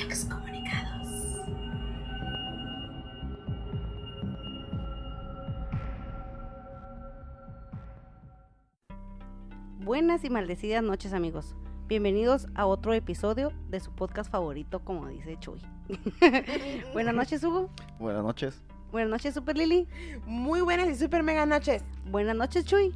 Excomunicados. Buenas y maldecidas noches amigos. Bienvenidos a otro episodio de su podcast favorito, como dice Chuy. Buenas noches, Hugo. Buenas noches. Buenas noches, Super Lily. Muy buenas y super mega noches. Buenas noches, Chuy.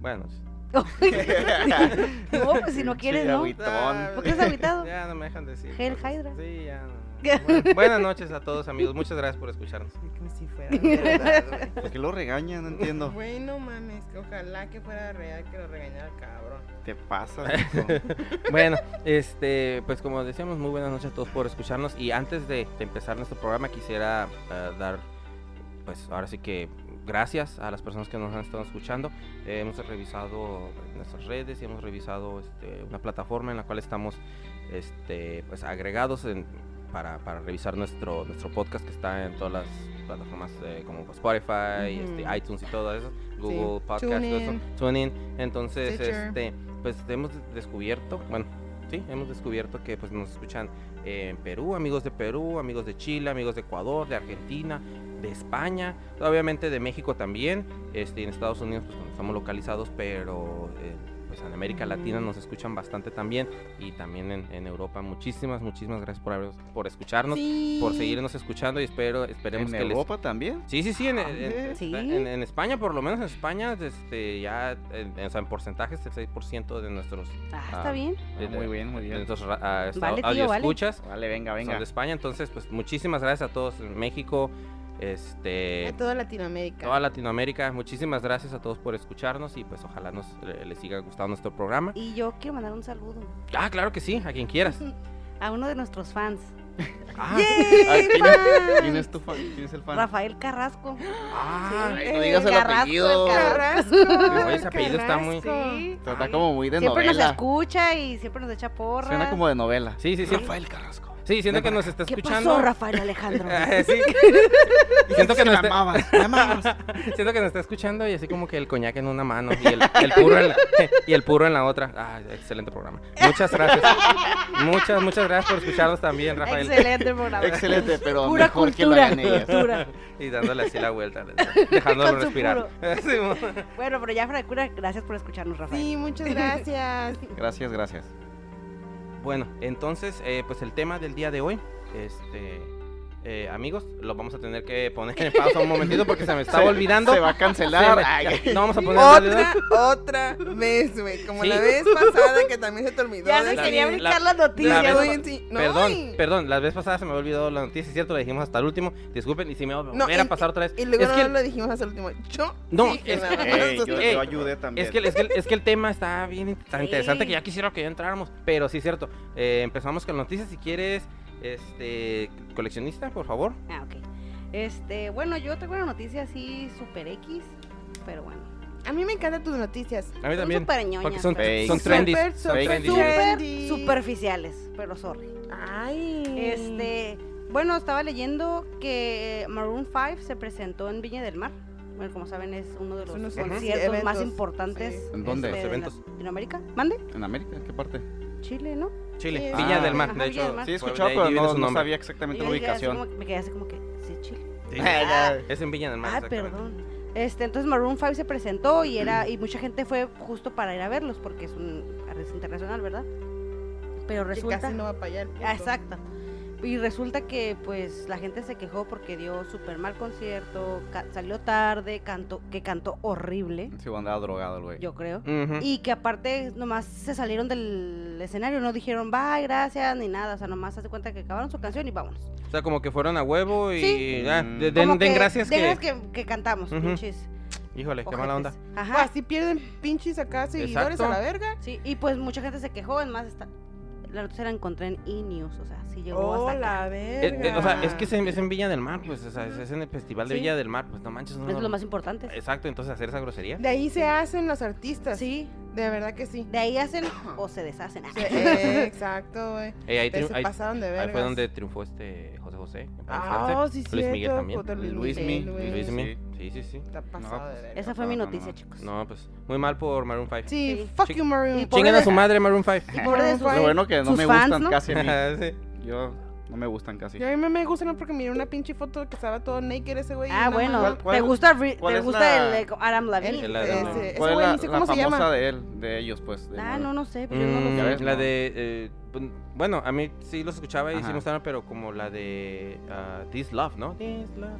Buenas. No, pues si no quieres, Sí, ¿no? agüitón. ¿Por qué estás agüitado? Ya no me dejan decir. Cosas. Hydra. Sí, ya no. Bueno, buenas noches a todos amigos. Muchas gracias por escucharnos. Si fuera verdad, güey. ¿Por qué lo regañan? No entiendo. Bueno, mames, que ojalá que fuera real que lo regañara cabrón. ¿Qué pasa? Bueno, este, pues como decíamos, muy buenas noches a todos por escucharnos. Y antes de, de empezar nuestro programa, quisiera eh, dar, pues ahora sí que gracias a las personas que nos han estado escuchando. Eh, hemos revisado nuestras redes y hemos revisado este, una plataforma en la cual estamos este, pues agregados en- para, para revisar nuestro, nuestro podcast que está en todas las plataformas eh, como Spotify, este, iTunes y todo eso, Google Podcast, todo eso, TuneIn. TuneIn. Entonces, Stitcher. este, pues hemos descubierto, bueno, sí, hemos descubierto que pues nos escuchan en Perú, amigos de Perú, amigos de Chile, amigos de Ecuador, de Argentina, de España, obviamente de México también, este, en Estados Unidos pues estamos localizados, pero eh, pues en América Latina nos escuchan bastante también y también en, en Europa. Muchísimas, muchísimas gracias por, haber- por escucharnos, Sí. por seguirnos escuchando y espero, esperemos ¿En que les Europa también? Sí, sí, sí, en, en- Sí. en- en España, por lo menos en España, este, ya, o sea, en porcentajes, el 6% de nuestros, Ah, Ah, está bien. Ah, de- muy bien, muy de bien. nuestros ra- ah, esta- Vale, tío, audio vale. escuchas Vale, venga, son venga. de España, entonces, pues, muchísimas gracias a todos en México, este, A toda Latinoamérica. toda Latinoamérica, muchísimas gracias a todos por escucharnos y, pues, ojalá nos eh, les siga gustando nuestro programa. Y yo quiero mandar un saludo Ah, claro que sí, a quien quieras. a uno de nuestros fans, Ah, Ay, ¡Yay, ¿quién, es, fans! quién es tu fan? ¿Quién es el fan? Rafael Carrasco. ah, Ay, no digas el Carrasco, apellido. el Carrasco. Oye, ese apellido está muy-. Sí. Está como muy de Siempre nos novela. escucha y siempre nos echa porras. Suena como de novela. sí, sí, sí. Rafael Carrasco. Sí, siento que nos está ¿Qué escuchando. pasó, Rafael Alejandro? Sí. Y siento que nos está, amabas, me amabas. siento que nos está escuchando y así como que el coñac en una mano y el, el puro en la, y el puro en la otra. Ah, excelente programa. Muchas gracias. Muchas, muchas gracias por escucharnos también, Rafael. Excelente programa. Excelente, pero Pura mejor que lo cultura, hagan ellas. cultura. Y dándole así la vuelta, dejándolo respirar. Sí, Bueno, pero ya fuera de cura, gracias por escucharnos, Rafael. Sí, muchas gracias. Gracias, gracias. Bueno, entonces, eh, pues el tema del día de hoy, este, eh, amigos, lo vamos a tener que poner en pausa un momentito porque se me estaba Se- olvidando. Se va a cancelar. me- Ay, ya, no vamos a poner otra, otra vez, güey. Como Sí. la vez pasada que también se te olvidó. Ya la- quería la- brincar las la noticias. vez- Oye, sí, no, Perdón, perdón, la vez pasada se me había olvidado la noticia, es cierto, la dijimos hasta el último. Disculpen, y si me va a No, a y- pasar otra vez. Y luego es que, no lo dijimos hasta el último. Yo. No, dije es- nada más. Ey, yo, yo ayudé también. es que, es, que, es que el tema está bien tan Sí. interesante que ya quisiera que ya entráramos. Pero sí, es cierto. Eh, empezamos con las noticias. Si quieres, este, coleccionista, por favor. Ah, ok. Este, bueno, yo tengo una noticia así super X, pero bueno. A mí me encantan tus noticias. A mí Son también. súper ñoñas, Porque son, Fake. son trendy. Súper. Súper Trendy. superficiales, pero sorry. Ay. Este, bueno, estaba leyendo que Maroon 5 se presentó en Viña del Mar. Bueno, como saben, es uno de los Unos conciertos eventos, más sí. importantes ¿En dónde? este, Los eventos. Latinoamérica. ¿Mande? ¿En América? ¿En qué parte? Chile, ¿no? Chile, Sí, Villa ah, del Mar. ajá, de hecho, Mar. Sí, he escuchado, pero no, sabía exactamente la ubicación. como que- me quedé así como que, sí, Chile. Sí. Ah, ya. Es en Villa del Mar. Ah, perdón. Este, entonces Maroon 5 se presentó y era y mucha gente fue justo para ir a verlos porque es un artista internacional, ¿verdad? Pero Que resulta casi no va para allá el. Ah, exacto. Y resulta que pues la gente se quejó porque dio súper mal concierto, ca- salió tarde, cantó, que cantó horrible, Sí, andaba drogado el güey. yo creo. Y que aparte nomás se salieron del escenario, no dijeron bye, gracias, ni nada. O sea, nomás se hace cuenta que acabaron su canción y vámonos. O sea, como que fueron a huevo y Sí. ya, Mm. de- Como den, que- gracias den que... gracias que, que cantamos, Ujú. pinches. Híjole, qué mala onda. Pues Ajá. así pierden pinches acá seguidores Exacto. a la verga. Sí, y pues mucha gente se quejó, es más, está, la noticia la encontré en E-News, o sea, sí llegó Oh, hasta la acá. Eh, verga. eh, o sea, es que es en, es en Villa del Mar, pues, o sea, es, es en el Festival de Sí. Villa del Mar, pues no manches. no, Es lo más importante. Exacto, entonces hacer esa grosería. De ahí se hacen los artistas. Sí, De verdad que sí. de ahí hacen o se deshacen. Sí, eh, exacto, güey. Eh, ahí, se ahí- pasaron de ahí vergas. fue donde triunfó este José José. Ah, descanse. sí, Luis cierto. Miguel también. Luis Luis. Sí. Sí, sí. Está pasado No, de pues, verga. Esa fue mi No, no, noticia, no. chicos. No, pues muy mal por Maroon 5. Sí, Sí. fuck you, Maroon. y five. pobre Chinguen a de- su madre Maroon 5. Y pobre de Maroon sus, Lo bueno que no me fans, gustan ¿no? casi a mí. sí. Yo No me gustan casi. Y a mí me, gustan porque miré una pinche foto que estaba todo naked ese güey. Ah, bueno, ¿Cuál- cuál ¿te gusta, te gusta la- el Adam Levine? El- Ese- no. ese ¿Cuál es güey, la, ni sé la cómo se famosa llama. de él, de ellos, pues? de- Ah, no, no sé, pero yo no lo Mm, Ya sé. la de. eh, bueno, a mí sí los escuchaba y sí me gustaban, pero como la de ah, This Love, ¿no? This Love.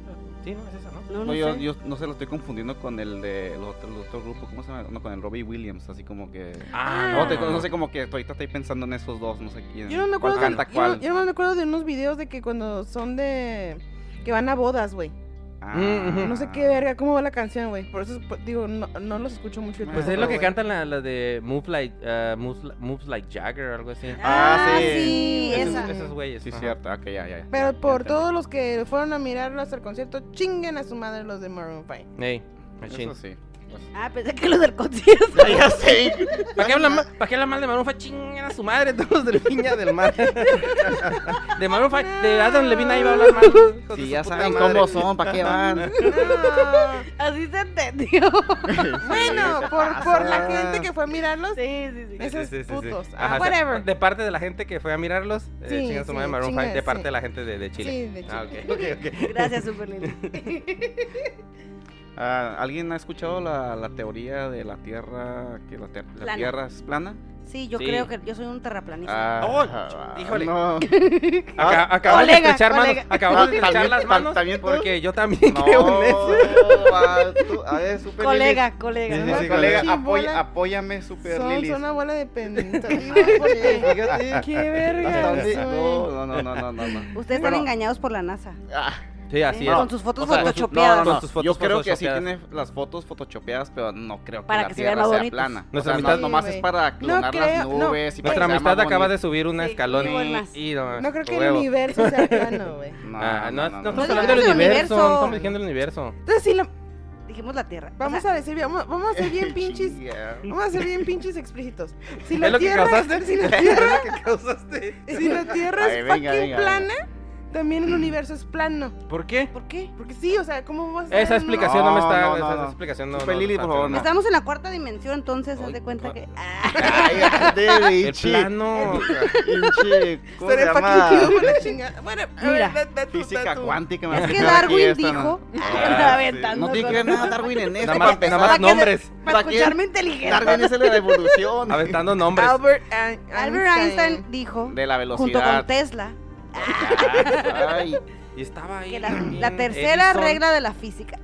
Sí, no, es esa, ¿no? No, no No, yo, sé. yo no sé, lo estoy confundiendo con el de el otro, el otro grupo, ¿cómo se llama? No, con el Robbie Williams, así como que... Ah, No, te- no sé, como que ahorita estoy pensando en esos dos, no sé quién. Yo no me cuál acuerdo de, canta yo, cuál. yo no me acuerdo de unos videos de que cuando son de que van a bodas, güey. Ah. No sé qué verga, cómo va la canción, güey. Por eso digo, no, no los escucho mucho. Pues es lo que cantan la, la de Move Like, ah, moves, Moves Like Jagger o algo así. Ah, Ah, sí, sí. esos, esa. esos güeyes. Sí, ajá. cierto, ok, ya, ya. Pero ya por todos los que fueron a mirarlo hasta el concierto, chinguen a su madre los de Maroon 5. Ey, machine. Eso sí. Pues. Ah, pensé que los del concierto. Ya, ya sé. ¿Para qué hablan mal, ¿para qué hablan mal de Maroon 5? Chingan a su madre todos de Viña del Mar. de Maroon 5, de Adam Levine ahí va a hablar mal. de su ya saben madre. cómo son, ¿para qué van? Ah, Así se entendió. bueno, ¿qué por, por la pasa? gente que fue a mirarlos. Sí, sí, sí. Esos Sí, sí, sí, sí. putos. Ajá, Ah, o sea, whatever. de parte de la gente que fue a mirarlos, eh, Sí, chingan su madre sí, Maroon 5, chinga, de parte sí. de la gente de, de Chile. Sí, de Ah, Chile. ok, ok, ok. Gracias, Super Lili. Ah, ¿Alguien ha escuchado la, la teoría de la Tierra, que la, te- la. Tierra es plana? Sí, yo Sí. creo que yo soy un terraplanista. Ah, Oh, ah, híjole. No. Acá- acabamos Colega, de estrechar manos, acabamos de Ah, estrechar ¿también- las manos también porque yo también No, creo en eso. ah, tú- a ver, Super colega, colega. Sí, sí, Lili. colega, apoya- apóyame, Super Son, Lili. son una bola de pendientes. Fíjate. Qué verga. No, no, no, no, no, no. Ustedes Bueno. están engañados por la NASA. Ah, Sí, así ¿eh? es. Con sus fotos o sea, photoshopeadas. No, no, no. Con sus fotos Yo creo que sí photoshopeadas. tiene las fotos photoshopeadas, pero no creo que Para la que se vean Tierra más sea plana. Nuestra sea, amistad- no, nomás Sí, es güey. para No clonar creo, las no. nubes y para Nuestra que sea amistad acaba de bonito. subir un Sí, escalón muy y, no, No creo que el huevo. universo sea plano, güey. No, Ah, no, no, no, estamos hablando del universo, universo. estamos diciendo el universo. Entonces, sí, la- Dijimos la Tierra. Vamos a decir, vamos, vamos a ser bien pinches. Vamos a ser bien pinches explícitos. Si ¿Es la lo que tierra, causaste? si la ¿Es tierra, lo si la es venga, fucking venga, plana, también el universo es plano. ¿Por qué? ¿Por qué? Porque sí, o sea, ¿cómo vas a Esa explicación no, me está, no, no, esa no. explicación no. Super no Lili, está por favor. Estamos en la cuarta dimensión, entonces haz Ay, de cuenta cu- que. Ay, de El plano. pinche, ¿cómo se llama? cute con la chingada. Bueno, a Mira. Física cuántica. me Es que Darwin dijo. ¿no? Ah, aventando No tiene que ver nada Darwin en. Nada más, empezar. nada más nombres. Para escucharme inteligente. Darwin es el de la evolución. Aventando nombres. Albert, Ein- Albert Einstein dijo, De la junto velocidad. con Tesla, Ya, ay, Y estaba ahí. que la, la tercera Edison. regla de la física.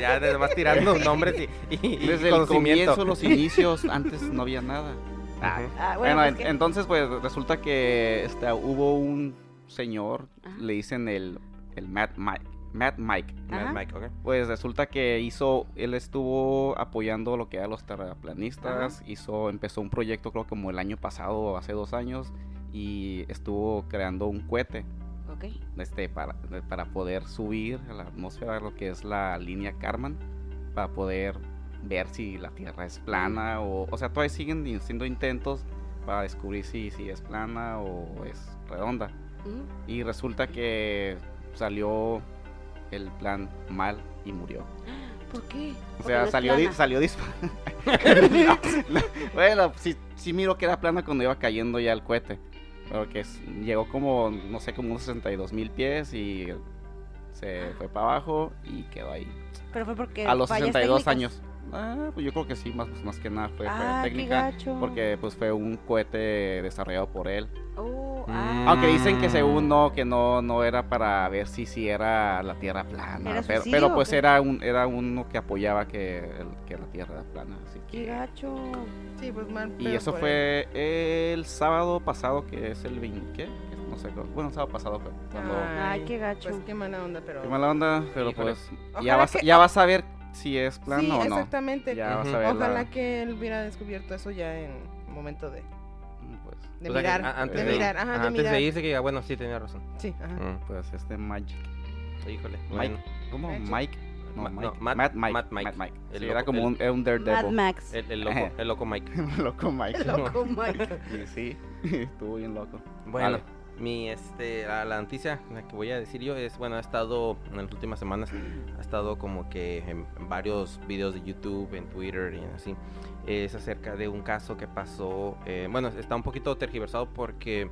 Ya, ya vas tirando nombres y, y, y Desde el comienzo, los inicios, antes no había nada. Ay. Ah, Bueno, pues en- que- entonces pues resulta que este, hubo un señor, Ajá. le dicen el, el Matt Mike. Matt Mike. Mad Ajá. Mike, ok. Pues resulta que hizo, él estuvo apoyando lo que eran los terraplanistas, hizo, empezó un proyecto creo como el año pasado o hace dos años y estuvo creando un cohete Ok. este, para, para poder subir a la atmósfera lo que es la línea Karman, para poder ver si la Tierra es plana o, o sea, todavía siguen haciendo intentos para descubrir si, si es plana o es redonda. Mm. Y resulta que salió el plan mal y murió. ¿Por qué? O sea, no salió, di- salió disparado. bueno, sí, sí miro que era plana cuando iba cayendo ya el cohete. Pero que es- llegó como, no sé, como unos 62 mil pies y se fue para abajo y quedó ahí. Pero fue porque A los fallas 62 técnicas. años. Ah, pues yo creo que sí, más, más que nada fue, fue Ah, qué técnica. Porque pues fue un cohete desarrollado por él. Oh, Mm. ah. Aunque dicen que según no, que no, no era para ver si, si era la tierra plana. ¿Era pero, suicidio pero o pues qué? era un, era uno que apoyaba que, el- que la tierra era plana. Así Qué que, gacho. Sí, pues mal. y eso él. fue el sábado pasado, que es el 20, ¿qué? No sé, bueno, el sábado pasado fue. Cuando, Ay, qué gacho. Pues qué mala onda, pero. qué mala onda, pero Híjole. pues Ojalá ya vas, que- ya vas a ver si es plano sí, o no. exactamente. Ya vas Ujú. a ver. Ojalá la- que él hubiera descubierto eso ya en momento de, de O sea mirar. antes de de, mirar, ajá, de antes mirar. de irse que diga, bueno, sí tenía razón. Sí, ajá. Mm, pues este Magic. híjole. Mike. Bueno, ¿Cómo? Magic. Mike. No, Ma- Mike. no, Matt- Matt Mike. Matt Mike. Matt Mike. El Sí, era loco- como el- un, era un Mad Daredevil. Max. el, el loco, el loco Mike. loco Mike. Loco, Mike. Sí, estuvo bien loco. Bueno, Vale. mi este la, la noticia la que voy a decir yo es bueno, ha estado en las últimas semanas ha estado como que en, en varios videos de YouTube, en Twitter y así. Es acerca de un caso que pasó, eh, bueno, está un poquito tergiversado porque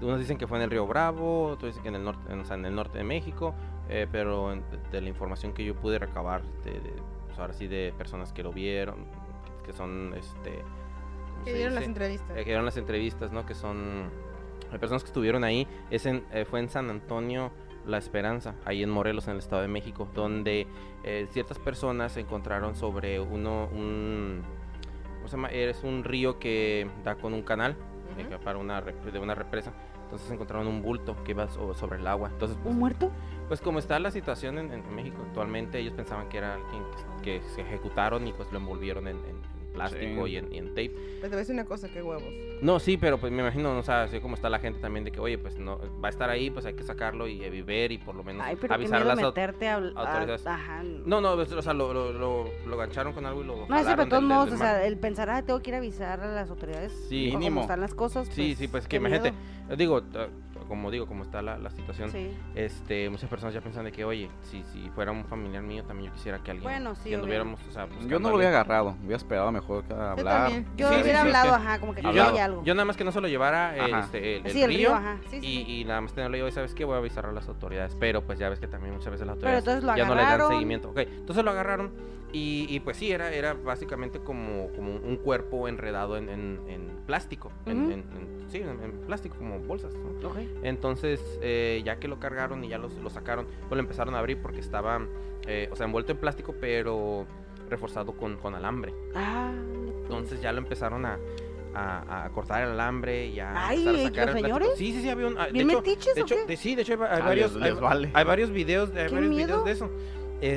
Unos dicen que fue en el Río Bravo, otros dicen que en el norte, en, o sea, en el norte de México, eh, pero en- de, la información que yo pude recabar, de, de, pues, ahora sí, de personas que lo vieron, que son, este... ¿cómo Que dieron las dice? entrevistas. Eh, que dieron las entrevistas, ¿no? Que son eh, personas que estuvieron ahí. Es en, eh, fue en San Antonio La Esperanza, ahí en Morelos, en el Estado de México, donde eh, ciertas personas encontraron sobre uno, un, ¿cómo se llama? Es un río que da con un canal eh, Ujú. que para una de una represa. Entonces encontraron un bulto que iba so- sobre el agua. Entonces, pues, ¿Un muerto? pues como está la situación en, en México actualmente, ellos pensaban que era alguien que, que se ejecutaron y pues lo envolvieron en, en plástico Sí. y, en, y en tape. Pero te voy a decir una cosa, qué huevos. No, sí, pero pues me imagino, o sea, así como está la gente también de que, oye, pues no, va a estar ahí, pues hay que sacarlo y viver y por lo menos Ay, pero qué avisar a las meterte a... a- autoridades. ajá. No, no, pues, o sea, lo, lo, lo, lo gancharon con algo y lo No, sí, pero de todos modos, o sea, el pensar, ah, tengo que ir a avisar a las autoridades Sí. cómo Mínimo. están las cosas. Sí, sí, pues que qué imagínate, digo, como digo, como está la, la situación, Sí. este, muchas personas ya piensan de que, oye, si, si fuera un familiar mío, también yo quisiera que alguien, Bueno, sí, que o sea, Yo no lo hubiera agarrado, hubiera esperado mejor que hablar. Yo Sí, hubiera hablado, que- ajá, como que Yo- algo. Yo nada más que no se lo llevara eh, Ajá. este, el, el sí, el río, río, ajá. Sí, sí, y, sí. y nada más tenerlo yo, y sabes qué, voy a avisar a las autoridades, pero pues ya ves que también muchas veces las autoridades ya no le dan seguimiento. Ok, entonces lo agarraron y, y, pues sí, era, era básicamente como, como un cuerpo enredado en, en- en plástico, en, en- en- sí, en, en plástico, como bolsas. ¿no? Ok. Entonces, eh, ya que lo cargaron y ya los- lo sacaron, pues lo empezaron a abrir porque estaba, eh, o sea, envuelto en plástico, pero reforzado con, con alambre. Ah, Entonces ya lo empezaron a, a- a cortar el alambre y a Ay, a ¿los sacar el señores? Sí, sí, sí, había un... ah, de ¿bien hecho, metiches de o hecho, qué? de- sí, de hecho hay, va- hay varios, les- hay, les vale. hay varios videos, hay ¡Qué varios miedo! videos de eso.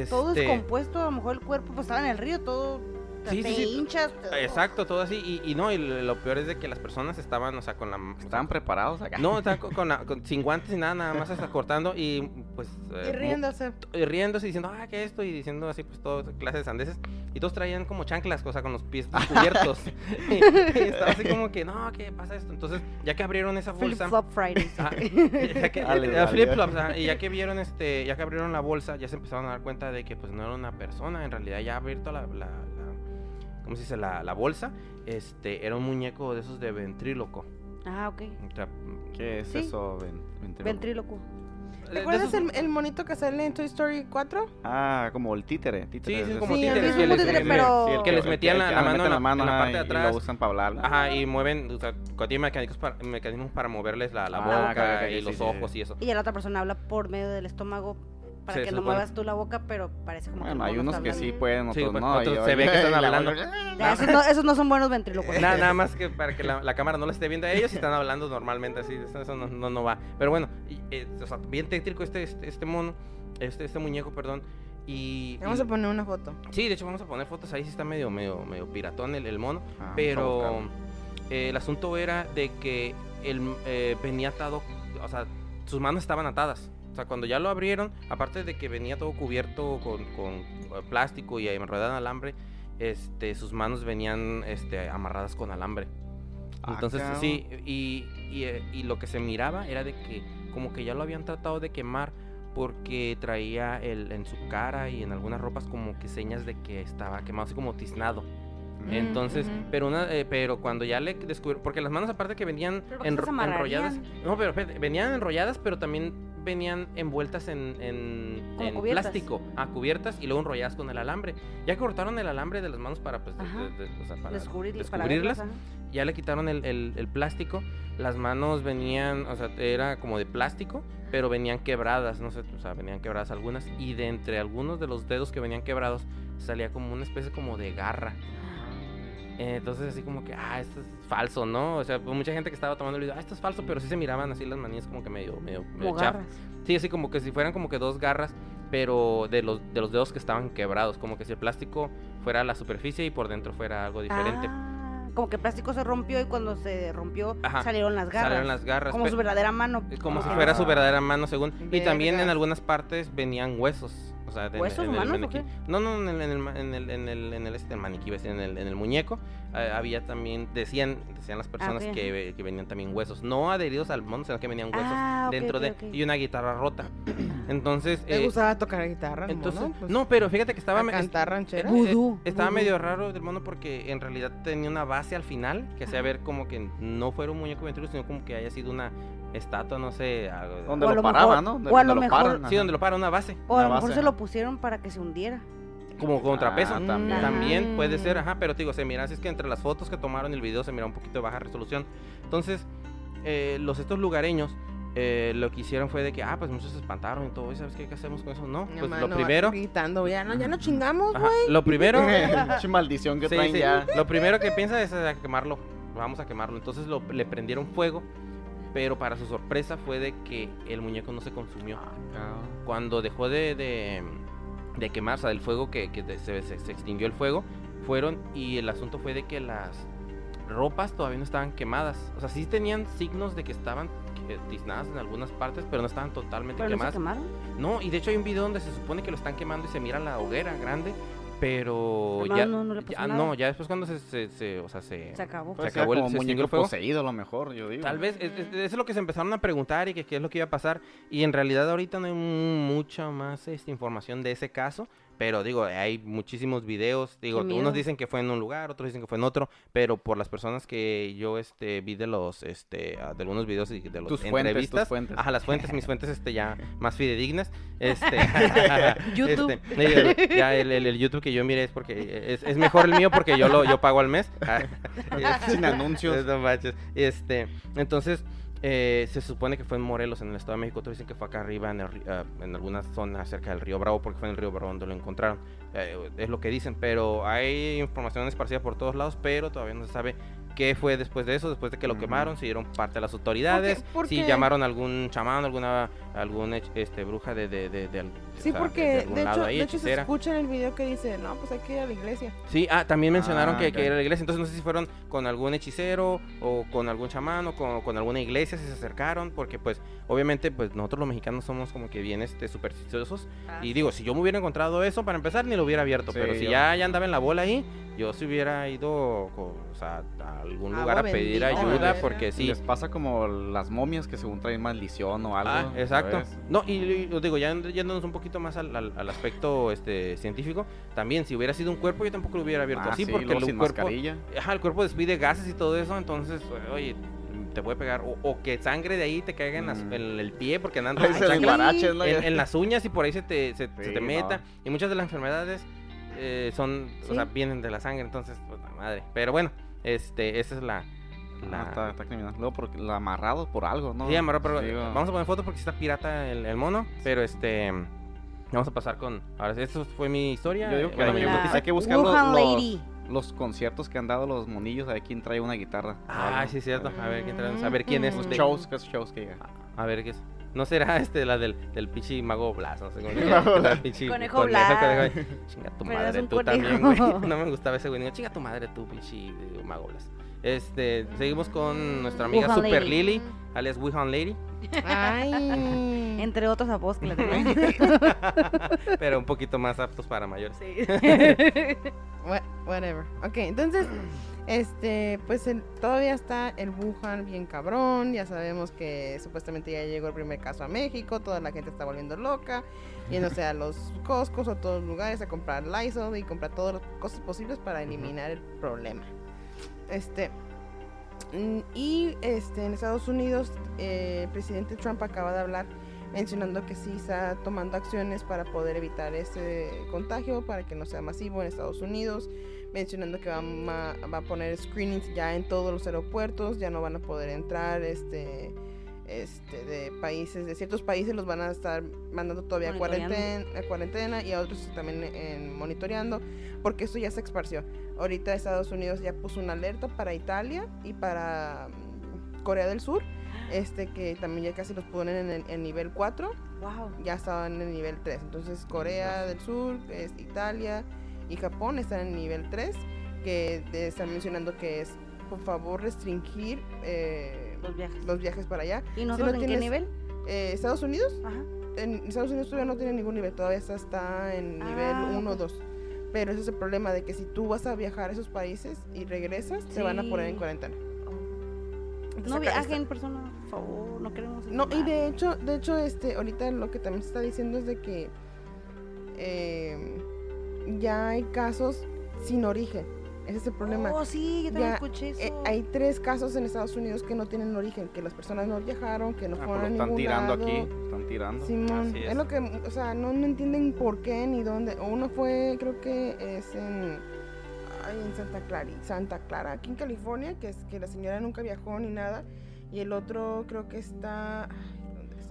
Todo Este, descompuesto, a lo mejor el cuerpo pues estaba en el río, todo Sí, te sí, sí. hinchas. te- Exacto, todo así. Y, y no, y lo peor es de que las personas estaban, o sea, con la... Estaban preparados acá. No, estaban con, con la- con- sin guantes ni nada, nada más hasta cortando y pues... eh, Y riéndose. y riéndose y diciendo, ah, ¿qué es esto? Y diciendo así, pues, todo clases de sandeces. Y todos traían como chanclas, o sea, con los pies descubiertos. y, estaba así como que, no, ¿qué pasa esto? Entonces, ya que abrieron esa Flip bolsa... Flop Fridays. ah, ya que, eh, ah, y ya que vieron este, ya que abrieron la bolsa, ya se empezaron a dar cuenta de que pues no era una persona, en realidad ya abierto la, la, la- ¿cómo se dice? La, la bolsa, este, era un muñeco de esos de ventríloco. Ah, ok. O sea, ¿Qué es Sí. eso? Ven- ventríloco? Ventríloco. de- ¿Te de acuerdas esos- el, el monito que sale en Toy Story 4? Ah, como el títere. títere Sí, sí, como. Sí, títeres es que un les, títere, pero- el que les el metían la, la mano en la, mano en la ajá, parte de y- y atrás. lo usan para hablar. Ajá, y mueven, o sea, cuando tienen mecanismos para, mecanismos para moverles la, la Ah, boca y sí, los sí, ojos sí. y eso. Y ya la otra persona habla por medio del estómago para que no muevas tú la boca, pero parece como que Bueno, el hay unos está que hablando. sí pueden, Sí, otros pues, no. otros se ve que están la- hablando. Ya, esos, no, esos no son buenos ventrílocos. Nada, nada más que para que la, la cámara no lo esté viendo a ellos y están hablando normalmente así, eso, no, no, no va. Pero bueno, y, eh, o sea, bien tétrico este, este, este mono, este, este muñeco, perdón. Y, Vamos y- a poner una foto. Sí, de hecho vamos a poner fotos ahí, sí está medio, medio, medio piratón el, el mono. Ah, Pero eh, el asunto era de que él eh, venía atado, o sea, sus manos estaban atadas. O sea, cuando ya lo abrieron, aparte de que venía todo cubierto con, con, eh, plástico y enredado en alambre, este, sus manos venían este, amarradas con alambre. Ah, Entonces, sí, y, y, eh, y lo que se miraba era de que como que ya lo habían tratado de quemar porque traía el, en su cara y en algunas ropas como que señas de que estaba quemado, así como tiznado. Mm. Entonces, pero una, eh, pero cuando ya le descubrieron, porque las manos aparte que venían enrolladas, no, pero venían enrolladas, pero también venían envueltas en, en, en plástico, ah, cubiertas y luego enrolladas con el alambre. Ya que cortaron el alambre de las manos para, pues, de- Ajá. de- de- o sea, para Descubrirlas, para ya le quitaron el, el- el plástico, las manos venían, o sea, era como de plástico, pero venían quebradas, no sé, o sea, venían quebradas algunas, y de entre algunos de los dedos que venían quebrados salía como una especie como de garra. Eh, Entonces así como que, ah, esto es falso, ¿no? O sea, pues, mucha gente que estaba tomando el video, ah, esto es falso, pero sí se miraban así las manías como que medio, medio, medio chafas. Sí, así como que si fueran como que dos garras, pero de los, de los dedos que estaban quebrados, como que si el plástico fuera la superficie y por dentro fuera algo diferente. Ah, como que el plástico se rompió y cuando se rompió Ajá. salieron las garras. Salieron las garras. Como su verdadera mano. Como si que- fuera su verdadera mano, según. Y también en algunas partes venían huesos. Sea, de- ¿Huesos en el humanos o maniquí. qué? No, no, en el, en el, ma- en el, en el, en el, este, maniquí, en el, en el muñeco. eh, había también, decían, decían las personas que, que venían también huesos. No adheridos al mono, sino que venían huesos Ah, dentro de. Y una guitarra rota. Entonces. ¿Te eh, gustaba tocar guitarra? el entonces, mono? Pues, no, pero fíjate que estaba. me- cantar ranchera. eh, Vudú, estaba vudú. medio raro del mono porque en realidad tenía una base al final que hacía Ajá. ver como que no fuera un muñeco ventríloco, sino como que haya sido una estatua, no sé. algo- Donde O a lo lo paraban, mejor- ¿no? Donde- o a lo mejor- paran, Sí, donde lo para una base, O a lo mejor base, se lo pusieron para que se hundiera. como contrapeso. Ah, también. También puede ser, ajá, pero te digo, se mira, así es que entre las fotos que tomaron y el video se mira un poquito de baja resolución. Entonces, eh, los estos lugareños eh, lo que hicieron fue de que, ah, pues muchos se espantaron y todo, ¿y ¿sabes qué, qué hacemos con eso? No, Mi pues mano lo primero, Gritando, ya no, ya no chingamos, güey. lo primero, maldición que Sí, traen sí. ya. Lo primero que piensa es a quemarlo. Vamos a quemarlo. Entonces lo- le prendieron fuego. Pero para su sorpresa fue de que el muñeco no se consumió. Cuando dejó de, de, de quemar, o sea, del fuego que, que se, se- se extinguió el fuego, fueron y el asunto fue de que las ropas todavía no estaban quemadas. O sea, sí tenían signos de que estaban tiznadas en algunas partes, pero no estaban totalmente ¿Pero no se quemadas. quemaron? No, y de hecho hay un video donde se supone que lo están quemando y se mira la hoguera grande, pero ya, no, no le pasó ya nada. no, ya después cuando se, se, se- o sea, se, Se acabó. Pues acabó el- como se extinguió muñeco el fuego. poseído a lo mejor, yo digo. tal vez, es- es- eso es lo que se empezaron a preguntar y que qué es lo que iba a pasar, y en realidad ahorita no hay mu- mucha más este, información de ese caso, pero digo, hay muchísimos videos, digo, unos dicen que fue en un lugar, otros dicen que fue en otro, pero por las personas que yo este vi de los este ah, de algunos videos y de los Tus fuentes, entrevistas, tus fuentes. ajá, las fuentes, mis fuentes este ya más fidedignas, este YouTube. este, ya el, el- el YouTube que yo mire es porque es, es mejor el mío porque yo lo yo pago al mes. Sin anuncios. no manches. Este, entonces eh, se supone que fue en Morelos, en el Estado de México. Otros dicen que fue acá arriba, en, el ah, en alguna zona cerca del Río Bravo, porque fue en el Río Bravo donde lo encontraron. Eh, es lo que dicen, pero hay información esparcida por todos lados, pero todavía no se sabe qué fue después de eso, después de que lo quemaron, si dieron parte a las autoridades, por si qué? llamaron a algún chamán, alguna algún hech- este bruja de, de, de, de Sí, o sea, porque algún de, lado hecho, ahí, de hecho se escucha en el video que dice, no, pues hay que ir a la iglesia. Sí, ah, también mencionaron Ah, que, ok. que era la iglesia, entonces no sé si fueron con algún hechicero o con algún chamán o con, con alguna iglesia, si se acercaron, porque pues obviamente pues nosotros los mexicanos somos como que bien este, supersticiosos Ah, y digo, si yo me hubiera encontrado eso, para empezar ni lo hubiera abierto, Sí, pero si yo- ya, ya andaba en la bola ahí, yo si hubiera ido co- o sea, a algún Agua lugar a pedir bendita, ayuda, porque sí. Les pasa como las momias que según traen maldición o algo. Ah, exacto. No, y, y os digo, ya yéndonos un poquito más al, al- al aspecto este científico, también si hubiera sido un cuerpo, yo tampoco lo hubiera abierto Ah, así, sí, porque el sin cuerpo, mascarilla. Ajá, el cuerpo despide gases y todo eso, entonces, oye, te puede pegar. O, o que sangre de ahí te caiga en, las- Mm. en el pie porque andan se ¿no? en, en las uñas y por ahí se te, se, se Sí, te meta. no. Y muchas de las enfermedades eh, son, o Sí. sea, vienen de la sangre, entonces, pues la madre. Pero bueno, este, esa es la... la... Ah, está, está criminal. Luego porque lo amarrado por algo, ¿no? Sí, amarró, pero Digo, vamos a poner foto porque sí está pirata el, el mono, pero este... Vamos a pasar con... Ahora, esta fue mi historia. Yo digo que bueno, hay La que- noticia. hay que buscar los, Wuhan los- Lady. Los conciertos que han dado los monillos, a ver quién trae una guitarra. Ah, sí, cierto. A ver, quién trae- a ver quién es. Los shows, que shows que. A ver qué es. No será este la del, del pichi mago Blas, no sé cómo pinche Conejo Blas. conejo. Chinga tu Pero madre, tú también, conejo. güey. No me gustaba ese güey. Digo, chinga tu madre, tú, pinche eh, mago Blas. Este, seguimos con nuestra amiga Super. Lily, alias Wuhan Lady, Ay. Entre otros apodos que le tenemos. pero un poquito más aptos para mayores. Sí. What- whatever. Ok, entonces, este, pues el- todavía está el Wuhan bien cabrón. Ya sabemos que supuestamente ya llegó el primer caso a México. Toda la gente está volviendo loca. Yéndose a los Costcos o a todos los lugares a comprar Lysol y comprar todas las cosas posibles para eliminar el problema. Este. Mm, Y este, en Estados Unidos, eh, el presidente Trump acaba de hablar mencionando que sí está tomando acciones para poder evitar ese contagio, para que no sea masivo en Estados Unidos, mencionando que va va a poner screenings ya en todos los aeropuertos, ya no van a poder entrar este este de países, de ciertos países los van a estar mandando todavía a cuarentena, a cuarentena y a otros también en monitoreando, porque esto ya se esparció. Ahorita Estados Unidos ya puso una alerta para Italia y para mm, Corea del Sur, este que también ya casi los ponen en el en nivel 4 wow. ya estaban en el nivel 3. Entonces Corea del Sur, es Italia y Japón están en el nivel 3, que están mencionando que es por favor restringir eh, Los viajes. los viajes para allá. ¿Y nosotros no en qué tienes- nivel? Eh, Estados Unidos, Ajá. en Estados Unidos todavía no tiene ningún nivel, todavía está, está en nivel Ah, 1 o ok. 2. Pero ese es el problema de que si tú vas a viajar a esos países y regresas, te van a poner en Sí. cuarentena. Entonces, No viajen, persona, por favor, no queremos No, y de hecho, de hecho, este, ahorita lo que también se está diciendo es de que eh, ya hay casos sin origen. Ese es el problema. Oh, sí, yo también Ya, escuché eso. Eh, hay tres casos en Estados Unidos que no tienen origen, que las personas no viajaron, que no Ah, fueron a lo están ningún tirando lado. aquí, están tirando. Simón, Así es. es. lo que, o sea, no, no entienden por qué ni dónde. Uno fue, creo que es en, ay, en Santa Clara, Santa Clara, aquí en California, que es que la señora nunca viajó ni nada. Y el otro creo que está, ay, ¿dónde está?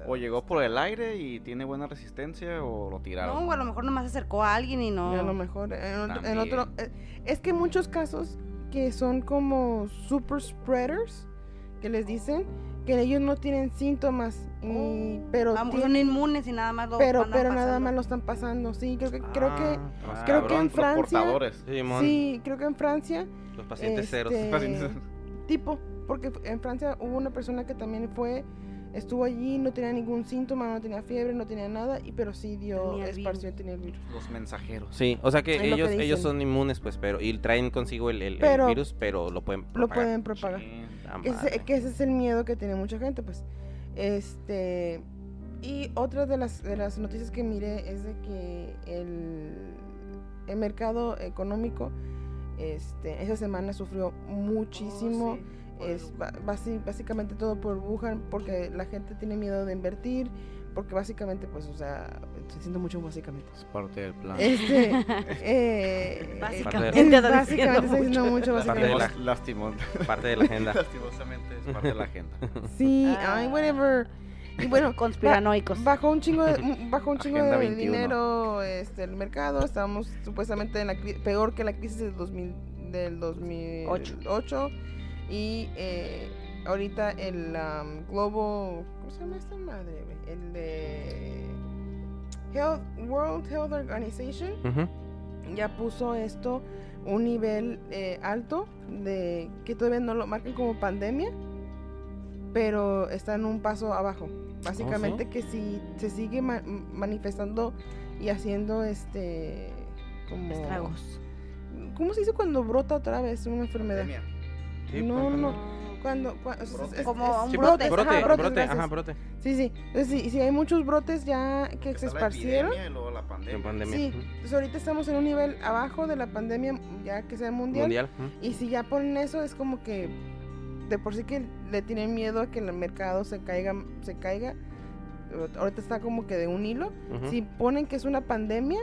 O llegó por el aire y tiene buena resistencia o lo tiraron. No, o a lo mejor nomás se acercó a alguien y no. Y a lo mejor en otro, en otro- eh, es que muchos casos que son como super spreaders, que les dicen que ellos no tienen síntomas, y, pero mejor tienen- son inmunes y nada más lo pero pero nada más lo están pasando. Sí, creo que creo que Ah, creo que en Francia- sí, creo que en Francia los pacientes ceros. este, Pacientes- tipo, porque en Francia hubo una persona que también fue estuvo allí, no tenía ningún síntoma, no tenía fiebre, no tenía nada, y pero sí dio Tenía esparció, tenía el virus. Los mensajeros. Sí, o sea que Es lo que ellos, ellos son inmunes, pues, pero y traen consigo el, el- virus, pero lo pueden Lo propagar. pueden propagar. Ese, que ese es el miedo que tiene mucha gente, pues. Este. Y otra de las, de las noticias que miré es de que el, el mercado económico este, esa semana sufrió muchísimo. Oh, sí. Es básicamente todo por Wuhan, porque la gente tiene miedo de invertir, porque básicamente, pues, o sea, estoy diciendo mucho básicamente. Es parte del plan. Este, eh, Básicamente, diciendo básicamente estoy diciendo mucho. mucho, Parte de básicamente. la- Parte de la agenda. Lastimosamente es parte de la agenda. Sí, Ah. ay, whatever. Y bueno, Conspiranoicos. Bajó un chingo de, bajó un chingo Agenda de 21. dinero este, el mercado. Estábamos supuestamente en la peor que la crisis del, 2000, del 2008. Y eh, ahorita el um, Global. ¿Cómo se llama esta madre? El de. Health, World Health Organization ya puso esto un nivel eh, alto de que todavía no lo marcan como pandemia, pero está en un paso abajo. Básicamente que si se sigue ma- manifestando y haciendo este como Estragos. ¿Cómo se dice cuando brota otra vez una enfermedad? Pandemia. Sí, no, no. Cuando, cua- es- Brote. es- Como un Sí, brote. brote, ajá, brotes, brote, ajá, brote. Sí, sí. Entonces, si, si hay muchos brotes ya que se Está la esparcieron, epidemia y luego la pandemia. Sí. Entonces ahorita estamos en un nivel abajo de la pandemia, ya que sea mundial. Mundial. Y si ya ponen eso, es como que de por sí que le tienen miedo a que el mercado se caiga, se caiga. Ahorita está como que de un hilo. Si ponen que es una pandemia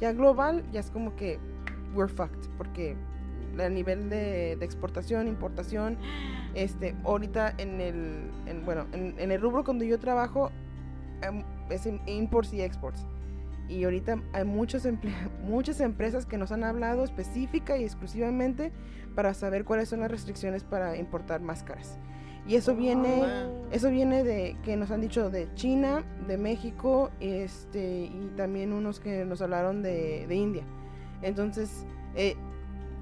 ya global, ya es como que we're fucked. Porque a nivel de, de exportación, importación, este, ahorita en el, en, bueno, en, en el rubro donde yo trabajo, em, es im- imports y exports. Y ahorita hay muchos muchas empresas que nos han hablado específica y exclusivamente para saber cuáles son las restricciones para importar máscaras. Y eso viene, eso viene de que nos han dicho de China, de México, este, y también unos que nos hablaron de, de India. Entonces, eh,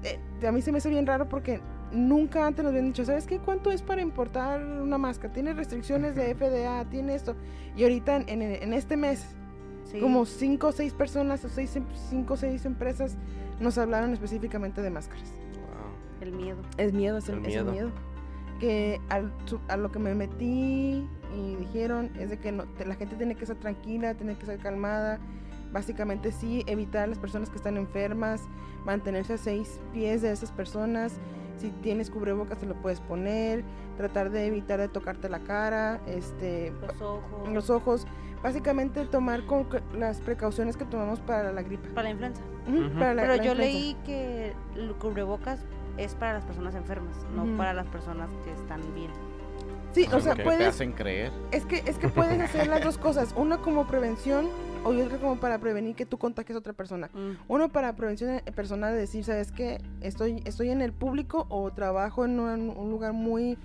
eh, a mí se me hace bien raro porque nunca antes nos habían dicho, ¿sabes qué? ¿Cuánto es para importar una máscara? Tiene restricciones de FDA, tiene esto. Y ahorita en, en- en este mes, Sí. como cinco o seis personas o seis, em- cinco o seis empresas nos hablaron específicamente de máscaras. Wow. El miedo. Es miedo, es el, El es el miedo. miedo. Que al, a lo que me metí y dijeron es de que no, te- la gente tiene que estar tranquila, tiene que estar calmada. Básicamente sí, evitar a las personas que están enfermas, mantenerse a seis pies de esas personas. Si tienes cubrebocas te lo puedes poner, tratar de evitar de tocarte la cara, este, Los ojos. los ojos. Básicamente tomar con las precauciones que tomamos para la gripe. Para la influenza. Para la- Pero la yo influenza. leí que el cubrebocas es para las personas enfermas, no para las personas que están bien. Sí, o Lo sea, que te puedes, hacen creer. Es que, es que puedes hacer las dos cosas. Una como prevención o y otra como para prevenir que tú contagies a otra persona. Mm. Uno para prevención personal de decir, ¿sabes qué? Estoy, estoy en el público o trabajo en un, un lugar muy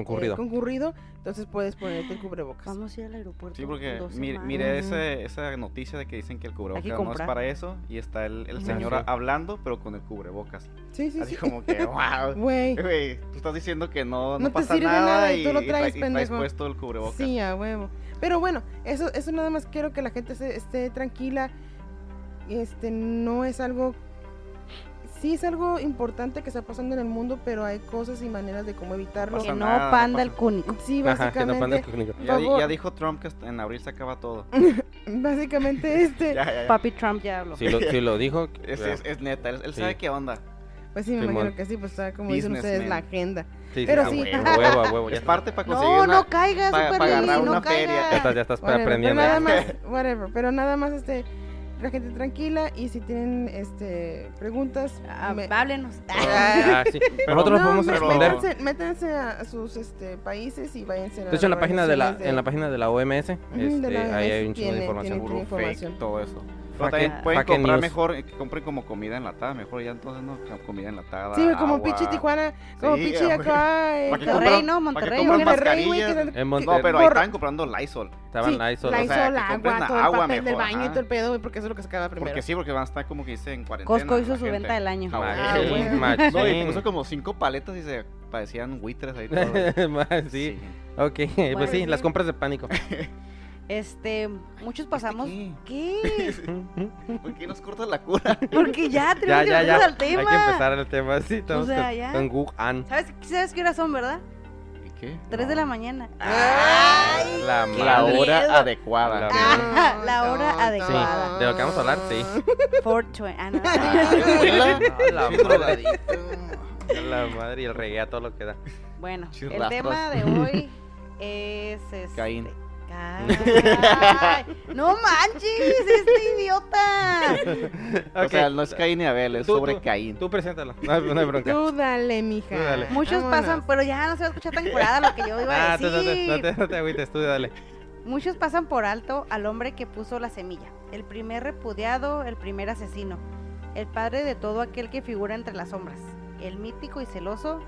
eh, Concurrido. concurrido, entonces puedes ponerte el cubrebocas. Vamos a ir al aeropuerto. Sí, porque en dos mi- semanas. miré Ujú. ese, esa noticia de que dicen que el cubrebocas no es para eso y está el, el señor Sí. hablando pero con el cubrebocas. Sí, sí, Así sí. como que, wow. Güey. Güey, tú estás diciendo que no, no, No te pasa sirve nada, nada y y, tú lo y traes, tra- y traes puesto el cubrebocas. Sí, a huevo. Pero bueno, eso, eso nada más quiero que la gente se- esté tranquila. Este no es algo. Sí es algo importante que está pasando en el mundo, pero hay cosas y maneras de cómo evitarlo. Que no nada, no panda pasa- el cúnico. Sí, Ajá, que no panda básicamente. el cúnico. Ya, di- ya dijo Trump que en abril se acaba todo. Básicamente este. Ya, ya, ya. Papi Trump ya habló. Si lo, si lo dijo, Es, es- es neta, él, él Sí. sabe qué onda. Pues sí, me Simón. imagino que sí, pues está como dicen ustedes, Businessman. la agenda. Sí, Pero a sí. huevo, A huevo, a huevo. Ya, Es parte para conseguir No, una... no caigas, pa- Super pa no una feria. ya caigas. estás, ya estás Whatever, aprendiendo. Pero nada más, whatever, pero nada más este la gente tranquila y si tienen este preguntas Ah, me- háblenos. Ah, sí. Nosotros No, podemos responder. métanse, métanse a sus este países y váyanse a De hecho, en la página de la, en la página de la OMS, este, la ahí hay un chingo de tiene- información. tiene- Puro información. fake, todo eso. Pero también pueden comprar news. mejor, eh, que compren como comida enlatada, mejor ya entonces no, comida enlatada. Sí, como agua. pinche Tijuana, como Sí, pinche acá. eh, ¿Para qué como Monterrey, ¿no? Monterrey, Monterrey, güey, En que- No, pero ahí están comprando Lysol. Estaban sí, solo. la O sea, agua, todo el agua papel del mejor, baño y ajá. todo el pedo, güey, porque eso es lo que se acaba primero. Porque sí, porque van a estar como que dice en cuarentena. Costco hizo su gente. venta del año. Ah, Ah, güey. No, y puso como cinco paletas y se parecían buitres ahí sí. Ok, pues sí. las compras de pánico. Este, muchos pasamos. qué? ¿Qué? ¿Por qué nos cortas la cura? Porque ya ya, tenemos que ya, ya. al tema. Hay que empezar el tema. Sí, estamos sea, con, ya. con Wuhan. ¿Sabes, ¿Sabes qué horas son, verdad? ¿Y qué? Tres No. de la mañana. Ay, La La hora miedo. adecuada. La- Ah, la hora Tonto. adecuada. Sí, de lo que vamos a hablar, sí. 420. Ah, no. Ah, la. La madre y el reggae a todo lo que da. Bueno, el Chirrastros. tema de hoy es este. Caín. Ay, no manches, este idiota. O sea, no es Caín ni Abel, es Tú- sobre tú- Caín. Tú preséntalo. No, hay- no hay bronca. Tú dale, mija. Tú dale. Muchos Vámonos. pasan, pero ya no se va a escuchar tan curada lo que yo iba a Ah, tú, tú, tú, decir. no te, no te agüites, tú dale. Muchos pasan por alto al hombre que puso la semilla, el primer repudiado, el primer asesino, el padre de todo aquel que figura entre las sombras, el mítico y celoso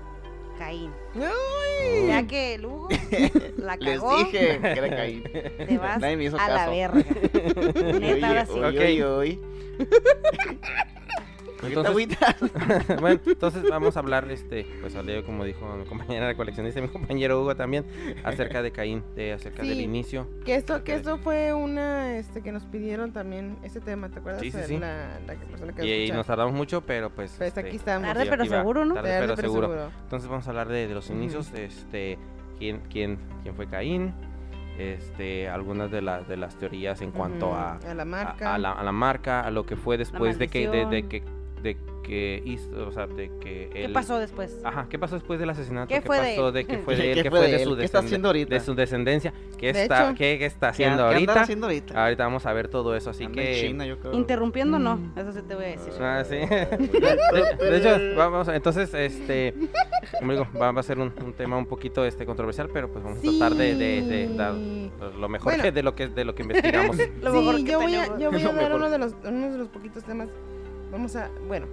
Caín. Ay. Ya que el Hugo la Les cagó, dije que era Caín. te vas Nadie me hizo a la verga. Neta, ahora sí. Uy, Ok. uy, uy. Entonces, bueno, entonces vamos a hablar, este, pues al día, como dijo mi compañera la coleccionista y mi compañero Hugo también, acerca de Caín, de, acerca Sí. del inicio. Que esto, que Ok. esto fue una, este, que nos pidieron también ese tema, ¿te acuerdas? Sí, sí, Eh, sí. La, persona que Y, y nos tardamos mucho, pero pues... Pues este, aquí estamos. Tarde pero seguro, ¿no? Tarde Tarde, pero pero seguro. seguro. Entonces vamos a hablar de, de los inicios, este, quién, quién, quién fue Caín, este, algunas de, las de las teorías en cuanto a, a la marca. a la, a la marca, a lo que fue después de que, de, que, de que hizo, o sea, de que ¿Qué él- pasó después? Ajá, ¿qué pasó después del asesinato? ¿Qué fue de pasó él? de, qué fue de él? ¿Qué ¿Qué fue de de él? su ¿Qué está haciendo ahorita? De su descendencia. ¿Qué De está, hecho. qué, qué está ¿Qué haciendo qué ahorita? haciendo ahorita? Ahorita vamos a ver todo eso, así que... en China, yo creo. Interrumpiendo no, Mm. eso sí te voy a decir. Ah, sí. de, de hecho, vamos, entonces, este, como digo, va, va a ser un, un tema un poquito este controversial, pero pues vamos a tratar de, de- de dar Sí. lo mejor Bueno. que de lo que de lo que investigamos. Lo Sí, mejor que yo voy a, yo voy a dar uno de los, uno de los poquitos temas. Vamos a, bueno,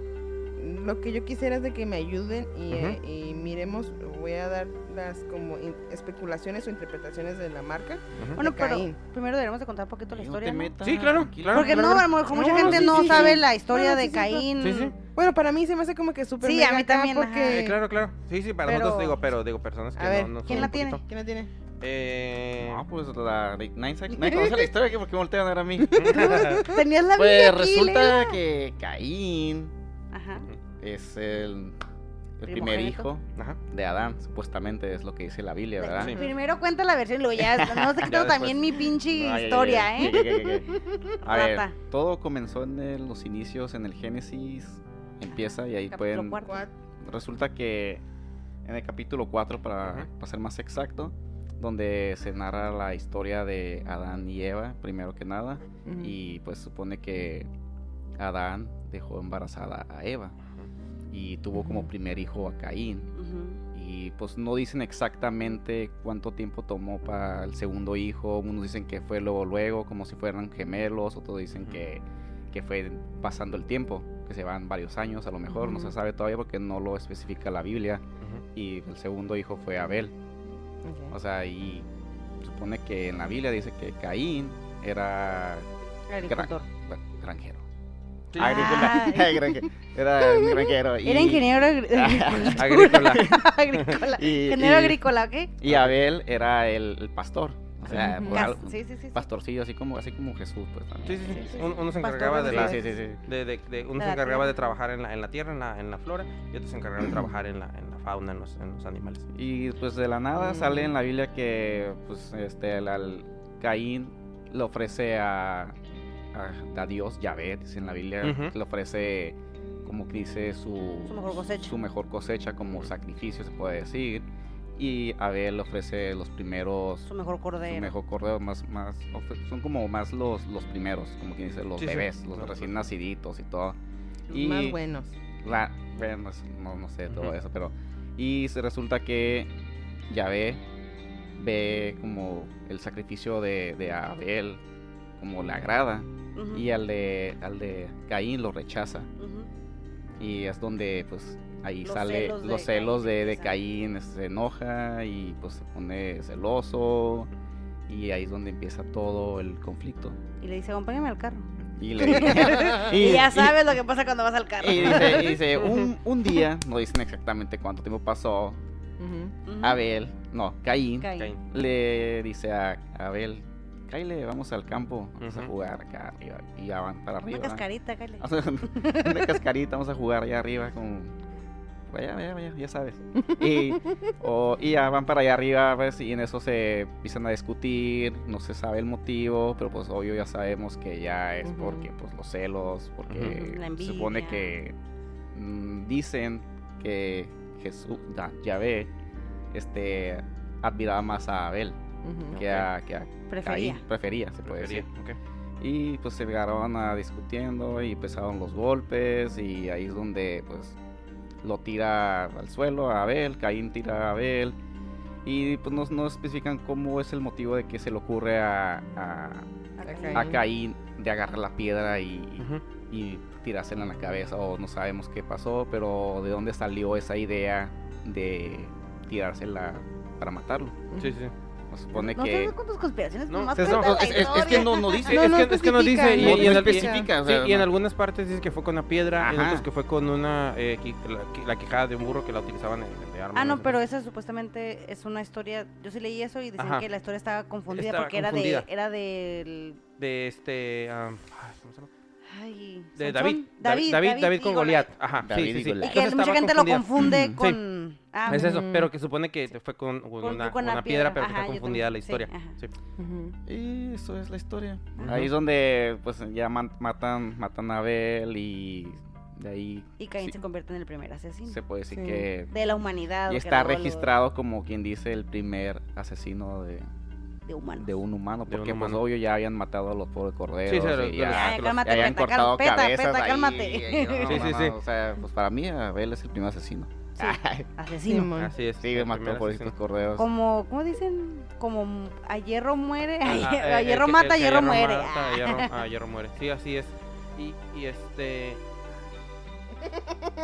lo que yo quisiera es de que me ayuden y, eh, y miremos, voy a dar las como in- especulaciones o interpretaciones de la marca. Bueno, pero Caín. primero deberemos de contar un poquito la historia, te ¿no? metas, Sí, claro, claro. Porque no, a lo mejor mucha No, gente sí, no sí, sabe sí. la historia de Caín. Sí, sí. Bueno, para mí se me hace como que súper Sí, mega a mí también, porque... Eh, claro, claro. Sí, sí, para Pero- nosotros digo, pero digo personas que A ver, no, no ¿quién son la un tiene? ¿Quién la tiene? Eh, No, pues la de Nadie conoce la historia, ¿qué? ¿por qué voltean a ver a mí? Tenías la Pues Biblia aquí, resulta que Caín Ajá. es el, el primer hijo Ajá. de Adán, supuestamente es lo que dice la Biblia, ¿verdad? Sí. Primero cuenta la versión y luego ya no te quitando después. también mi pinche No, ya, ya, historia, ya, ¿eh? ya, ya, ya, ya. A ver, todo comenzó en el- los inicios, en el Génesis, empieza y ahí Capítulo pueden... Resulta que en el capítulo 4, para, Ujú. para ser más exacto, donde se narra la historia de Adán y Eva, primero que nada, y pues supone que Adán dejó embarazada a Eva y tuvo como primer hijo a Caín. Y pues no dicen exactamente cuánto tiempo tomó para el segundo hijo. Unos dicen que fue luego, luego, como si fueran gemelos. Otros dicen que, que fue pasando el tiempo, que se van varios años a lo mejor. No se sabe todavía porque no lo especifica la Biblia. Y el segundo hijo fue Abel. Ok. O sea, y supone que en la Biblia dice que Caín era Agricultor. bueno, granjero. Sí. Agrícola. Era granjero. y- Era ingeniero agri- Agrícola. agrícola. Y- Ingeniero y- agrícola, ¿qué? Y Abel era el, el pastor. O sea, Ujú. por Cas- algo- Sí, sí, sí. sí. pastorcillo, así como, así como Jesús, pues también. sí, sí. Sí. Uno se encargaba de la, uno se encargaba de trabajar en la, en la tierra, en la, en la flora, y otro se encargaba de trabajar en la, en la fauna, en los, en los animales. Y pues de la nada Mm. sale en la Biblia que pues este el, Caín le ofrece a, a, a Dios, Yahvé, dice en la Biblia, le ofrece como que dice, su, Su mejor cosecha. su mejor cosecha como sacrificio, se puede decir. Y Abel ofrece los primeros, Su mejor su cordero. mejor cordero, más, más, son como más los, los primeros, como quien dice, los Sí, sí, bebés, los los- recién naciditos y todo. Los Y más buenos. la, bueno, es- no, no sé todo eso, pero... Y se resulta que Yahvé ve como el sacrificio de, de Abel, como le agrada, y al de, al de Caín lo rechaza. Y es donde pues ahí Los sale celos de los celos Caín de, de. Caín, se enoja y pues se pone celoso. Y ahí es donde empieza todo el conflicto. Y le dice, acompáñame al carro. Y, le dice- Y, ya sabes lo que pasa cuando vas al carro. Y dice, y dice, un, un día, no dicen exactamente cuánto tiempo pasó. Abel, no, Caín, le dice a Abel, Caile, vamos al campo, vamos a jugar acá arriba. Y ya van para arriba. Una cascarita, Kyle. Una cascarita, vamos a jugar allá arriba con... Vaya, vaya, vaya, ya sabes. Y, o- y ya van para allá arriba, pues, y en eso se empiezan a discutir, no se sabe el motivo, pero pues obvio ya sabemos que ya es porque pues los celos, porque se supone que mm, dicen que Jesús, da, Yahvé, este, admiraba más a Abel que a, que a Prefería. Caín, prefería, se puede decir. Prefería, ok. Y pues se llegaron a discutiendo y empezaron los golpes y ahí es donde pues lo tira al suelo a Abel, Caín tira a Abel y pues no, no especifican cómo es el motivo de que se le ocurre a, a, A Caín. a Caín de agarrar la piedra y, y tirársela en la cabeza o no sabemos qué pasó, pero de dónde salió esa idea de tirársela para matarlo. Sí, sí. Supone No que... sabes cuántas conspiraciones, No, es, cuenta la es- es- es que no, no dice. No, es, no que, es que no dice. Y, no y en, especifica, o sí, sea, y en no. algunas partes dice que fue con una piedra, en Ajá. otras que fue con una. eh, qui- la, la quijada de un burro que la utilizaban en, de arma. Ah, no, pero esa supuestamente es una historia. Yo sí leí eso y decían Ajá. que la historia estaba confundida Estaba porque confundida. era de era del De este. ay, ¿cómo se llama? Ay, De. David. David, David, David con Goliat. Ajá, David sí, y sí, sí. Y que mucha gente lo confunde Sí. con ah, Es eso, Mm. pero que supone que fue con, con Con- una, con una una piedra, piedra, pero que ajá, está confundida la sí, historia. ajá. Sí. Y eso es la historia. Ahí es donde pues ya matan, matan a Abel y de ahí y Caín sí, se convierte en el primer asesino se puede decir Sí. que de la humanidad. y está lo- registrado como quien dice el primer asesino de, de humanos. de un humano, De un porque pues humano. obvio ya habían matado a los pobres corderos Sí, sí, y ya, Ay, los- cálmate, ya habían peta, cal- cortado peta, cabezas peta, ahí, cálmate. y- no, Sí, no, sí, no, sí. O sea, pues para mí Abel es el primer asesino. Sí. Asesino. Así es. sí, mató por estos corderos. Como, ¿cómo dicen? Como a hierro muere, a, Ah, hie- eh, a el hierro que- mata, el que hierro muere. mata, a hierro, a hierro muere. Sí, así es. Y, y este.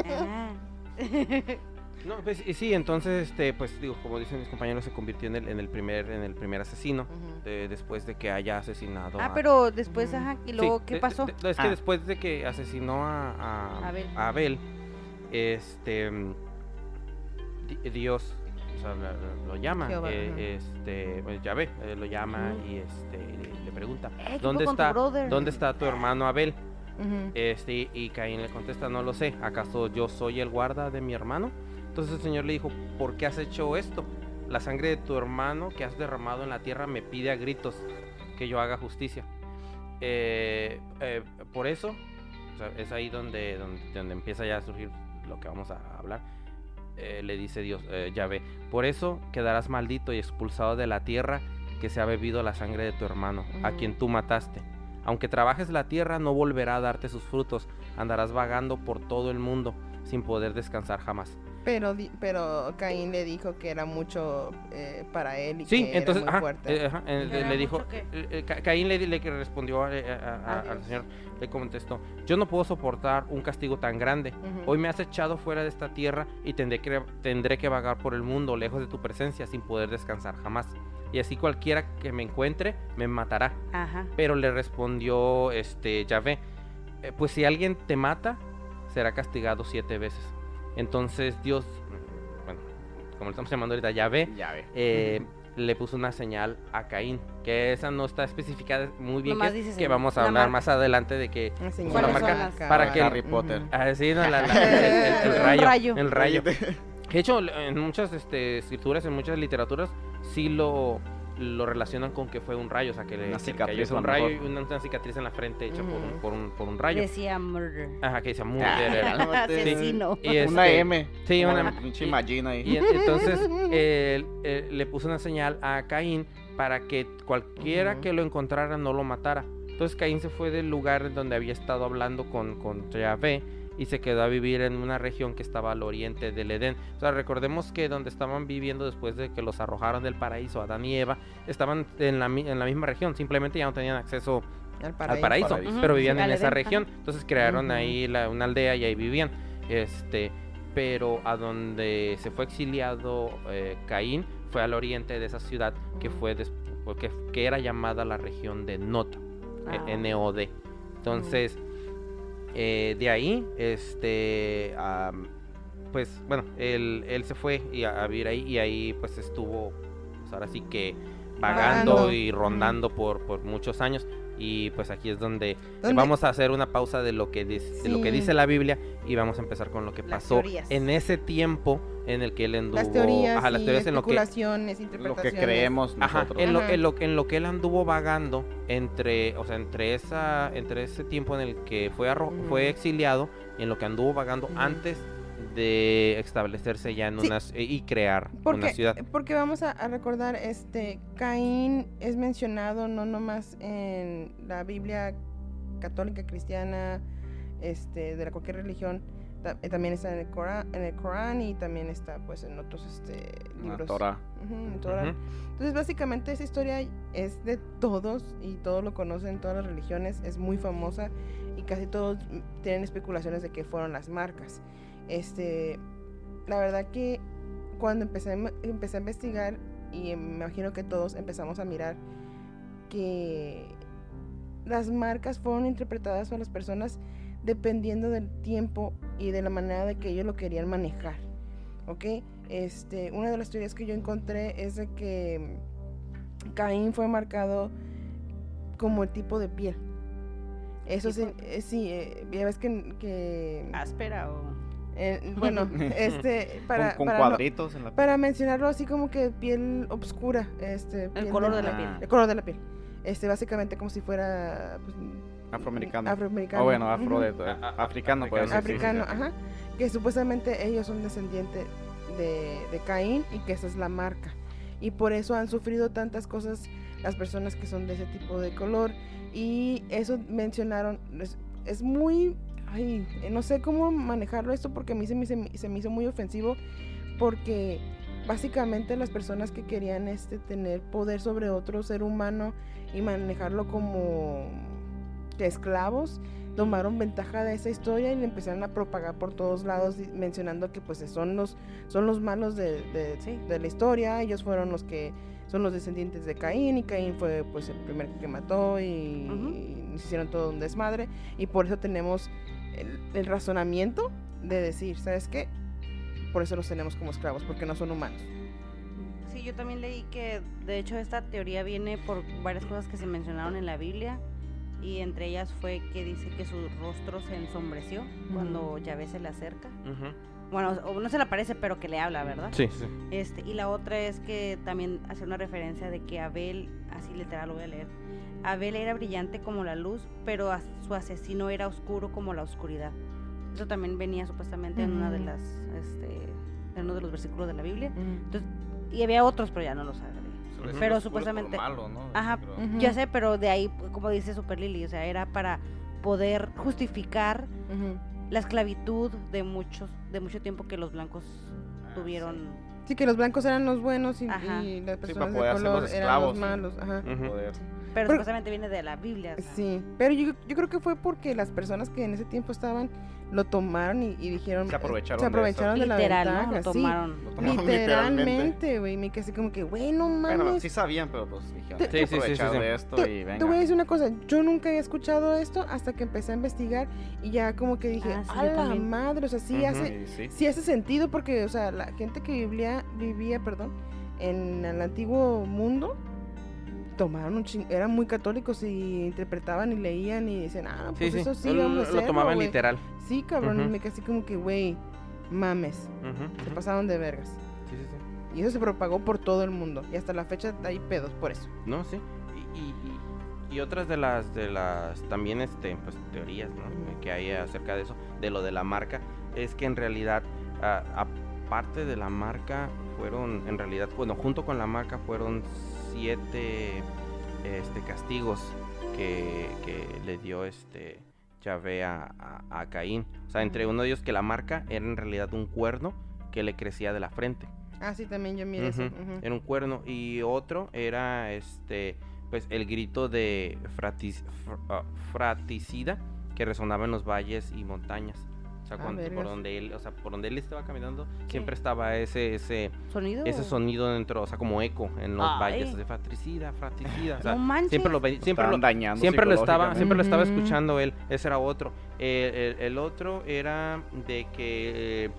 Ah. No, pues y sí, entonces, este, pues digo, como dicen mis compañeros, se convirtió en el, en el primer, en el primer asesino. De- después de que haya asesinado Ah, a- pero después, Ujú. ajá, y Sí, luego, ¿qué de- pasó? de- es que Ah. después de que asesinó a, a- Abel. a Abel, este di- Dios o sea, lo llama, Jehová, eh, este, pues, Yahvé, eh, lo llama y este le, le pregunta, Eh, ¿qué ¿dónde está, brother? dónde está tu hermano Abel? Este, y Caín le contesta, no lo sé, ¿acaso yo soy el guarda de mi hermano? Entonces el Señor le dijo, ¿por qué has hecho esto? La sangre de tu hermano que has derramado en la tierra me pide a gritos que yo haga justicia. Eh, eh, por eso, o sea, es ahí donde, donde, donde empieza ya a surgir lo que vamos a hablar. Eh, le dice Dios, eh, Yahvé, por eso quedarás maldito y expulsado de la tierra que se ha bebido la sangre de tu hermano, a quien tú mataste. Aunque trabajes la tierra, no volverá a darte sus frutos. Andarás vagando por todo el mundo sin poder descansar jamás. Pero, di- pero Caín le dijo que era mucho eh, para él y Sí, que entonces era muy ajá, fuerte. eh, ajá, eh, le- ¿Era le dijo, eh, eh, Ca- Caín le, le que respondió eh, a- a- a- A al. Señor, le contestó, yo no puedo soportar un castigo tan grande. Hoy me has echado fuera de esta tierra y tendré que, tendré que vagar por el mundo lejos de tu presencia sin poder descansar jamás. Y así cualquiera que me encuentre me matará. Ajá. Pero le respondió este Yahvé, "Eh, pues si alguien te mata, será castigado siete veces. Entonces Dios, mm, bueno, como le estamos llamando ahorita Yahvé, Ya ve. eh, le puso una señal a Caín, que esa no está especificada muy bien, que, dice que vamos a hablar marca. más adelante de que Una señal ¿Cuáles de son las- acá. para que- Harry Potter. Ujú. Ah, sí, no, la- la- el, el- el Un rayo, rayo. el rayo. De hecho, en muchas este, escrituras, en muchas literaturas, sí lo, lo relacionan con que fue un rayo, o sea, que le Una que le cicatriz, cayó un rayo y una, una cicatriz en la frente hecha por, un, por, un, por un rayo. Decía murder. Ajá, que decía Ah, murder. Asesino. Y Una este- M. Sí, una- Imagine ahí. Y en- entonces él, eh, le puso una señal a Caín para que cualquiera que lo encontrara no lo matara. Entonces Caín se fue del lugar donde había estado hablando con, con Yahvé y se quedó a vivir en una región que estaba al oriente del Edén. O sea, recordemos que donde estaban viviendo después de que los arrojaron del paraíso Adán y Eva, estaban en la, mi- en la misma región, simplemente ya no tenían acceso Al al paraíso. pero vivían sí, en esa región. Entonces crearon ahí la- una aldea y ahí vivían. Este, pero a donde se fue exiliado eh, Caín fue al oriente de esa ciudad que fue que, que era llamada la región de Nod, Ah. eh, N-O-D. Entonces, eh, de ahí, este, am, pues bueno, él, él se fue y a, a vivir ahí y ahí pues estuvo, pues ahora sí que vagando Vagando. y rondando por, por muchos años. Y pues aquí es donde ¿Dónde? vamos a hacer una pausa de lo que dis- de lo que dice la Biblia y vamos a empezar con lo que Las pasó teorías. en ese tiempo en el que él anduvo Las teorías, ajá, las y teorías en lo que Lo creemos Ajá, nosotros. en lo, en, lo, en lo que él anduvo vagando entre, o sea, entre esa, entre ese tiempo en el que fue arro- fue exiliado y en lo que anduvo vagando antes de establecerse ya en Sí. una ci- y crear Porque, una ciudad. porque vamos a, a recordar, este, Caín es mencionado no nomás en la Biblia católica, cristiana, este, de la cualquier religión, ta- eh, también está en el Corán, en el Corán y también está, pues, en otros, este, La libros. En Torah. Entonces, básicamente esa historia es de todos y todos lo conocen, todas las religiones, es muy famosa y casi todos mm, tienen especulaciones de que fueron las marcas. Este, la verdad que cuando empecé, empecé a investigar y me imagino que todos empezamos a mirar que las marcas fueron interpretadas por las personas dependiendo del tiempo y de la manera de que ellos lo querían manejar. ¿Ok? Este, una de las teorías que yo encontré es de que Caín fue marcado como el tipo de piel. Eso sí, eh, sí, eh, ya ves que, que Áspera o. eh, bueno, este, para, con con para, no- cuadritos en la para mencionarlo así como que piel oscura, este, piel color de la piel. el color de la piel. Este, básicamente como si fuera pues, Afroamericano. afroamericano. O bueno, afro de, ah, africano, puede ser. sí, sí, africano, sí. ajá, que supuestamente ellos son descendientes de, de Caín y que esa es la marca. Y por eso han sufrido tantas cosas las personas que son de ese tipo de color. Y eso mencionaron, es, es muy, ay, eh, no sé cómo manejarlo esto porque a mí se me, se me- hizo muy ofensivo porque básicamente las personas que querían este tener poder sobre otro ser humano y manejarlo como que esclavos tomaron ventaja de esa historia y le empezaron a propagar por todos lados mencionando que pues son los son los malos de, de- Sí. de la historia ellos fueron los que son los descendientes de Caín y Caín fue pues el primer que mató y, Ujú. y hicieron todo un desmadre y por eso tenemos el, el razonamiento de decir sabes qué por eso los tenemos como esclavos porque no son humanos Sí, yo también leí que de hecho esta teoría viene por varias cosas que se mencionaron en la Biblia y entre ellas fue que dice que su rostro se ensombreció cuando Yahvé se le acerca. Bueno, o no se le aparece, pero que le habla, ¿verdad? Sí, sí. Este, y la otra es que también hace una referencia de que Abel, así literal lo voy a leer, Abel era brillante como la luz, pero a- su asesino era oscuro como la oscuridad. Eso también venía supuestamente en una de las, este, en uno de los versículos de la Biblia. Entonces, y había otros, pero ya no los ser Pero supuestamente- malo, ¿no? Ajá. Ya sé, pero de ahí, como dice Super Lily, o sea, era para poder justificar la esclavitud de muchos, de mucho tiempo que los blancos Ah, tuvieron. sí que los blancos eran los buenos y, y las Sí, personas para de poder color hacerlos eran los esclavos, sí. malos ajá Ujú. Poder. Pero Pero- supuestamente viene de la Biblia. o sea, Sí, pero yo, yo creo que fue porque las personas que en ese tiempo estaban lo tomaron y, y dijeron Se aprovecharon se de aprovecharon de, la Literal, ¿no? ventaja, Lo sí. tomaron. Lo tomaron Literalmente, güey, me quedé así como que, güey, no mames. Bueno, sí sabían, pero pues dijeron, Te- Sí, sí, sí, sí, aprovechar sí. de esto te, y te venga. voy a decir una cosa, yo nunca había escuchado esto hasta que empecé a investigar y ya como que dije, Ah, sí, a la también. madre, o sea, sí hace Sí, sí. sí hace sentido porque, o sea, la gente que vivía, vivía, perdón, en el antiguo mundo, tomaron un ching, eran muy católicos y interpretaban y leían y decían, ah, Sí, pues sí. eso sí, lo, vamos a lo hacerlo, tomaban güey". literal. Sí, cabrón, y me quedé así como que, güey, mames, Ujú, se pasaron de vergas. Sí, sí, sí. Y eso se propagó por todo el mundo. Y hasta la fecha hay pedos por eso. No, sí. Y, y- y- otras de las de las también este pues teorías ¿no? Que hay acerca de eso, de lo de la marca, es que en realidad ah, aparte de la marca fueron en realidad, bueno, junto con la marca fueron siete este castigos que, que le dio este Yahvé a, a, a Caín. O sea, entre uno de ellos que la marca era en realidad un cuerno que le crecía de la frente. Ah, sí, también yo miré eso. Ujú, ujú. Era un cuerno. Y otro era este pues el grito de fratis- fr- ah, fraticida que resonaba en los valles y montañas. O sea, Ah, cuando- por donde él, o sea, por donde él estaba caminando, siempre estaba ese ese ¿Sonido? ese sonido dentro, o sea, como eco en los Ay. valles de fratricida, fraticida, o sea, no manches. siempre lo siempre lo, dañando siempre lo estaba siempre lo estaba escuchando él ese era otro Eh, el, el otro era de que eh,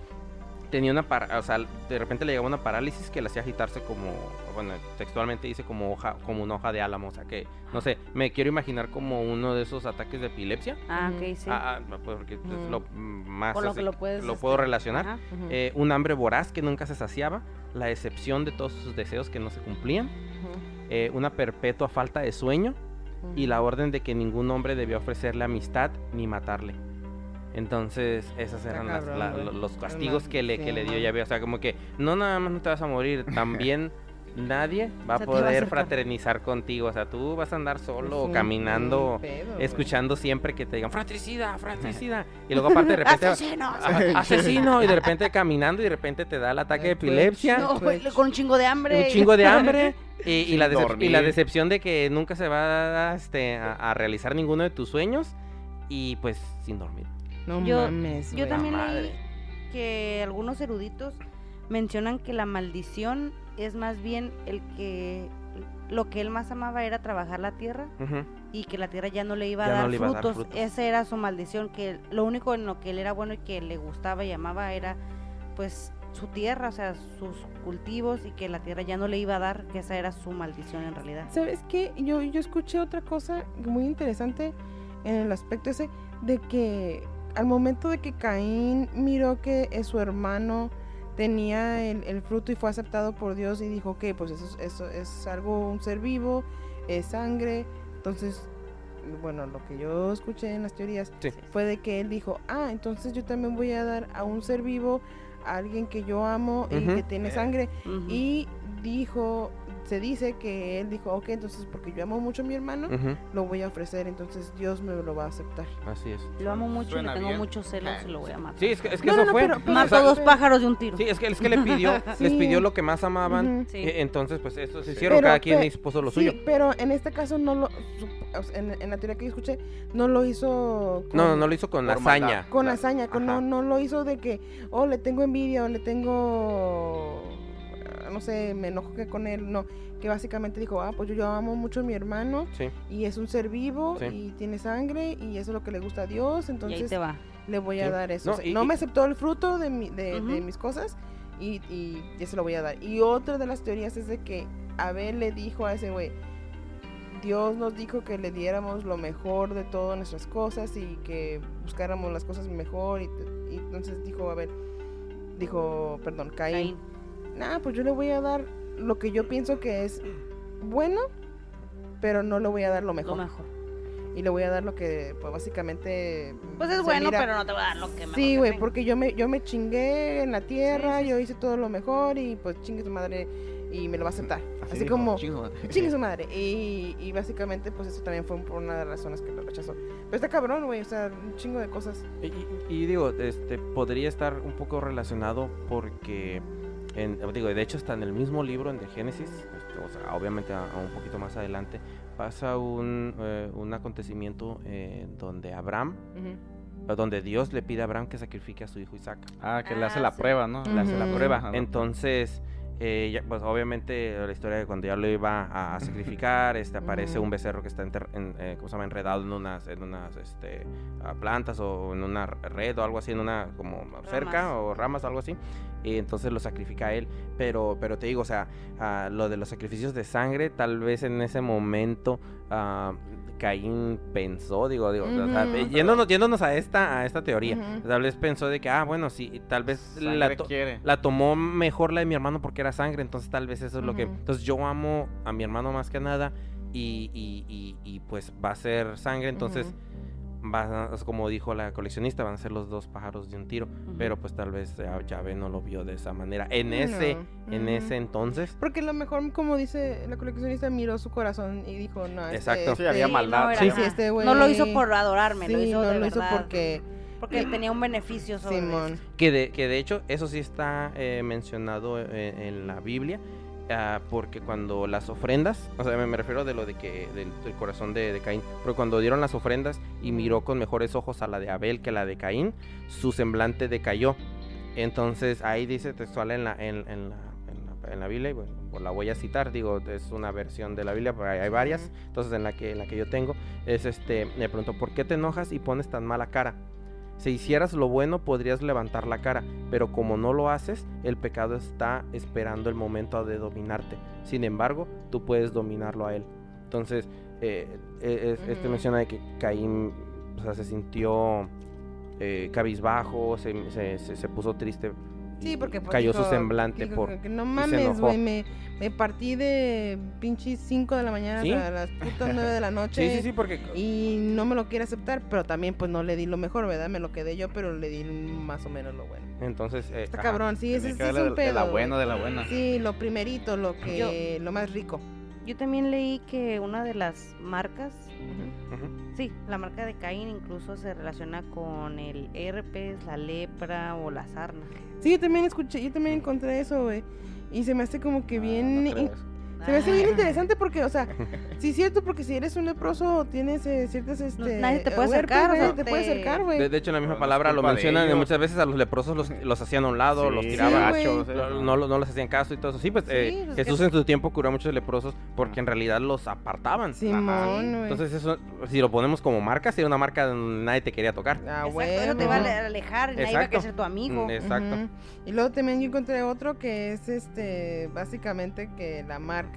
tenía una para- o sea de repente le llegaba una parálisis que le hacía agitarse como bueno textualmente dice como hoja como una hoja de álamo o sea que no sé me quiero imaginar como uno de esos ataques de epilepsia Ah, ok, sí. Ah, ah, pues, porque es lo más Con lo así que lo puedes, lo este, puedo relacionar Ajá. Eh, un hambre voraz que nunca se saciaba la decepción de todos sus deseos que no se cumplían eh, una perpetua falta de sueño y la orden de que ningún hombre debía ofrecerle amistad ni matarle. Entonces, esos eran las- la- los castigos que le, que le dio. Yahvé. O sea, como que no nada más no te vas a morir, también nadie va a poder fraternizar contigo. O sea, tú vas a andar solo un- caminando, pedo, escuchando siempre que te digan fratricida, fratricida. Y luego aparte de repente... ¡Asesinos! Ajá, asesino y de repente caminando y de repente te da el ataque de pues, epilepsia No, Twitch. con un chingo de hambre. un chingo de hambre y, y la y decepción de que nunca se va a, este, a, a realizar ninguno de tus sueños y pues sin dormir. No Yo- mames, Yo también leí que algunos eruditos mencionan que la maldición es más bien el que lo que él más amaba era trabajar la tierra y que la tierra ya no le iba a, no dar, le iba a dar frutos. frutos. Esa era su maldición, que lo único en lo que él era bueno y que le gustaba y amaba era pues su tierra, o sea, sus cultivos y que la tierra ya no le iba a dar, que esa era su maldición en realidad. ¿Sabes qué? Yo, yo escuché otra cosa muy interesante en el aspecto ese de que al momento de que Caín miró que su hermano tenía el, el fruto y fue aceptado por Dios y dijo que pues eso, es- eso es algo, un ser vivo, es sangre. Entonces, bueno, lo que yo escuché en las teorías Sí. fue de que él dijo, ah, entonces yo también voy a dar a un ser vivo, a alguien que yo amo y Ujú. que tiene sangre. Ujú. Y dijo, se dice que él dijo, ok, entonces porque yo amo mucho a mi hermano, lo voy a ofrecer, entonces Dios me lo va a aceptar. Así es. Lo amo mucho y le tengo bien. muchos celos y lo voy a matar. Sí, es que, es que No, eso no, no, fue. pero- pero- Mato o sea, dos pájaros de un tiro. Sí, es que, es que le pidió, les pidió lo que más amaban. Sí. eh, entonces, pues eso se hicieron, Pero- cada quien pe- lo Sí, suyo. pero en este caso no lo, en, en la teoría que yo escuché, no lo hizo con, No, no lo hizo con hazaña. con La- hazaña, con- no, no lo hizo de que, oh, le tengo envidia o le tengo, no sé, me enojo que con él, no, que básicamente dijo, ah, pues yo, yo amo mucho a mi hermano Sí. y es un ser vivo Sí. y tiene sangre y eso es lo que le gusta a Dios, y ahí entonces te va. le voy a Sí. dar eso. No, O sea, y- no y- me aceptó el fruto de, mi- de, de mis cosas y, y ya se lo voy a dar. Y otra de las teorías es de que Abel le dijo a ese güey, Dios nos dijo que le diéramos lo mejor de todas nuestras cosas y que buscáramos las cosas mejor. Y, y entonces dijo Abel, dijo, perdón, Caín, Caín. Nah, pues yo le voy a dar lo que yo pienso que es bueno, pero no le voy a dar lo Lo mejor. mejor. Y le voy a dar lo que, pues básicamente... Pues es bueno, mira- pero no te va a dar lo que mejor Sí, güey, porque yo me, yo me chingué en la tierra, Sí, sí, yo hice todo lo mejor y pues chingue su madre y me lo va a aceptar. Así, como, chingue su madre. Y, y básicamente pues eso también fue por una de las razones que lo rechazó. Pero está cabrón, güey, o sea, un chingo de cosas. Y, y- y digo, este podría estar un poco relacionado porque, en, digo, de hecho está en el mismo libro, en de Génesis, este, o sea, obviamente a, a un poquito más adelante, pasa un, eh, un acontecimiento eh, donde Abraham, donde Dios le pide a Abraham que sacrifique a su hijo Isaac. Ah, que le hace Ah, la sí. prueba, ¿no? Le hace la prueba. ajá. Entonces, eh, ya, pues obviamente la historia de cuando ya lo iba a, a sacrificar, este aparece un becerro que está enter- en, eh, ¿cómo se llama? enredado en unas, en unas este, ah, plantas o en una red o algo así, en una como cerca o ramas o algo así. Y entonces lo sacrifica a él. Pero, pero te digo, o sea, ah, lo de los sacrificios de sangre, tal vez en ese momento ah, Caín pensó, digo, digo, o sea, Ujú. yéndonos, yéndonos a esta, a esta teoría, Ujú. tal vez pensó de que, ah, bueno, sí, tal vez la, Sangre to- quiere. la tomó mejor la de mi hermano porque era sangre, entonces tal vez eso es lo que... Entonces yo amo a mi hermano más que nada y, y- y- y, pues va a ser sangre, entonces va a- es como dijo la coleccionista, van a ser los dos pájaros de un tiro, Ujú. pero pues tal vez Yahvé no lo vio de esa manera. En ese, No, en ujú. ese entonces, Porque a lo mejor, como dice la coleccionista, miró su corazón y dijo, no, este, Exacto. Sí, había este- maldad. no, Sí, sí, este güey. No lo hizo por adorarme, lo hizo no de lo hizo verdad, porque. porque tenía un beneficio sobre Simón. que de, que de hecho eso sí está eh, mencionado en, en la Biblia, ah, porque cuando las ofrendas, o sea, me, me refiero de lo de que del, del corazón de, de Caín, porque cuando dieron las ofrendas y miró con mejores ojos a la de Abel que la de Caín, su semblante decayó. Entonces ahí dice textual en la, en, en la, en la- en la Biblia, y bueno, pues la voy a citar, digo, es una versión de la Biblia, pero hay, hay varias, entonces en la que, en la que yo tengo, es este, me pregunto, ¿por qué te enojas y pones tan mala cara? Si hicieras lo bueno podrías levantar la cara, pero como no lo haces, el pecado está esperando el momento de dominarte. Sin embargo, tú puedes dominarlo a él. Entonces, eh, eh, es- este menciona de que Caín o sea, se sintió eh, cabizbajo, se, se- se- se puso triste. Sí, porque pues, cayó su semblante dijo por... que, no se mames, enojó. güey, me, me partí de pinches 5 de la mañana ¿Sí? hasta las putas 9 de la noche. Sí, sí, sí, porque... Y no me lo quiere aceptar, pero también pues no le di lo mejor, ¿verdad? Me lo quedé yo, pero le di más o menos lo bueno. Entonces... eh, Está ajá. cabrón, sí, ese es un de- de la pedo. buena, de la buena. Sí, lo primerito, lo que, lo más rico. Yo también leí que una de las marcas, sí, la marca de Caín incluso se relaciona con el herpes, la lepra o la sarna. Sí, yo también escuché, yo también encontré eso, güey. Y se me hace como que Ah, bien... no. Se me hace bien Ah. interesante porque, o sea, sí es cierto, porque si eres un leproso tienes eh, ciertas, este... nadie te puede acercar, nadie no te puede acercar, güey. De, de hecho, en la misma Pero no palabra lo mencionan y muchas veces a los leprosos los, los hacían a un lado, los Sí, tiraban. güey. gachos, eh, No, no, no les hacían caso y todo eso. Sí, pues Sí, eh, pues Jesús que- en su tiempo curó a muchos leprosos porque en realidad los apartaban. Simón, güey. Entonces eso, si lo ponemos como marca, sería una marca donde nadie te quería tocar. Ah, Exacto, eso te va a alejar, nadie va a Exacto. querer ser tu amigo. Mm, Exacto. Y luego también yo encontré otro que es este básicamente que la marca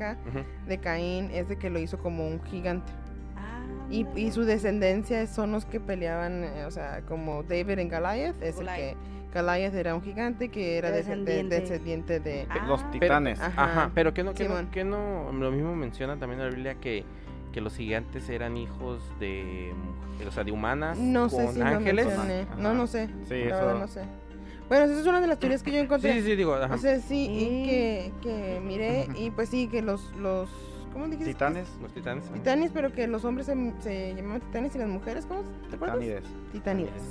De Caín es de que lo hizo como un gigante. Ah, Y, y su descendencia son los que peleaban, eh, o sea, como David en Goliath, es el Goliath. que Goliath era un gigante que era descendiente, Descendiente. descendiente de... Ah. Los titanes. Ajá. Ajá, pero que no, que no, que no, lo mismo menciona también la Biblia que, que los gigantes eran hijos de, o sea, de humanas No sé con si lo ángeles. No, no sé. Sí, la verdad eso. no sé. Bueno, esa es una de las teorías que yo encontré. Sí, sí, digo, ajá. O sea, sí, y Mm. que, que miré, y pues sí, que los, los ¿cómo dijiste? Titanes. los titanes. Titanes, pero que los hombres se, se llamaban titanes y las mujeres, ¿cómo? ¿Te acuerdas? Titanides. Titanides.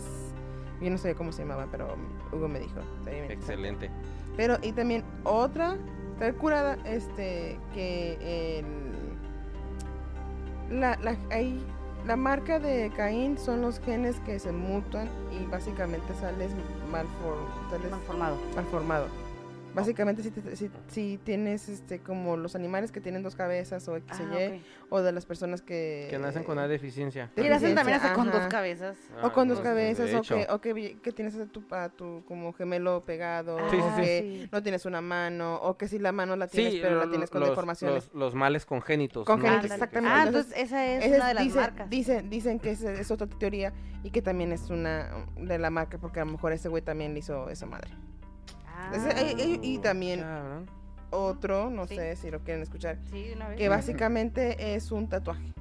Yo no sé cómo se llamaban, pero Hugo me dijo. Excelente. Pero, y también otra, está curada, este, que el... La, la, ahí, la marca de Caín son los genes que se mutan y básicamente sales malfor- sales Malformado. malformado. Básicamente si, te- si, si tienes este como los animales que tienen dos cabezas o X Ah, o Y, o de las personas que... Que nacen con una deficiencia. de- Y nacen también hasta con dos cabezas. O con Ah, dos cabezas, o que, o que, que tienes a tu, a tu como gemelo pegado, sí, o sí. que sí. no tienes una mano, o que si la mano la tienes, Sí, pero la tienes con los, deformaciones. Los, los males congénitos. Congénitos, exactamente. Ah, Entonces, entonces esa es Esa una de las dice- marcas. Dicen, dicen que esa es otra teoría y que también es una de la marca, porque a lo mejor ese güey también le hizo esa madre. Ah, Ese- eh, y también Cabrón. otro, no Sí. sé si lo quieren escuchar, Sí, una vez. que básicamente es un tatuaje.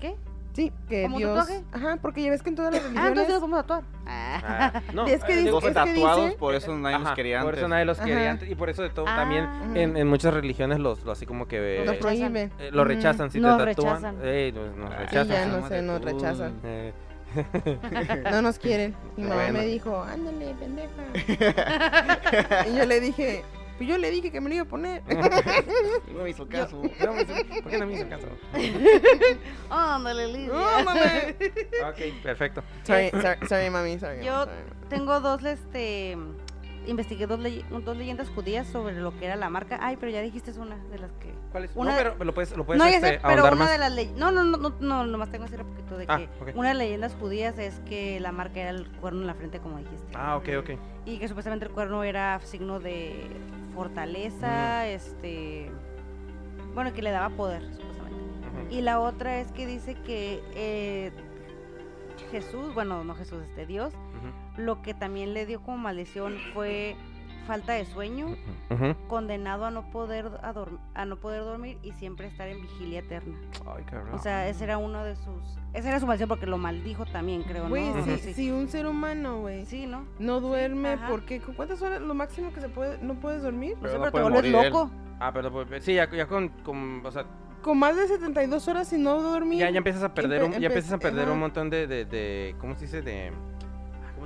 ¿Qué? Sí, que ¿Como un Dios... tatuaje? Ajá, porque ya ves que en todas las Ah, religiones... entonces lo podemos tatuar. Ah. Ah, no, Es que eh, digo, es que tatuados, dice- por eso nadie los ajá, quería Por antes. eso nadie los quería Ajá. antes. Y por eso de todo Ah, también ujú. en, en muchas religiones los, los así como que eh, rechazan. prohíben. eh, lo rechazan si Nos te tatúan. rechazan. eh, nos, nos Ah, rechazan. ya no sé, nos rechazan. Eh, No nos quieren. Mi mamá Bueno. me dijo, ándale, pendeja. y yo le dije, pues yo le dije que me lo iba a poner. No me hizo caso. no, me hizo- ¿Por qué no me hizo caso? Ándale, Lidia. ¡Oh, mami! Ok, perfecto. sorry, sorry, sorry, mami, sorry. Yo- sorry. Tengo dos, este, investigué dos, ley- dos leyendas judías sobre lo que era la marca. Ay, pero ya dijiste es una de las que... ¿Cuál es? Una no, pero lo puedes, lo puedes no, este, sé, pero una más. de las leyendas... No, no, no, no, no, nomás tengo que decir un poquito de que Ah, ok. una de las leyendas judías es que la marca era el cuerno en la frente, como dijiste. Ah, ok, ok. Y que supuestamente el cuerno era signo de fortaleza, Mm. este... Bueno, que le daba poder, supuestamente. Y la otra es que dice que eh, Jesús, bueno, no Jesús, este Dios. Lo que también le dio como maldición fue falta de sueño, condenado a no poder a, a no poder dormir y siempre estar en vigilia eterna. Ay, cabrón. O sea, ese era uno de sus esa era su maldición porque lo maldijo también, creo, Güey, ¿no? si, Sí. si un ser humano, güey, Sí, ¿no? no duerme, ajá. ¿por qué? ¿Con cuántas horas lo máximo que se puede, no puedes dormir? Pero no pero te vuelves él. loco. Ah, pero pues, sí, ya, ya con, con- o sea, Con más de 72 horas sin no dormir. ya, ya empiezas a perder, un, ya empiezas a perder ajá. un montón de, de, de- ¿cómo se dice? De, ¿cómo te-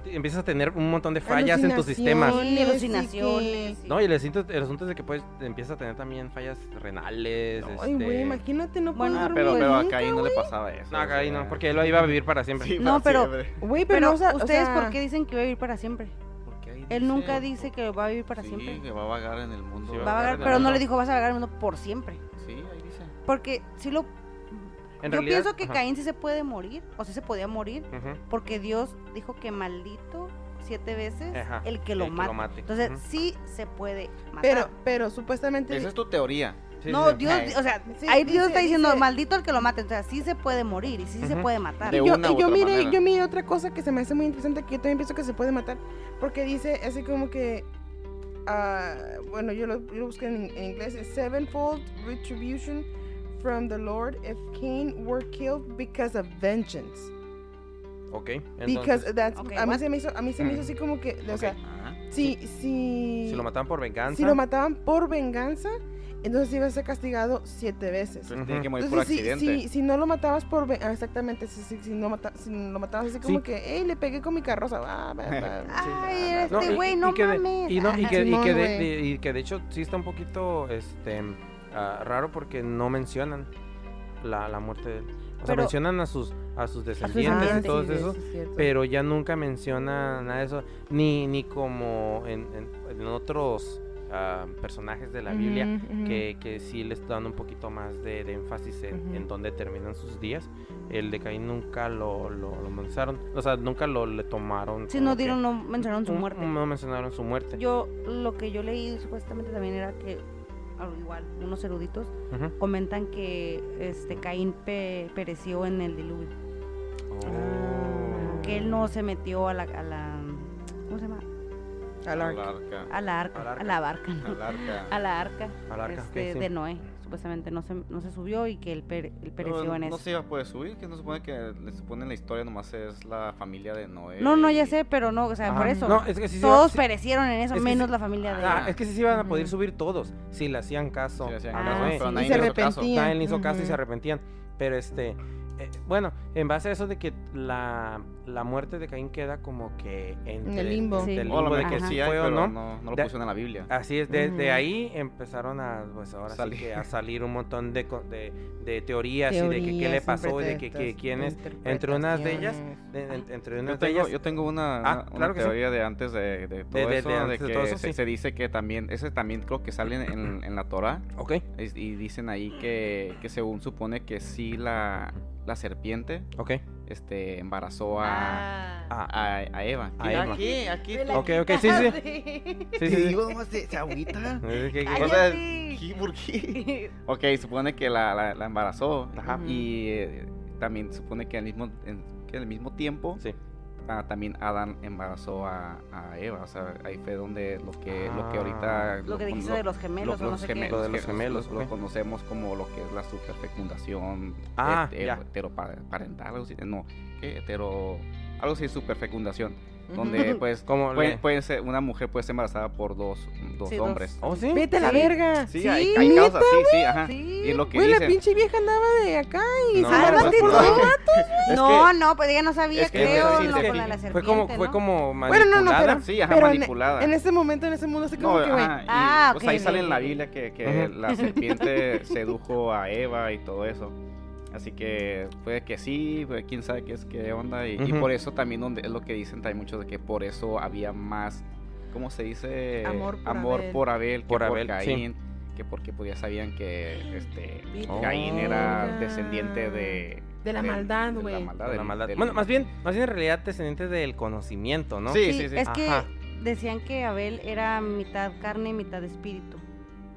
empiezas a tener un montón de fallas en tus sistemas. Alucinaciones. No, y el asunto, el asunto es de que pues empiezas a tener también fallas renales. Ay, güey, este- imagínate, no Bueno, puedes Ah, dormir pero, pero a Caín no güey. le pasaba eso. No, acá ahí o no, porque él lo iba a vivir para siempre. sí, No, para pero-. Güey, pero, Pero, no, o sea, o ¿ustedes sea, por qué dicen que va a vivir para siempre? Él nunca dice que va a vivir para sí, siempre. que va a vagar en el mundo. Sí, Va a vagar pero no le dijo vas a vagar en el mundo por siempre. Sí, ahí dice. Porque si lo En yo realidad- pienso que ajá. Caín sí se puede morir, o sí se podía morir, Ujú. porque Dios dijo que maldito siete veces Ajá, el que lo el que mate. lo mate. Entonces Ujú. sí se puede matar. pero, pero supuestamente... Esa es tu teoría. Sí, no, sí. Dios, o sea, Sí, ahí Dios dice- está diciendo dice- maldito el que lo mate, o sea, sí se puede morir y sí se Ujú. puede matar. De Y yo, una y yo manera. yo miré otra cosa que se me hace muy interesante que yo también pienso que se puede matar. Porque dice así como que. ah, bueno, yo lo, yo lo busqué en, en inglés. es Sevenfold retribution from the Lord if Cain were killed because of vengeance. Ok, Because entonces, that's, Ok, a mí se me hizo, a mí se me hizo así como que, o Ok. sea, Ajá. si, si, si lo mataban por venganza. si lo mataban por venganza, entonces iba a ser castigado siete veces. Entonces tiene que morir por Entonces, si, accidente. si, si no lo matabas por... ah, exactamente, si, si, si no mata- si lo matabas así como Sí. que, hey, le pegué con mi carroza. ah, Ay, este y- güey, y no que de- mames. Y, no, y, que, y, que de- y que de hecho sí está un poquito este ah, raro porque no mencionan la, la muerte de él. O sea, mencionan a sus a sus descendientes y todo sí, eso, es pero ya nunca menciona nada de eso, ni, ni como en, en- en otros ah, personajes de la Biblia, que, que sí les dan un poquito más de, de énfasis en, en dónde terminan sus días. El de Caín nunca lo, lo, lo mencionaron, o sea, nunca lo le tomaron. Sí, no dieron, no mencionaron su muerte. No mencionaron su muerte. Yo, lo que yo leí supuestamente también era que, igual, unos eruditos comentan que este Caín pe- pereció en el diluvio. Ah. Que él no se metió a la, a la ¿cómo se llama? Al arca. Al arca. A la arca, a la barca, Al arca. a la arca, Al arca, este, sí. de Noé. Supuestamente no se, no se subió y que él, pere- él Pero pereció en no eso. se iba a poder subir, que no se supone que le supone en la historia nomás es la familia de Noé. No, no, ya y- sé, pero no, o sea, por eso. No, es que sí se Todos iba- perecieron en eso, es menos sí- la familia de Ah, es que sí se iban a poder subir todos si le hacían caso. Sí, le hacían Ah, caso, sí. pero Y nadie se le hizo caso. arrepentían. Nadie le hizo caso y se arrepentían. Pero este, eh, bueno, en base a eso de que la, la muerte de Caín queda como que entre el limbo. Sí. limbo de que sí hay, fue o pero no. no, no lo De- pusieron en la Biblia. Así es, desde ahí empezaron a, pues ahora Salir. sí que a salir un montón de, co- de, de teorías, y de que qué le pasó y de que, que quién es. Entre unas de ellas, de- en- entre Yo unas de tengo, ellas, yo tengo una, Ah, una- sí. teoría de antes de, de todo de- eso, de de, de que todo eso, se, sí. se dice que también, ese también creo que sale en, en la Torah, ok, y dicen ahí que, que según supone que sí la, la serpiente ok, este, embarazó a, Ah. ah, a, a Eva. A Eva. Aquí, aquí. Ok, ok, sí, sí. sí, sí, sí. digo nomás se, se agüita. O sea. ¿qué? ¿por qué? Ok, supone que la, la, la embarazó. Ajá. Y eh, también supone que al mismo, en, que al mismo tiempo sí. Ah, también Adán embarazó a, a Eva. O sea, ahí fue donde lo que, lo que Ah. ahorita... Lo que dijiste de los gemelos lo- o no los sé gemelos, qué. Lo de los gemelos, lo conocemos como lo que es la superfecundación Ah, heteroparental, algo así, no, ¿qué? hetero, algo así, superfecundación. Donde pues Como puede, puede ser, una mujer puede ser embarazada por dos, dos Sí, dos. hombres. Oh, sí. Vete a la Sí. verga. Sí, Sí, hay, hay casos así, sí, ajá. Sí. Y es lo que Güey, la dicen. pinche vieja andaba de acá y No, se no, embarazó no, por no. dos no, que- no, pues ella no sabía, es que creo, sí, no, es que con la de la Fue como, serpiente, fue ¿no? como Bueno, no, no, manipulada. pero- Sí, ajá, Pero en- manipulada. En ese momento, en ese mundo, así como No, que, güey. Ah, pues ahí sale en la. Biblia que, la serpiente sedujo a Eva y todo eso. Así que puede que sí, puede- quién sabe qué es qué onda. Y, por eso también donde es lo que dicen también muchos de que por eso había más, ¿cómo se dice? Amor por Amor Abel. por Abel que Por por, Abel, sí. Caín. Que porque pues ya sabían que este Oh. Caín era descendiente de... De la maldad, de güey. la maldad. De la maldad. Bueno, más bien, más bien en realidad descendiente del conocimiento, ¿no? Sí, Sí, sí, sí. es que decían que Abel era mitad carne y mitad espíritu.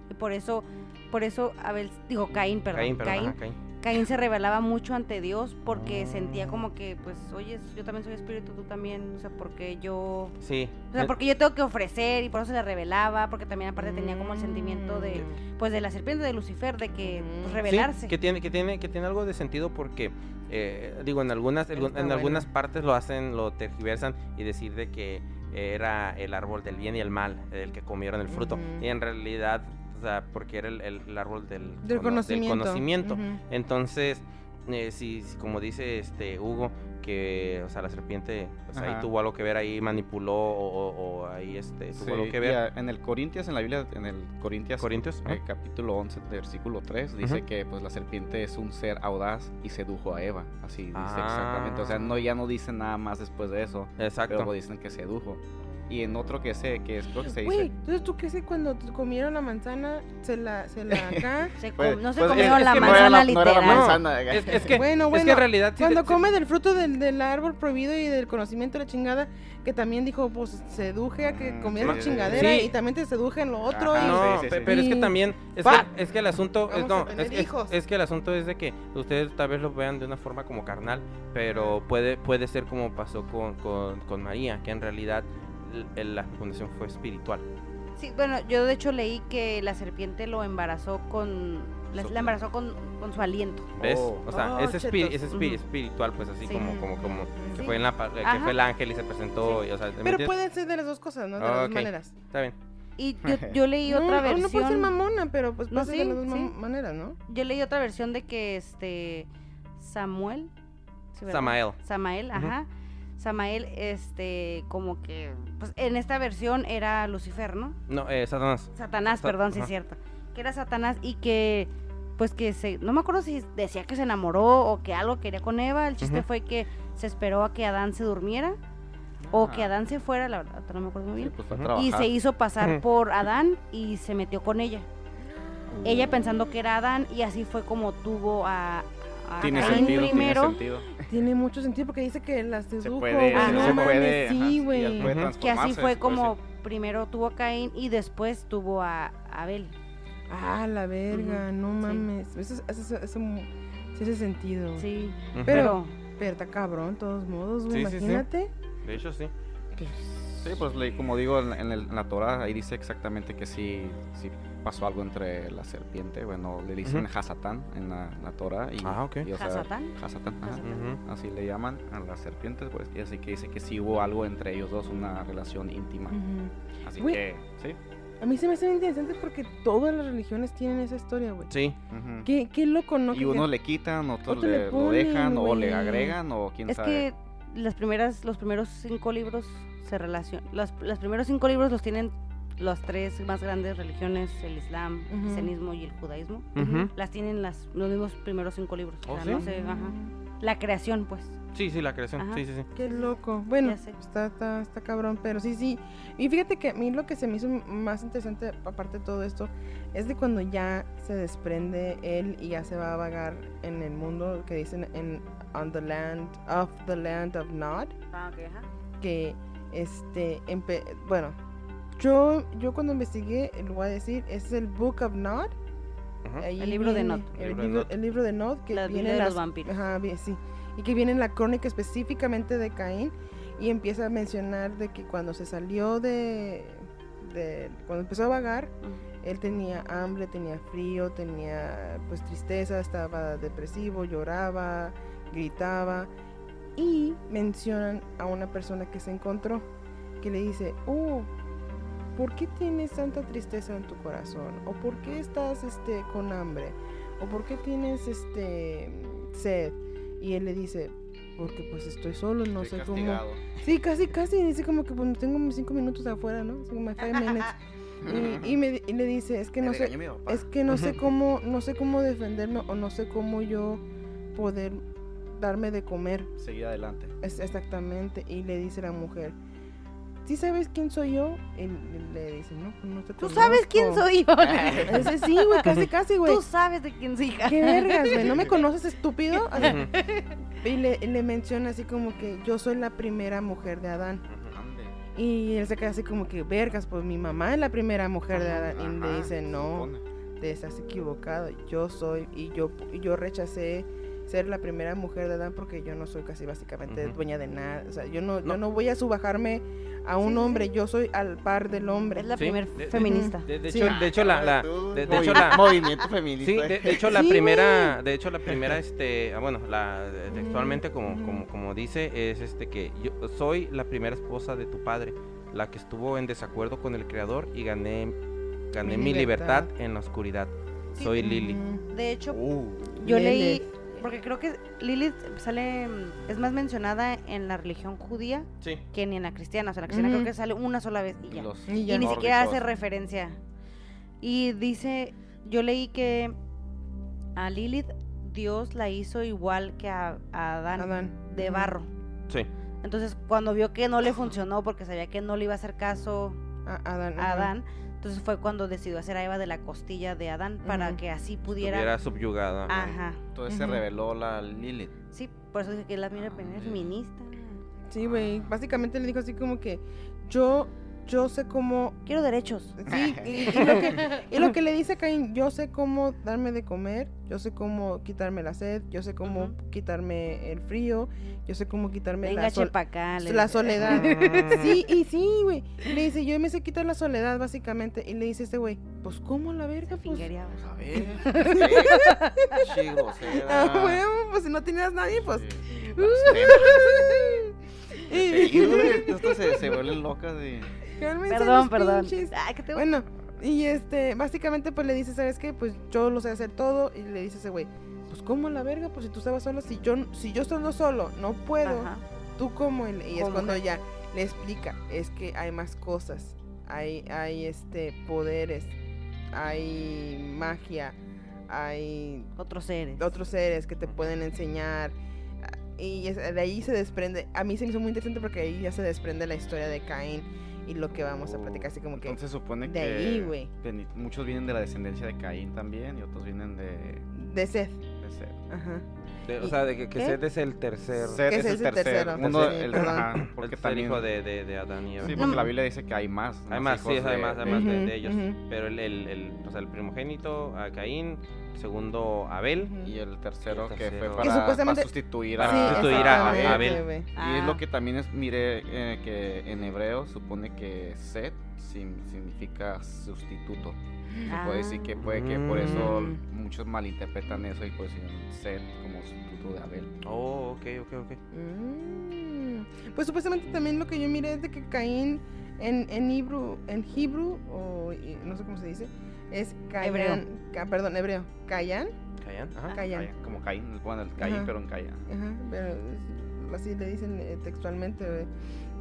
Y por eso, por eso Abel, digo Caín, perdón, Caín, perdón, Caín, Caín. Caín se rebelaba mucho ante Dios porque sentía como que, pues, oye, yo también soy espíritu, tú también, o sea, porque yo, Sí. o sea, porque yo tengo que ofrecer y por eso se le rebelaba, porque también aparte tenía como el sentimiento de, pues, de la serpiente de Lucifer, de que, pues, Mm. Sí, rebelarse. Sí, que tiene, que tiene, que tiene algo de sentido porque, eh, digo, en algunas, en, bueno. algunas partes lo hacen, lo tergiversan y decir de que era el árbol del bien y el mal, el que comieron el fruto. Y en realidad, o sea, porque era el, el- el árbol del, Del cono- conocimiento. Entonces, eh, si, si como dice este Hugo, que, o sea, la serpiente, pues ahí tuvo algo que ver, ahí manipuló o, o- o ahí este, tuvo Sí, algo que ver. a- en el Corintias, en la Biblia, en el Corintias, Corintios, eh, capítulo 11, versículo 3, dice que pues la serpiente es un ser audaz y sedujo a Eva. Así dice Ah. exactamente. O sea, no, ya no dicen nada más después de eso, Exacto. pero dicen que sedujo. Y en otro que sé, que es, creo que se dice... Güey, entonces tú crees que cuando comieron la manzana se la, se la acá. Se Pues- no se pues, comieron es la que no manzana no la literal. manzana. Es, es que, Bueno, es bueno, que en realidad... sí Cuando te- come del fruto del, del árbol prohibido y del conocimiento de la chingada, que también dijo, pues seduje a que Mm, comieras sí, sí, chingadera sí. y también te seduje en lo otro. Ajá, y... No, sí, sí, pe- sí. pero es que también es que, es que el asunto es, Vamos no, a tener es, es- hijos. es que el asunto es de que ustedes tal vez lo vean de una forma como carnal, pero puede puede ser como pasó con, con, con María, que en realidad la fecundación fue espiritual. Sí, bueno, yo de hecho leí que la serpiente lo embarazó con, la, Su- la embarazó con, con su aliento. ¿Ves? Oh. O sea, Oh, es, chetos. es espiri- Ujú. espiritual, pues así Sí. como como como que Sí. fue en la que Ajá. fue el ángel y se presentó, y, o sea, ¿me Pero entiendes? puede ser de las dos cosas, ¿no? De las Ah, dos ok. maneras. Está bien. Y yo, yo leí no, otra versión. no puede ser mamona, pero pues No, ser de sí, las dos sí. maneras, ¿no? Yo leí otra versión de que este Samuel. ¿sí? Samael. Samael, ajá. Samael, este, como que, pues en esta versión era Lucifer, ¿no? No, eh, Satanás. Satanás, Sa- perdón, sí ajá. es cierto. Que era Satanás y que, pues que se, no me acuerdo si decía que se enamoró o que algo quería con Eva. El chiste fue que se esperó a que Adán se durmiera o que Ah. Adán se fuera, la verdad, no me acuerdo muy Sí, bien. pues fue a Ujú. trabajar. Y se hizo pasar por Adán y se metió con ella. Ella pensando que era Adán y así fue como tuvo a, a Tiene Caín sentido, tiene primero. sentido. Tiene mucho sentido porque dice que la sedujo. puede, güey, sí, no se mames, puede, Sí, sí, güey. puede. Que así fue se puede como primero tuvo a Caín y después tuvo a Abel. Ah, la verga, Ujú, no sí. mames. Eso, es- eso, es- eso sí hace sentido. Sí, Ujú. Pero- pero Pero está cabrón, de todos modos, güey. Sí, sí, sí. Imagínate. De hecho, sí. Sí, pues como digo, en, en el- en la Torah ahí dice exactamente que sí, sí pasó algo entre la serpiente. Bueno, le dicen Ujú. Hasatán en la, en la Torah. Y, Ah, ok. y, o sea, ¿Hasatán? Hasatán, ajá. Hasatán. Ujú. Así le llaman a las serpientes, pues. Y así que dice que sí hubo algo entre ellos dos, una relación íntima. Ujú. Así Güey. que, sí. A mí se me hace bien interesante porque todas las religiones tienen esa historia, güey. Sí. ujú. Qué, qué loco, ¿no? Y Que- unos le quitan, otros Otro le le, lo ponen, dejan, o le agregan, o quién es sabe. que las primeras, los primeros cinco libros se relacionan. Los, los primeros cinco libros los tienen las tres más grandes religiones, el Islam, el cristianismo y el judaísmo. Las tienen las, los mismos primeros cinco libros. O ¿Oh, sea, sí? no sé, ajá. La creación, pues. Sí, sí, la creación. Ajá. Sí, sí, sí. Qué loco. Bueno, está, está, está cabrón, pero sí, sí. Y fíjate que a mí lo que se me hizo más interesante, aparte de todo esto, es de cuando ya se desprende él y ya se va a vagar en el mundo que dicen en On the Land, of the Land of Nod, Ah, ok, ajá. que este, empe- bueno, yo, yo cuando investigué, lo voy a decir, es el Book of Nod. El libro de Nod. El, El libro de Nod. el libro de Nod, que La viene de las- los vampiros. Ajá, bien, sí. Y que viene en la crónica específicamente de Caín y empieza a mencionar de que cuando se salió de, de cuando empezó a vagar, él tenía hambre, tenía frío, tenía pues tristeza, estaba depresivo, lloraba, gritaba y mencionan a una persona que se encontró que le dice, "Oh, ¿por qué tienes tanta tristeza en tu corazón? ¿O por qué estás este con hambre? ¿O por qué tienes este sed?" Y él le dice, "Porque pues estoy solo, no Estoy sé cómo." castigado. Sí, casi, casi. Dice como que pues, tengo mis cinco minutos afuera, ¿no? Así como my five minutes. Y, y me, y le dice, es que no sé, es que no sé cómo, no sé cómo defenderme o no sé cómo yo poder darme de comer. Seguir adelante. Es exactamente. Y le dice la mujer, ¿sí sabes quién soy yo? Y le dice, no, pues no te Tú sabes quién conozco". soy yo. Dice, sí, güey, casi, casi, güey. Tú sabes de quién soy hija. ¿Qué vergas, güey? ¿No me conoces, estúpido? Así- y le, menciona así como que yo soy la primera mujer de Adán. Y él se queda así como que, vergas, pues mi mamá es la primera mujer de Adán. Y le dice, no, te estás equivocado. Yo soy y yo y yo rechacé ser la primera mujer de Adán porque yo no soy casi básicamente dueña de nada. O sea, yo no, No. yo no voy a subajarme a un Sí, hombre, sí. yo soy al par del hombre. Es la Sí, primer de- de- feminista. De, de Sí. hecho, de hecho la, de- hecho, la- movimiento feminista. Sí, de, de hecho la Sí, primera, de hecho la primera, este, ah, bueno, la textualmente como, como, como dice es este que yo soy la primera esposa de tu padre, la que estuvo en desacuerdo con el creador y gané, gané Mi mi, libertad. libertad. en la oscuridad. Sí. Soy Lili. De hecho, Uh, yo leí, porque creo que Lilith sale, es más mencionada en la religión judía Sí. que ni en la cristiana. O sea, en la cristiana creo que sale una sola vez y ya. los Y ya. Y ni siquiera hace referencia. Y dice, yo leí que a Lilith Dios la hizo igual que a, a Adán, Adán. de barro. Sí. Entonces, cuando vio que no le funcionó porque sabía que no le iba a hacer caso A- Adán. a ajá. Adán, entonces fue cuando decidió hacer a Eva de la costilla de Adán para Ujú. que así pudiera... Estuviera subyugada. ¿no? Ajá. Entonces se Ujú. reveló la Lilith. Sí, por eso dije que es la primera, primera Ah, feminista. Sí, güey. Básicamente le dijo así como que yo, yo sé cómo. Quiero derechos. Sí, y, y lo que, y lo que le dice a Caín, yo sé cómo darme de comer, yo sé cómo quitarme la sed, yo sé cómo quitarme el frío, yo sé cómo quitarme Venga, la, sol- acá. la soledad. Ah. Sí, y sí, güey. Le dice, yo me sé quitar la soledad, básicamente. Y le dice este güey, pues, ¿cómo la verga? Pues. Pues a ver. Sí, ah, huevo, pues si no tenías nadie, pues. Sí. Y- Y esto se, se vuelven locas de. Cálmense Perdón, los perdón. pinches. Ay, que te Bueno, y este, básicamente pues le dice, ¿sabes qué? Pues yo lo sé hacer todo. Y le dice ese güey, pues ¿cómo la verga? Pues si tú estabas solo, si yo, si yo estando solo no puedo, Ajá. tú cómo. Y, y es cuando que- ya le explica, es que hay más cosas, hay, hay este, poderes, hay magia, hay Otros seres. otros seres que te pueden enseñar. Y de ahí se desprende, a mí se me hizo muy interesante porque ahí ya se desprende la historia de Caín y lo que vamos a platicar, así como que Entonces supone de que. ahí, güey. Muchos vienen de la descendencia de Caín también y otros vienen de. de sed. de Seth. Ajá. De- o ¿Y sea, de que, que? Seth es el tercer, Seth es el es el tercero. Uno, Sí, el, ajá, el porque también. hijo de, de, de Adán y Eva. Sí, No, porque la. Biblia dice que hay más. Hay más sí, hijos hay de- más, hay de- más de, ellos. Pero el, el, el, o sea, el primogénito, a Caín, segundo Abel. Y el tercero, El que tercero. fue Que para, supuestamente- para sustituir a, sustituir a- Abel. Y es Ah. lo que también es, miré eh, que en hebreo supone que Set significa sustituto. Se puede decir que puede que por eso Mm. muchos malinterpretan eso y pues Set como sustituto de Abel. Oh, ok, ok, ok. Mm. Pues supuestamente también lo que yo miré es de que Caín en, en hebrew, en hebrew, o no sé cómo se dice, es Hebreo. Cayan, ca- perdón, hebreo, Cayan, Caín, ajá. Cayan. Caín, como Caín, bueno, el Caín, Ajá. pero en Caín. Ajá, pero así le dicen eh, textualmente, güey.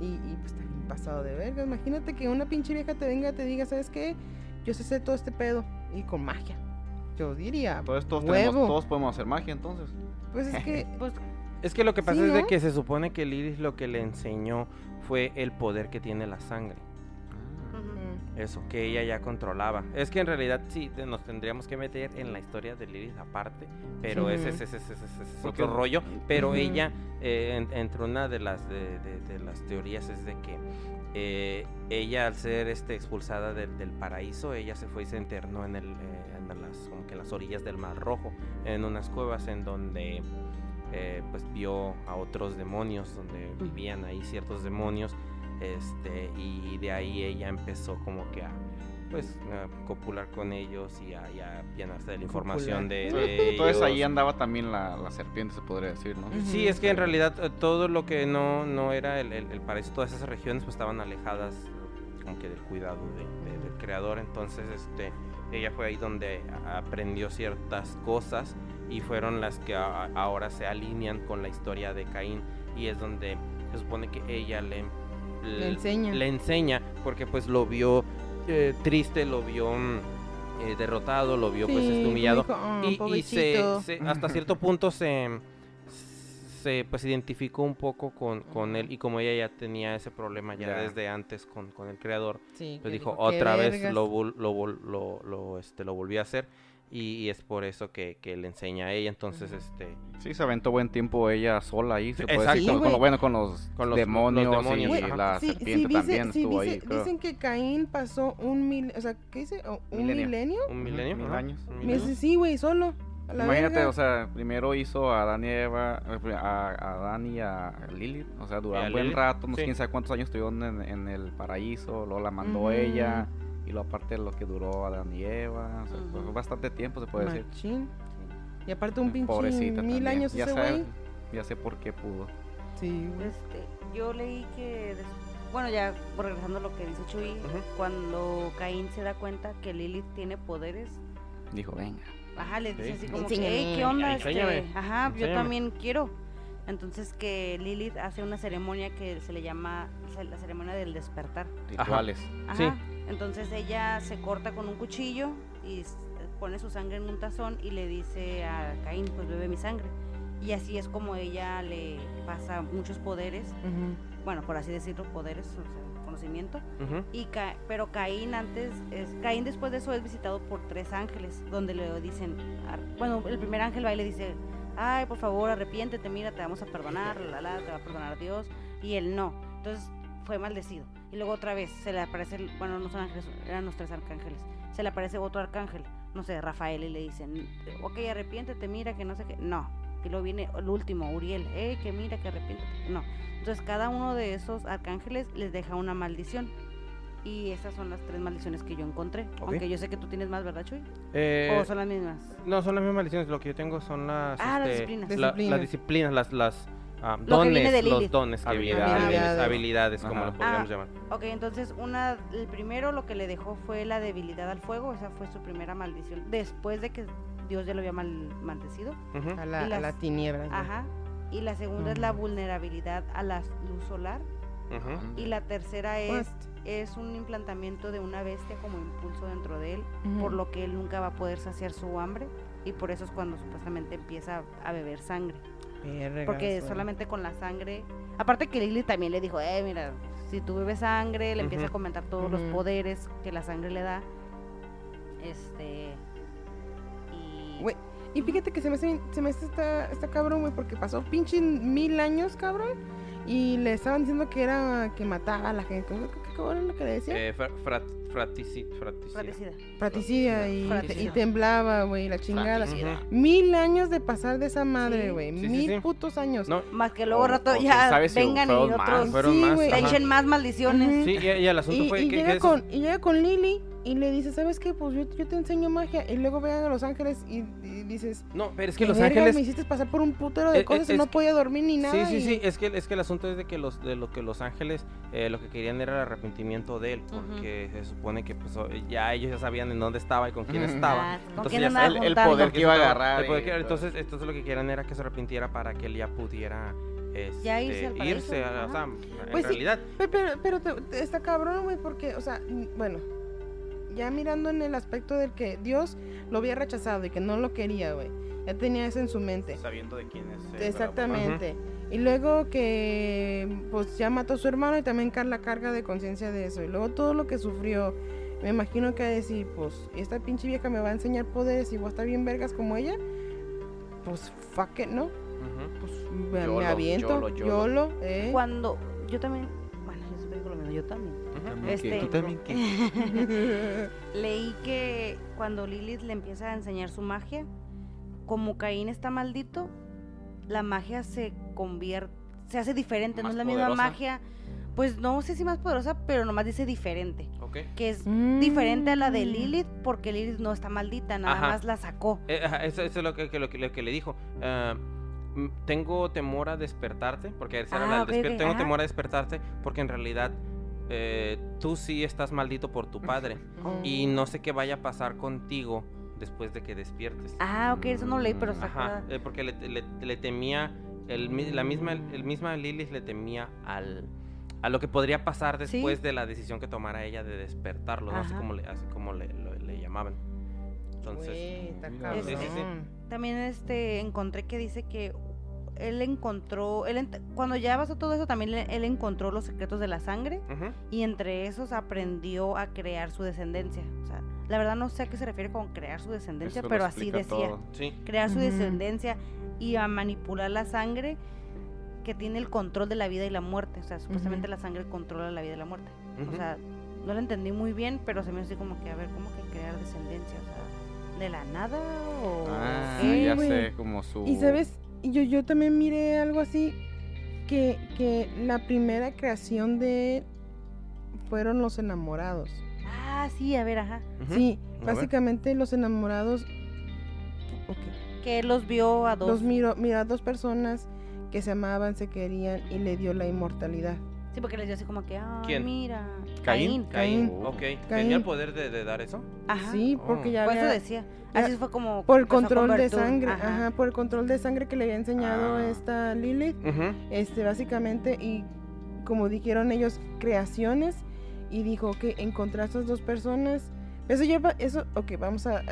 Y, y pues también pasado de verga. Imagínate que una pinche vieja te venga y te diga, ¿sabes qué? Yo sé hacer todo este pedo. Y con magia. Yo diría. Entonces todos, tenemos, todos podemos hacer magia entonces. Pues es que. Pues Es que lo que pasa Sí, es de ¿no? que se supone que Lilith lo que le enseñó fue el poder que tiene la sangre. Eso, que ella ya controlaba. Es que en realidad sí, nos tendríamos que meter en la historia de Lilith aparte, pero Sí. ese, ese, ese, ese- es Porque- otro rollo. Pero ella, eh, en- entre una de las, de, de- de las teorías es de que eh, ella al ser este, expulsada del, del paraíso, ella se fue y se internó en, el, eh, en las, como que en las orillas del Mar Rojo, en unas cuevas en donde eh, pues vio a otros demonios, donde vivían ahí ciertos demonios, este, y de ahí ella empezó como que a pues a copular con ellos y a, y a llenarse de la información de, de Entonces ahí ellos. andaba también la, la serpiente, se podría decir, ¿no? Sí, es que en realidad eh, todo lo que no, no era el, el, el paraíso, todas esas regiones pues estaban alejadas como que del cuidado de- de- del creador, entonces este ella fue ahí donde aprendió ciertas cosas y fueron las que a- ahora se alinean con la historia de Caín y es donde se supone que ella le, Le enseña. le enseña porque pues lo vio eh, triste, lo vio mm, eh, derrotado, lo vio pues sí, este, humillado dijo, "Oh, y, y se, pobrecito". se- hasta cierto punto se, se pues identificó un poco con, con él y como ella ya tenía ese problema ya, Ya. desde antes con, con el creador Sí, pues dijo "¿Qué otra vez vergas?". lo, lo, vol- lo, lo, este, lo volví a hacer y, y es por eso que, que le enseña a ella. Entonces, este, Sí, se aventó buen tiempo ella sola ahí, se Sí, puede exacto. decir, con, Sí, con lo bueno, con los, Con los- demonios, los demonios, y ajá. la Sí, sí, serpiente dice- también sí, estuvo dice- ahí, creo. Dicen que Caín pasó un mil, o sea, ¿qué dice? ¿Un Milenio. milenio? un milenio. mil años. un Me milenio. dice, sí, güey, solo. Imagínate, verga. o sea, primero hizo a Adán y Eva, eh, a, a Adán y a Lilith, o sea, duraron un buen Lilith, rato, no sé sí. quién sabe cuántos años estuvieron en, en el paraíso, luego la mandó Ujú. ella, y luego aparte lo que duró Adán y Eva, o sea, fue bastante tiempo se puede decir. Y aparte un pinche Pobrecita mil también. años ya ese sé, güey. ya sé por qué pudo. Sí, güey. Este, yo leí que, bueno, ya regresando a lo que dice Chuy, Ujú. cuando Caín se da cuenta que Lilith tiene poderes, Dijo, venga. ajá, le dice Sí. así como que, Enséñame. "Ey, ¿qué onda? Este, Enséñame. ajá, yo también quiero. Entonces que Lilith hace una ceremonia que se le llama la ceremonia del despertar. Rituales. Ajá. Sí. Entonces ella se corta con un cuchillo y pone su sangre en un tazón y le dice a Caín, pues bebe mi sangre. Y así es como ella le pasa muchos poderes, Ujú. bueno, por así decirlo, poderes, o sea, conocimiento. Y Ca- pero Caín antes, es, Caín después de eso es visitado por tres ángeles, donde le dicen, ar- bueno, el primer ángel va y le dice, ay, por favor, arrepiéntete, mira, te vamos a perdonar, la, la, te va a perdonar Dios, y él no. Entonces fue maldecido. Y luego otra vez se le aparece, bueno, no son ángeles, eran los tres arcángeles, se le aparece otro arcángel, no sé, Rafael, y le dicen, ok, arrepiéntete, mira, que no sé qué, no. Y luego viene el último, Uriel, eh, que mira, que arrepiéntete, no. Entonces cada uno de esos arcángeles les deja una maldición. Y esas son las tres maldiciones que yo encontré. Aunque yo sé que tú tienes más, ¿verdad, Chuy? Eh, ¿O son las mismas? No, son las mismas maldiciones. Lo que yo tengo son las. Ah, las este, disciplinas. la- Disciplinas. las disciplinas, las, las ah, Lo que viene dones, de los dones que Habilidades. Lilith, habilidades, como lo podríamos Ah. llamar. Ok, entonces una, el primero lo que le dejó fue la debilidad al fuego. Esa fue su primera maldición. Después de que Dios ya lo había mal, maldecido. A la, las- a la tinieblas. güey. Ajá. Y la segunda es la Ujú. vulnerabilidad a la luz solar. Ujú. Y la tercera What? es, es un implantamiento de una bestia como impulso dentro de él. Por lo que él nunca va a poder saciar su hambre y por eso es cuando supuestamente empieza a beber sangre. Porque solamente con la sangre, aparte que Lily también le dijo, eh, mira, si tú bebes sangre, le empieza a comentar todos los poderes que la sangre le da. Este y Güey, Y fíjate que se me hace, se me hace está, está cabrón, güey, porque pasó pinche mil años, cabrón. Y le estaban diciendo que era que mataba a la gente. ¿Qué, cabrón es lo que le decía? Eh, fra- frat- fratici- fraticida. y, Fratricida. y temblaba, güey, la chingada. Fratricida. Ujú. Mil años de pasar de esa madre, güey. Sí, sí, mil sí. putos años. No, Más que luego O- rato o ya si vengan y más, otros fueron Sí, más. echen más maldiciones. Sí, y, y el asunto Y, fue y que, llega que con, y llega con Lily y le dice, ¿sabes qué? Pues yo, yo te enseño magia. Y luego vean a Los Ángeles y, y dices, No, pero es ¿qué que Los vergas Ángeles... me hiciste pasar por un putero de Eh, eh, cosas y no podía dormir ni nada. Sí, sí, y- sí, es que, es que el asunto es de que los, de lo que los ángeles eh, lo que querían era el arrepentimiento de él, porque se supone que pues, ya ellos ya sabían en dónde estaba y con quién estaba. Ah, ¿Con Entonces quién ya el- el poder que iba a agarrar el poder que- entonces, entonces lo que querían era que se arrepintiera para que él ya pudiera este, Ya irse al paraíso, irse, a- o en Pues sí. realidad. Pero, pero, pero te- te- está cabrón, güey, porque, o sea, bueno, ya mirando en el aspecto del que Dios lo había rechazado y que no lo quería, güey. Ya tenía eso en su mente. Sabiendo de quién es. Exactamente. Y luego que pues ya mató a su hermano y también la carga de conciencia de eso. Y luego todo lo que sufrió. Me imagino que a decir, pues, esta pinche vieja me va a enseñar poderes y voy a estar bien vergas como ella. Pues fuck it, ¿no? Ujú. Pues me, me Yolo, aviento, yolo, yolo, yolo. ¿eh? Cuando yo también, bueno, yo lo mismo, yo también. Ujú. Este- ¿Tú también qué? Leí que cuando Lilith le empieza a enseñar su magia, como Caín está maldito, la magia se convierte, se hace diferente, no es la misma magia. Pues no sé si más poderosa, pero nomás dice diferente. Ok. Que es Mm. diferente a la de Lilith porque Lilith no está maldita, nada Ajá. más la sacó. Eh, ajá, eso, eso es lo que, que- lo, que, lo que le dijo. Ah, tengo temor a despertarte, porque esa era Ah, la del ok, tengo ajá. temor a despertarte porque en realidad eh, tú sí estás maldito por tu padre Oh. y no sé qué vaya a pasar contigo después de que despiertes. Ah, ok, eso no leí, pero está Ajá, eh, porque le, le- le temía, el, la misma, el misma Lilith le temía al, a lo que podría pasar después Sí. de la decisión que tomara ella de despertarlo, no sé Ajá. cómo le, así como le, lo- le llamaban. Entonces, cabrón. sí, sí, sí. También este encontré que dice que él encontró, él ent- cuando ya pasó todo eso, también le- él encontró los secretos de la sangre ujú, y entre esos aprendió a crear su descendencia. O sea, La verdad no sé a qué se refiere con crear su descendencia, Eso pero así decía. Sí. Crear su Ujú. descendencia y a manipular la sangre que tiene el control de la vida y la muerte. O sea, supuestamente la sangre controla la vida y la muerte. O sea, no lo entendí muy bien, pero se me hizo así como que, a ver, ¿cómo que crear descendencia? O sea, ¿de la nada o Ah, Sí, ya sé, como su... Y sabes, Y yo, yo también miré algo así, que, que la primera creación de él fueron los enamorados. Ah, sí, a ver, ajá. Sí, A ver. básicamente los enamorados, Que él los vio a dos. los miró, mira, dos personas que se amaban, se querían y le dio la inmortalidad. Sí, porque les dio así como que, ah, ¿Quién? mira. Caín. Caín, Caín. ok. Caín. ¿Tenía el poder de, de dar eso? Ajá. Sí, porque Oh. ya Por eso había- decía. ya- Así fue como. por el control de sangre, ajá. ajá, por el control de sangre que le había enseñado Ah. esta Lilith, Ujú. este, básicamente, y como dijeron ellos, creaciones, y dijo que encontrar a estas dos personas, eso ya va, eso, ok, vamos a,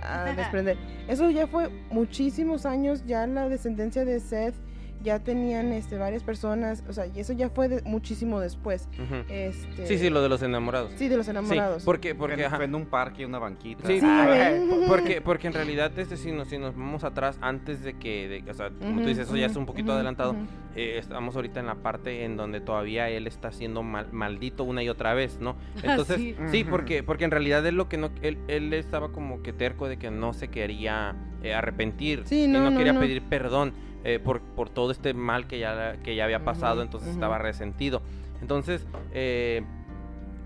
a- desprender, eso ya fue muchísimos años, ya la descendencia de Seth, ya tenían, este, varias personas, o sea, y eso ya fue de- muchísimo después, este, Sí, sí, lo de los enamorados. sí, de los enamorados. porque, Porque porque, ajá, fue en un parque, una banquita. Sí, Sí, Ah, porque, porque en realidad, este, si, nos, si nos vamos atrás, antes de que, de- o sea, como tú dices, eso ya es un poquito adelantado, eh, estamos ahorita en la parte en donde todavía él está siendo mal- maldito una y otra vez, ¿no? Entonces, sí. porque, porque en realidad él lo que no, él, él estaba como que terco de que no se quería eh, arrepentir, Sí, que no, no, no, quería no. pedir perdón eh, por, por todo este mal que ya, que ya había pasado, entonces estaba resentido. Entonces, eh,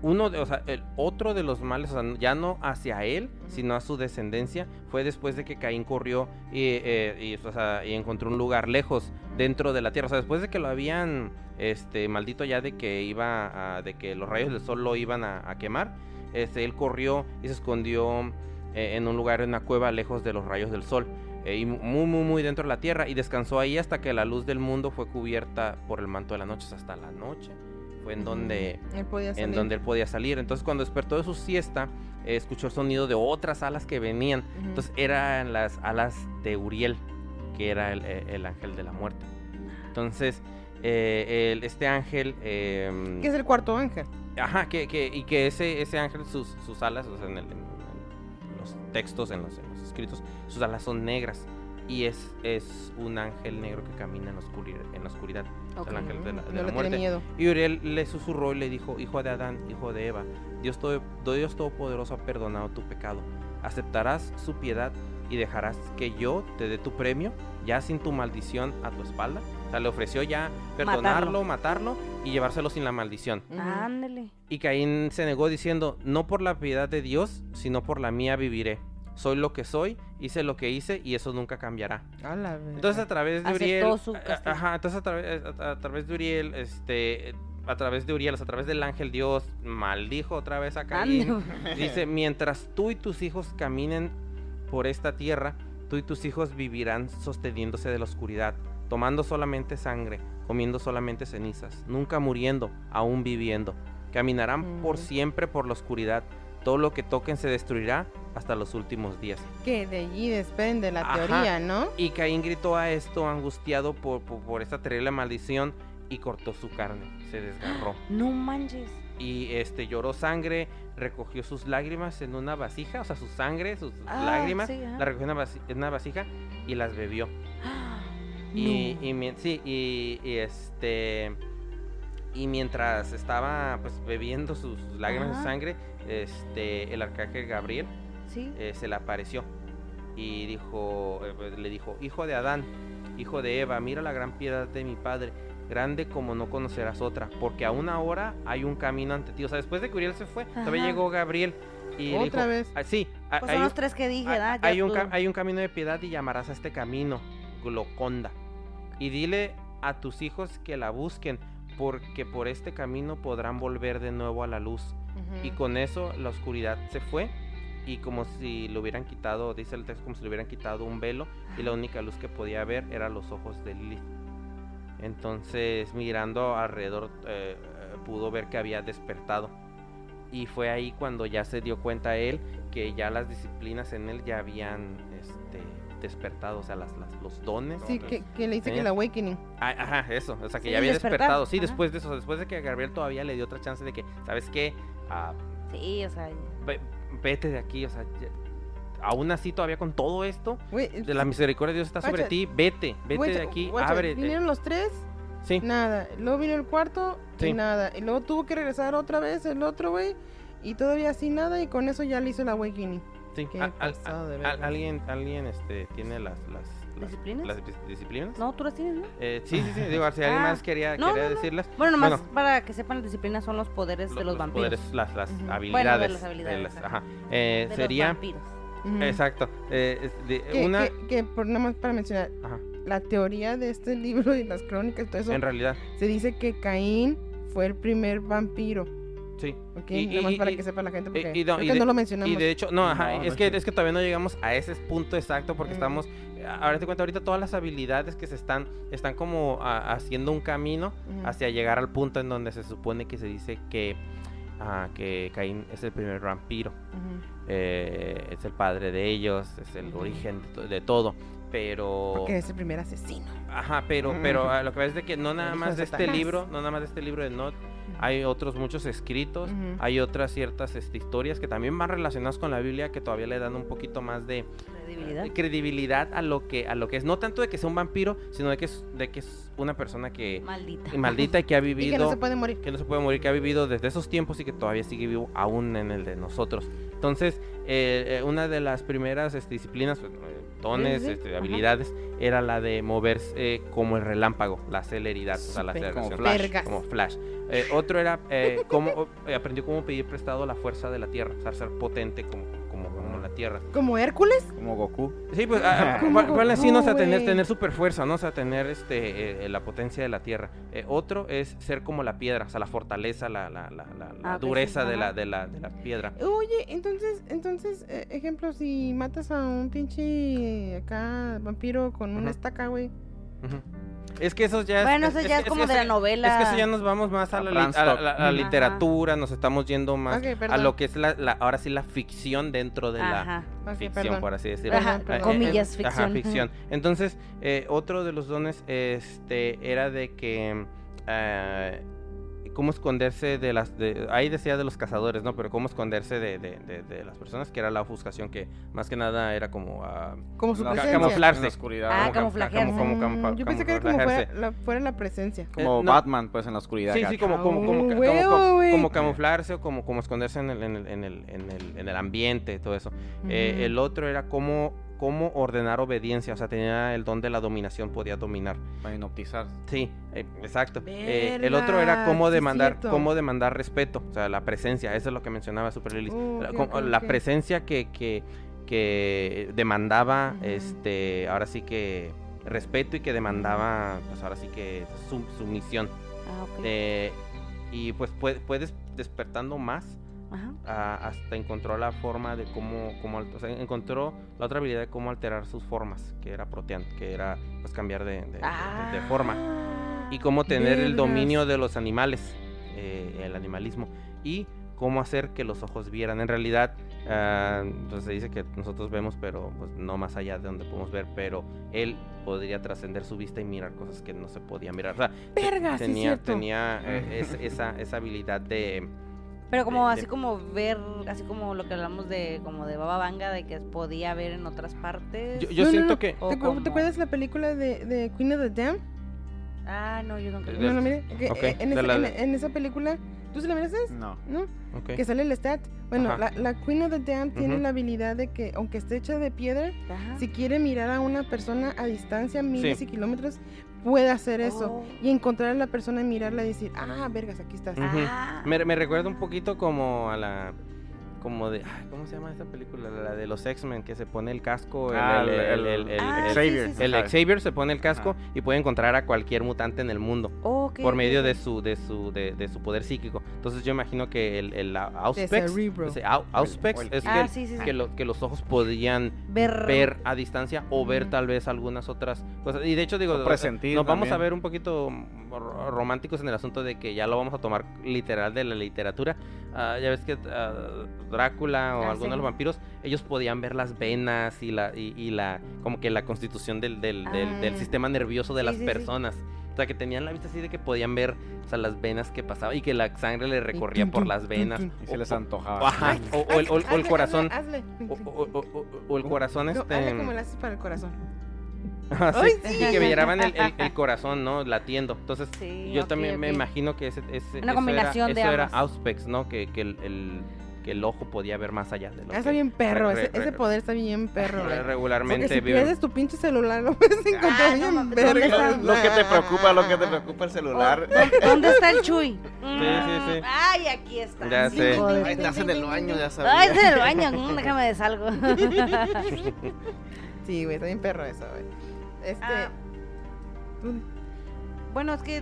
uno de, o sea, el otro de los males, o sea, ya no hacia él, sino a su descendencia, fue después de que Caín corrió y, eh, y, o sea, y encontró un lugar lejos dentro de la tierra. O sea, después de que lo habían este maldito ya de que iba a, de que los rayos del sol lo iban a, a quemar, este, él corrió y se escondió eh, en un lugar, en una cueva lejos de los rayos del sol. Eh, y muy, muy, muy dentro de la tierra. Y descansó ahí hasta que la luz del mundo fue cubierta por el manto de la noche. O sea, hasta la noche fue en donde Él podía en salir. donde él podía salir. Entonces cuando despertó de su siesta, eh, escuchó el sonido de otras alas que venían. Ujú. Entonces eran las alas de Uriel, que era el, eh, el ángel de la muerte. Entonces, eh, el- este ángel... eh, que es el cuarto ángel. Ajá, que, que- y que ese, ese ángel, sus, sus alas, o sea, en, el- en- en los textos, en los, sus alas son negras. Y es, es un ángel negro que camina en la oscuridad. En la oscuridad. O sea, Ok. el ángel de la, de no la le muerte. tiene miedo. Y Uriel le susurró y le dijo, hijo de Adán, hijo de Eva, Dios, todo, Dios Todopoderoso ha perdonado tu pecado. ¿Aceptarás su piedad y dejarás que yo te dé tu premio, ya sin tu maldición a tu espalda? O sea, le ofreció ya perdonarlo, matarlo, y llevárselo sin la maldición. Ándale. Y Caín se negó diciendo, no por la piedad de Dios, sino por la mía viviré. Soy lo que soy, hice lo que hice y eso nunca cambiará. A la. Entonces a través de Uriel, castigo. ajá, entonces a través, a, a través de Uriel, este, a través de Uriel, o sea, a través del ángel Dios maldijo otra vez a Caín. Dice, mientras tú y tus hijos caminen por esta tierra, tú y tus hijos vivirán sosteniéndose de la oscuridad, tomando solamente sangre, comiendo solamente cenizas, nunca muriendo, aún viviendo. Caminarán por siempre por la oscuridad. Todo lo que toquen se destruirá hasta los últimos días. que de allí desprende la Ajá. teoría, ¿no? Y Caín gritó a esto, angustiado por, por, por esta terrible maldición, y cortó su carne, se desgarró. No manches. Y este lloró sangre, recogió sus lágrimas en una vasija, o sea, su sangre, sus Ah, lágrimas, sí, la recogió en una, vasi- en una vasija y las bebió. Ah, Y, no. y mien- sí, y, y este y mientras estaba pues bebiendo sus lágrimas de sangre, este el arcángel Gabriel Sí. eh, se le apareció y dijo, eh, pues, le dijo, hijo de Adán, hijo de Eva, mira la gran piedad de mi padre, grande como no conocerás otra, porque aún ahora hay un camino ante ti. O sea, después de que Uriel se fue, todavía Ajá. llegó Gabriel y Otra dijo, vez. "Ah, sí, Pues hay, son los tres que dije, hay- un, hay un camino de piedad y llamarás a este camino Gloconda. Y dile a tus hijos que la busquen, porque por este camino podrán volver de nuevo a la luz. Y Ujú. con eso la oscuridad se fue y como si le hubieran quitado, dice el texto, como si le hubieran quitado un velo y la única luz que podía ver eran los ojos de Lilith. Entonces mirando alrededor eh, eh, pudo ver que había despertado y fue ahí cuando ya se dio cuenta él que ya las disciplinas en él ya habían este, despertado, o sea, las, las- los dones. Sí, que, que le dice Sí. que el awakening. Ah, Ajá, eso, o sea, que Sí, ya había despertado. Sí, ajá. después de eso, después de que Gabriel todavía le dio otra chance de que, ¿sabes qué? Ah, Sí, o sea. ve- vete de aquí, o sea, ya- aún así todavía con todo esto, Güey, de la misericordia de Dios está sobre ti, vete, vete de aquí, guacha, ábrete. Vinieron los tres, Sí, nada. Luego vino el cuarto Sí. y nada. Y luego tuvo que regresar otra vez el otro, güey. Y todavía así nada. Y con eso ya le hizo el awakening. sí. Qué al- pasado de verga. alguien, alguien, este, tiene las, las ¿Disciplinas? las dis- disciplinas. No, tú las tienes, ¿no? Eh, sí, sí, sí. Digo, si alguien Ah, más quería, no, quería no, no. decirlas. Bueno, nomás Bueno. para que sepan, las disciplinas son los poderes de los, vampiros. poderes, las, las Ujú. Bueno, de habilidades. las habilidades, las- ajá. Eh, de los sería, vampiros. Ujú. exacto. eh, es de- Que, una, que, que por nada más para mencionar, ajá, la teoría de este libro y las crónicas y todo eso, en realidad, se dice que Caín fue el primer vampiro. Sí. ¿Ok? Y- nada más y- para y- que sepa la gente, porque y no, creo y que de- no lo mencionamos. Y de hecho, no, ajá, No, es, no que, es que todavía no llegamos a ese punto exacto porque Mm. estamos, ahora te cuento, ahorita todas las habilidades que se están, están como ah, haciendo un camino hacia llegar al punto en donde se supone que se dice que, ah, que Caín es el primer vampiro, eh, es el padre de ellos, es el origen de, to- de todo, pero... Porque es el primer asesino. Ajá, pero, pero ah, lo que ves es de que no nada más de este libro, no nada más de este libro de Not, hay otros muchos escritos, hay otras ciertas este, historias que también van relacionadas con la Biblia que todavía le dan un poquito más de Credibilidad. de credibilidad a lo que a lo que es, no tanto de que sea un vampiro, sino de que es de que es una persona que Maldita. maldita y que ha Y vivido que no se puede morir. que no se puede morir, que ha vivido desde esos tiempos y que todavía sigue vivo aún en el de nosotros. Entonces, eh, eh, una de las primeras este, disciplinas, pues, eh, dones, Sí, este, habilidades, era la de moverse eh, como el relámpago, la celeridad, o sea, la. Como aceleración. Flash. Como Flash. Eh, otro era eh, cómo eh, aprendió cómo pedir prestado la fuerza de la tierra, o sea, ser potente como, como, como la tierra. Como Hércules. Como Goku. Sí, pues, ah, ponle así, ¿no? O sea, tener, tener super fuerza, ¿no? O sea, tener este, eh, la potencia de la tierra. Eh, otro es ser como la piedra, o sea, la fortaleza, la, la, la, la- la Ah, sí, dureza de, la, de, la, de la piedra. Oye, entonces, entonces, eh, ejemplo, si matas a un pinche acá vampiro con una estaca, güey. Es que eso ya es... Bueno, eso ya es, como de la novela. Es que eso ya nos vamos más a A la, Bram li- a la- Stoker. la- a la Ujú. literatura, nos estamos yendo más a lo que es la, la- ahora sí la ficción dentro de la Ajá. Ficción, perdón. por así decirlo. Ajá, perdón. comillas, Ajá, ficción. ficción. Entonces, eh, otro de los dones este, era de que... cómo esconderse de las... De, ahí decía de los cazadores, ¿no? Pero cómo esconderse de, de- de- de las personas, que era la ofuscación, que más que nada era como... ah, Como su presencia. camuflarse. En la oscuridad. Ah, como cam- camuflajearse. como- como Mm, yo pensé que era como fuera la, fuera la presencia. Como Eh, no. Batman, pues en la oscuridad. Sí, sí, como, como, como, Oh, ca- como- como- como camuflarse o como, como esconderse en el, en el, en el, en el, en el ambiente, todo eso. Eh, el otro era cómo, cómo ordenar obediencia, o sea, tenía el don de la dominación, podía dominar. Para hipnotizar. Sí, eh, exacto. Eh, el otro era cómo demandar, cómo demandar respeto, o sea, la presencia, eso es lo que mencionaba Super Lily. Oh, la, presencia que, que, que demandaba, este, ahora sí que respeto y que demandaba, pues ahora sí que su- sumisión. Ah, ok. Eh, y pues pue- puedes despertando más Ajá. a- hasta encontró la forma de cómo, cómo o sea, encontró la otra habilidad de cómo alterar sus formas, que era protean, que era pues cambiar de, de- de- de forma Ah. y cómo tener el dominio de los animales, eh, el animalismo y cómo hacer que los ojos vieran. En realidad, pues se dice que nosotros vemos, pero pues, no más allá de donde podemos ver, pero él podría trascender su vista y mirar cosas que no se podían mirar. O sea, Verga, tenía, tenía eh, es- esa, esa habilidad de... Pero como de- así de- como ver, así como lo que hablamos de como de Baba Vanga, de que podía ver en otras partes. Yo, yo No, no, siento no. que... ¿Te, como- ¿Te acuerdas la película de, de Queen of the Dam? Ah, no, yo nunca. No, no, mire. que, ok, eh, en, esa, la- en- en esa película, ¿tú se la miraste? No. ¿No? ok. Que sale el stat. Bueno, la, la Queen of the Dam tiene la habilidad de que, aunque esté hecha de piedra, Ajá. si quiere mirar a una persona a distancia, miles Sí. y kilómetros, puede hacer eso. Oh. Y encontrar a la persona y mirarla y decir, ah, vergas, aquí estás. Ah. Me, me recuerda un poquito como a la... Como de... ay, ¿Cómo se llama esta película? La de los X-Men, que se pone el casco. el- Ah, el, el- el- el- el- Ah, el- sí, Xavier. sí, sí. el Ajá. Xavier se pone el casco Ajá. y puede encontrar a cualquier mutante en el mundo. Ok, por ok, medio de su de su de, de su poder psíquico. Entonces yo imagino que el, el Auspex, Auspex es Ah, que, sí, sí, sí. que, lo- que los ojos podían Ver. ver a distancia o ver Ujú. tal vez algunas otras cosas. Y de hecho digo, nos vamos a también. ver un poquito ro- románticos en el asunto de que ya lo vamos a tomar literal de la literatura. Ah, ya ves que ah, Drácula o Ah, algunos sí. de los vampiros, ellos podían ver las venas y la y, y la como que la constitución del, del, del- del Ah. sistema nervioso de Sí, las sí, sí. personas. sea, que tenían la vista así de que podían ver, o sea, las venas que pasaban y que la sangre le recorría por las venas. Y se les O- antojaba. O, o el, o o corazón. hazle, O, hazle. o- o- o- o el corazón, No, este. hazle como le haces para el corazón. Ajá, sí, Ay, y que miraban el, el- el corazón, ¿no? Latiendo. Entonces, Sí, yo ok, también me ok. imagino que ese, ese- Una eso combinación era, de eso era. Auspex, ¿no? Que, que el, el- que el ojo podía ver más allá de lo Ah, está que bien perro, re- ese, re- ese poder está bien perro. regularmente Porque si vive- pierdes tu pinche celular, lo puedes encontrar Ah, no bien ¿dónde verga. está? Lo que te preocupa, lo que te preocupa el celular. ¿dó- ¿Dónde está el Chuy? sí, sí. Ay, aquí está. Ya Sí, sé. joder. Ay, estás en el baño, ya sabes. Ay, está en el baño. mm, déjame de salgo. Sí, güey, está bien perro eso, güey. Este... Ah. bueno, es que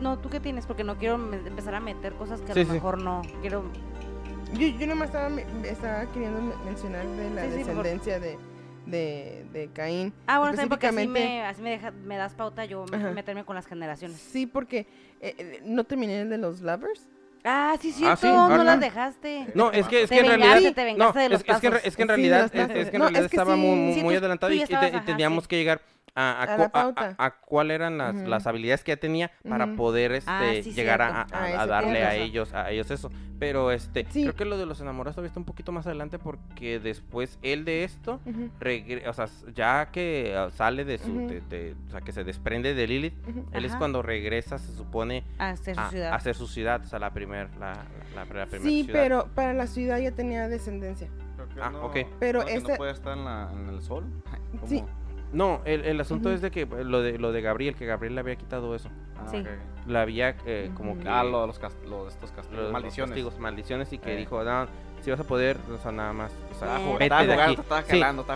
no, ¿tú qué tienes? Porque no quiero empezar a meter cosas que a Sí, lo sí. mejor no. Quiero. Yo, yo nomás estaba, estaba queriendo me- mencionar de la Sí, sí, por favor. descendencia de, de, de Caín. Ah, bueno, también porque así me, así me, deja, me das pauta yo Ajá. meterme con las generaciones. Sí, porque eh, eh, no terminé el de los lovers. Ah, sí, Ah, cierto, sí, no ah, las no. dejaste. No, es que, es que en realidad. te no, vengaste de los es, es que, en es que realidad, los es, tazos. es que en No, realidad es que estaba sí. muy, muy, Sí, muy tú- adelantado tú y, te- y teníamos sí. que llegar a, a, A a- pauta. a- a cuál eran las, Ujú. las habilidades que ya tenía para Ujú. poder este, Ah, sí, llegar a, darle a ellos a ellos eso pero este Sí. creo que lo de los enamorados todavía está un poquito más adelante porque después él de esto Ujú, regre- o sea, ya que ah, sale de su de- de- o sea que se desprende de Lilith él es cuando regresa se supone A hacer su a, ciudad. a hacer su ciudad o sea la primer la, la, la, la primer Sí, ciudad. pero para la ciudad ya tenía descendencia. Creo que Ah, no- ok. Pero que ese- no puede estar en, la- en el sol. ¿Cómo? Sí. No el, el asunto es de que eh, lo de lo de Gabriel que Gabriel le había quitado eso Ah, Sí. la había eh, como Ujú. que Ah, lo de los, cast- lo de estos castigos, los maldiciones. castigos, maldiciones y que Eh. dijo, no, si vas a poder, o sea, nada más, o sea, Eh. vete Estaba de jugando, aquí. estaba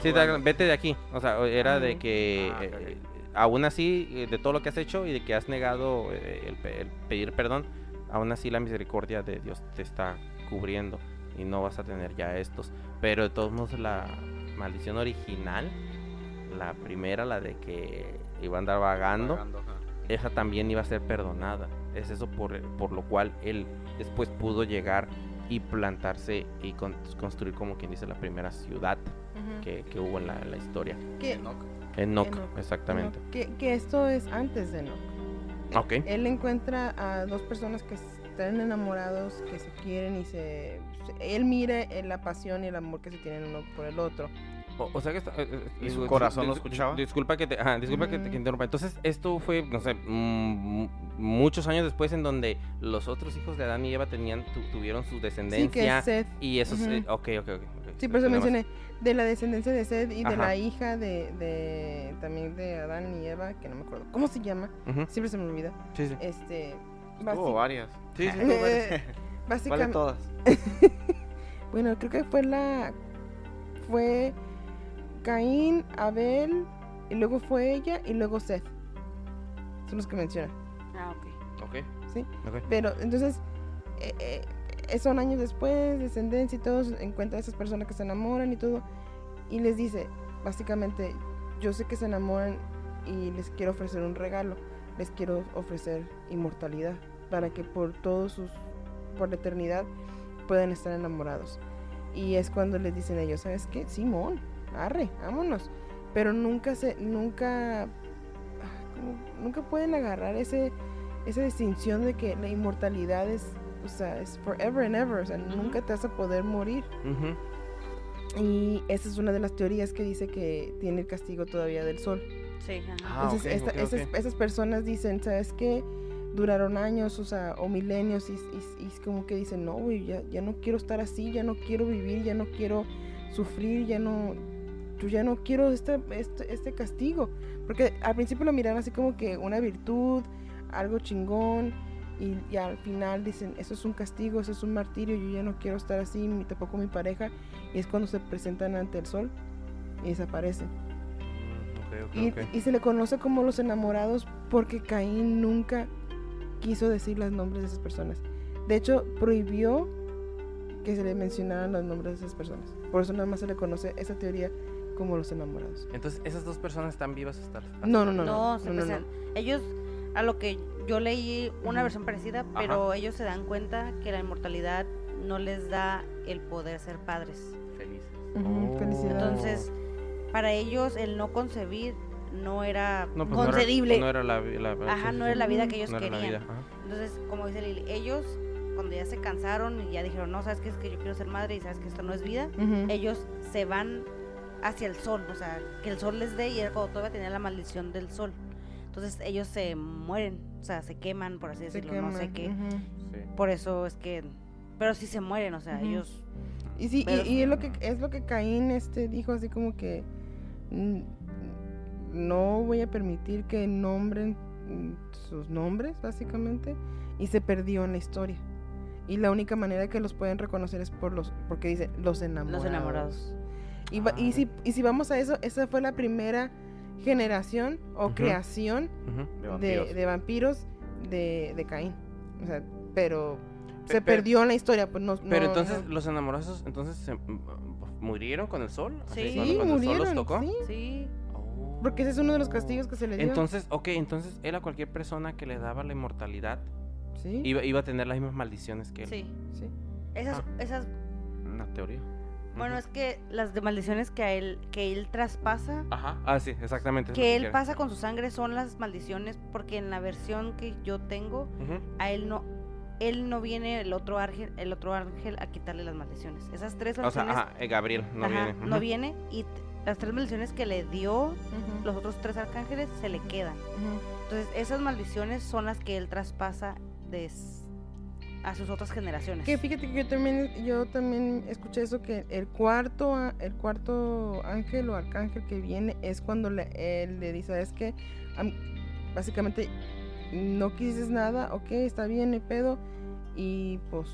Sí, sí, vete de aquí. O sea, era de Ujú. que Ah, eh, aún así, de todo lo que has hecho y de que has negado eh, el, el pedir perdón, aún así la misericordia de Dios te está cubriendo y no vas a tener ya estos. Pero de todos modos la maldición original, la primera, la de que iba a andar vagando, Vagando, esa también iba a ser perdonada. Es eso por, por lo cual él después pudo llegar y plantarse y con- construir como quien dice la primera ciudad que, que hubo en la, en la historia. Que, Enoch. Enoch, Enoch, exactamente. que, que esto es antes de Enoch. Ok. Él encuentra a dos personas que están enamorados, que se quieren y se... se- él mira eh, la pasión y el amor que se tienen uno por el otro. O, o sea que... está- eh, eh, ¿Y su corazón lo escuchaba? Disculpa que te, ajá, disculpa que te Mm. que interrumpa. Entonces esto fue, no sé, mm, muchos años después en donde los otros hijos de Adán y Eva tenían, tu- tuvieron su Sí, que descendencia es Seth. y eso... Ujú. es, ok, ok, ok. Sí, por eso mencioné de la descendencia de Seth y de la hija de, de también de Adán y Eva, que no me acuerdo cómo se llama, siempre se me olvida. Sí, sí. Este, Hubo varias. Sí, sí. Eh, ¿Cuáles básicamente, todas? bueno, creo que fue la fue Caín, Abel y luego fue ella y luego Seth. Son los que menciona. Ah, ok. Ok. Sí. Ok. Pero entonces eh, eh, son años después, descendencia y todos encuentra a esas personas que se enamoran y todo y les dice, básicamente, yo sé que se enamoran y les quiero ofrecer un regalo, les quiero ofrecer inmortalidad para que por todos sus por la eternidad puedan estar enamorados. Y es cuando les dicen ellos, ¿sabes qué? Simón, arre, vámonos. Pero nunca se nunca como- nunca pueden agarrar ese esa distinción de que la inmortalidad es, o sea, es forever and ever, o sea, nunca te vas a poder morir. Ujú. Y esa es una de las teorías que dice que tiene el castigo todavía del sol. Sí, ajá. Ah, Entonces, ok, esta- ok, esas, personas dicen, ¿sabes qué? Duraron años, o sea, o milenios, y, y- y es como que dicen, no, güey, ya, ya no quiero estar así, ya no quiero vivir, ya no quiero sufrir, ya no, yo ya no quiero este, este, este castigo. Porque al principio lo miran así como que una virtud, algo chingón, y, y al final dicen, eso es un castigo, eso es un martirio, yo ya no quiero estar así, ni tampoco mi pareja, y es cuando se presentan ante el sol y desaparecen. Y, y se le conoce como los enamorados porque Caín nunca quiso decir los nombres de esas personas. De hecho, prohibió que se le mencionaran los nombres de esas personas. Por eso nada más se le conoce esa teoría como los enamorados. Entonces, esas dos personas están vivas hasta... hasta- No, no, no, No, no. se no, no, empiezan- Ellos, a lo que yo leí una versión parecida, pero ellos se dan cuenta que la inmortalidad no les da el poder ser padres. Felices. Oh. felicidades. Entonces, para ellos el no concebir no era No, pues no era- concedible. No era, la, la- Ajá, no era la vida que ellos No era la querían. Entonces, como dice Lili, ellos cuando ya se cansaron y ya dijeron, no, sabes que es que yo quiero ser madre y sabes que esto no es vida, ellos se van hacia el sol, o sea, que el sol les dé y era cuando todavía tenía la maldición del sol. Entonces ellos se mueren, o sea, se queman, por así decirlo, no sé queman, qué. ujú. Sí. Por eso es que, pero sí se mueren, o sea, Ujú. ellos, Y sí, Pero- y, y es lo que es lo que Caín este dijo así como que mm, no voy a permitir que nombren sus nombres básicamente y se perdió en la historia. Y la única manera que los pueden reconocer es por los porque dice los enamorados. los enamorados. Y, va- y si y si vamos a eso, esa fue la primera generación o creación. De de, vampiros. de vampiros de, de Caín. O sea, pero Pe- se pero- perdió en la historia, pues no Pero no- entonces no- los enamorados entonces se murieron con el sol. Sí. cuando- Sí, cuando el sol murieron, los tocó. sí. Sí, Oh. Porque ese es uno de los castigos que se le dio. Entonces, ok, entonces él a cualquier persona que le daba la inmortalidad sí, iba, iba a tener las mismas maldiciones que él. sí. sí. Esas, Ah. esas, Una teoría. Bueno, es que las de maldiciones que a él, que él traspasa, Ajá. Ah, sí, exactamente. que él pasa con su sangre son las maldiciones, porque en la versión que yo tengo, a él no, él no viene el otro ángel, el otro ángel a quitarle las maldiciones. Esas tres O sea, maldiciones, ajá, eh, Gabriel no ajá, viene. no viene y t- las tres maldiciones que le dio los otros tres arcángeles se le quedan. Entonces, esas maldiciones son las que él traspasa des- a sus otras generaciones. Que fíjate que yo también, yo también escuché eso que el cuarto, el cuarto ángel o arcángel que viene es cuando le, él le dice, es que básicamente no quisiste nada, ok, está bien, el pedo, y pues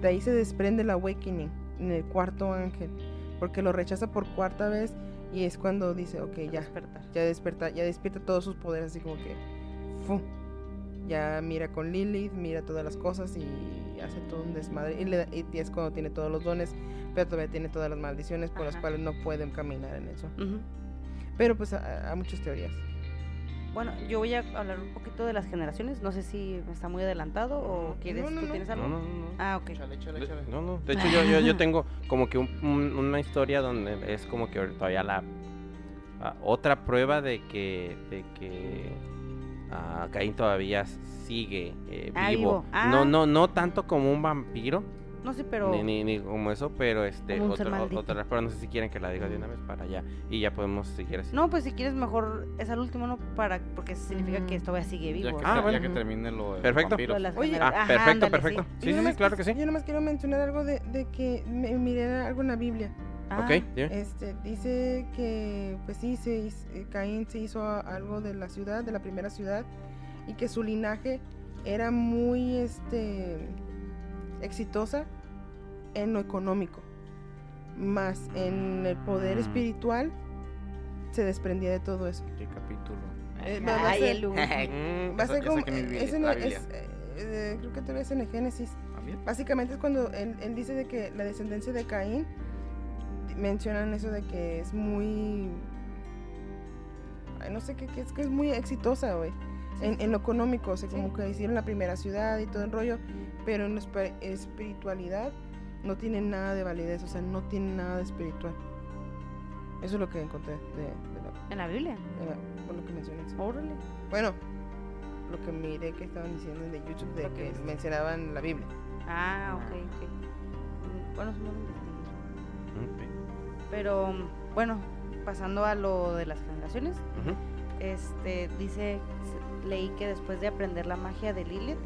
de ahí se desprende el awakening en el cuarto ángel, porque lo rechaza por cuarta vez y es cuando dice, ok, ya, despertar. ya despierta, ya despierta todos sus poderes, así como que ¡fu! Ya mira con Lilith, mira todas las cosas y hace todo un desmadre. Y, le da- y es cuando tiene todos los dones, pero todavía tiene todas las maldiciones por las Ajá. cuales no pueden caminar en eso. Ujú. Pero pues hay muchas teorías. Bueno, yo voy a hablar un poquito de las generaciones. No sé si está muy adelantado o quieres, No, no, ¿tú no. tienes algo? no, no. no. Ah, ok. Échale, échale, De- échale. No, no. De hecho, yo, yo, yo tengo como que un- un- una historia donde es como que todavía la ah, otra prueba de que de que ah, Caín todavía sigue eh, Ah, vivo. vivo. Ah. No, no, no tanto como un vampiro, No sé, pero ni, ni, ni como eso, pero este ser otra, pero no sé si quieren que la diga de una vez para allá y ya podemos seguir así. no, pues si quieres mejor es al último, ¿no? Para porque significa que Mm. todavía sigue vivo. Ya que, Ah, bueno. ya que termine lo de Perfecto. Lo de vampiros. las Oye, Ah, Ajá, perfecto, ándale, perfecto. sí. Sí, Yo sí, claro que sí. Yo nomás quiero mencionar algo de, de que me, miré algo en la Biblia. Ah, Ok, dime. Este, dice que, pues sí, se, eh, Caín se hizo algo de la ciudad, de la primera ciudad, y que su linaje era muy, este, exitosa en lo económico, más en el poder Mm. espiritual se desprendía de todo eso. ¿Qué capítulo? Eh, va- va a Ay, ser- el va a ser como, es en- es, eh, eh, creo que te ves en el Génesis. ¿También? Básicamente es cuando él, él dice de que la descendencia de Caín mencionan eso de que es muy ay, no sé qué, qué es que es muy exitosa güey en, en lo económico o sea como que hicieron la primera ciudad y todo el rollo pero en la espiritualidad no tiene nada de validez o sea no tiene nada de espiritual. Eso es lo que encontré de, de la, En la Biblia. de la- por lo que mencionas Órale. bueno lo que miré que estaban diciendo de YouTube de Lo que que mencionaban la Biblia. Ah, ok, ok. Mm, Bueno, eso Pero bueno, pasando a lo de las generaciones, este dice se- leí que después de aprender la magia de Lilith,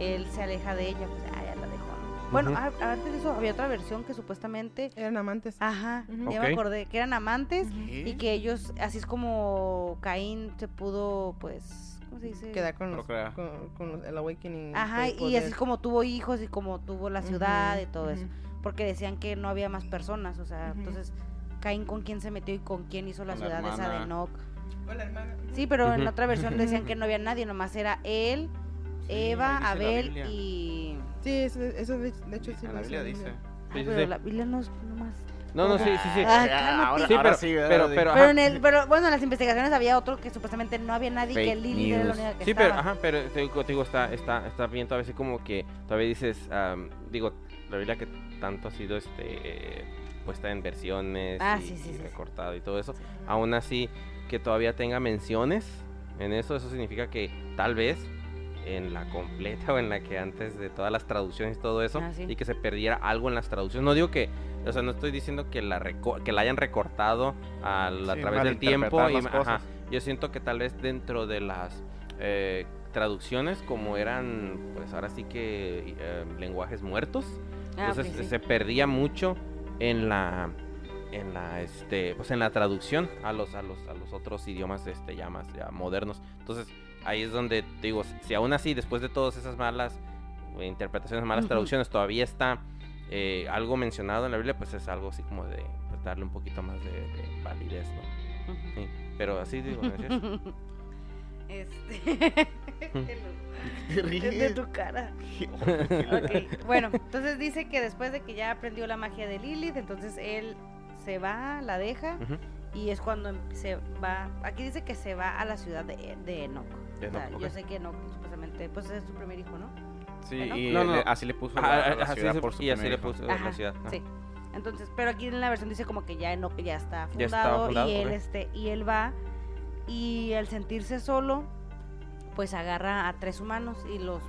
él se aleja de ella, pues ah, ya la dejó. ¿no? Bueno, a- antes de eso había otra versión que supuestamente, eran amantes ajá, ya me acordé que eran amantes y que ellos, así es como Caín se pudo, pues, ¿cómo se dice? quedar con, los, con, con los- el awakening Ajá, y así es como tuvo hijos y como tuvo la ciudad y todo eso. Porque decían que no había más personas, o sea, entonces Caín con quién se metió y con quién hizo la la ciudad esa de hermana. Enoch. Hola, hermana. Sí, pero en otra versión decían que no había nadie, nomás era él, Sí, Eva, Abel y... Sí, eso, eso de, de hecho sí. La dice Biblia dice. Ay, pero la Biblia no es nomás... No, no, sí, sí, sí. Ah, ahora, Sí, ahora pero- pero- pero- en el, pero bueno, en las investigaciones había otro que supuestamente no había nadie, que Fake Lili era la única que Sí, pero, ajá, pero te digo, te digo, está, está, está bien todavía así como que todavía dices, am, digo, la Biblia que tanto ha sido este puesta en versiones Ah, y, sí, sí, y sí, sí. recortado y todo eso, aún así que todavía tenga menciones en eso. Eso significa que tal vez en la completa o en la que antes de todas las traducciones y todo eso Ah, sí. y que se perdiera algo en las traducciones. No digo que, o sea, no estoy diciendo que la reco- que la hayan recortado al- a través del tiempo. Y, ajá, yo siento que tal vez dentro de las eh, traducciones, como eran, pues ahora sí que eh, lenguajes muertos, Ah, entonces sí. se perdía mucho en la en la este pues en la traducción a los a los a los otros idiomas este ya más ya modernos. Entonces ahí es donde digo si aún así después de todas esas malas eh, interpretaciones malas traducciones todavía está eh, algo mencionado en la Biblia pues es algo así como de pues, darle un poquito más de, de validez no sí pero así digo ¿no es? Este. Te de tu cara. Ok, Bueno, entonces dice que después de que ya aprendió la magia de Lilith, entonces él se va, la deja y es cuando se va. Aquí dice que se va a la ciudad de, de Enoch. De O sea, Enoch, Yo sé que Enoch supuestamente, pues es su primer hijo, ¿no? Sí, y No, no. le- así le puso Ah, la, ah, la ciudad se- por su y así le puso la ciudad. Sí. Entonces, pero aquí en la versión dice como que ya Enoch ya está Ya fundado, y él este y él va y al sentirse solo pues agarra a tres humanos y los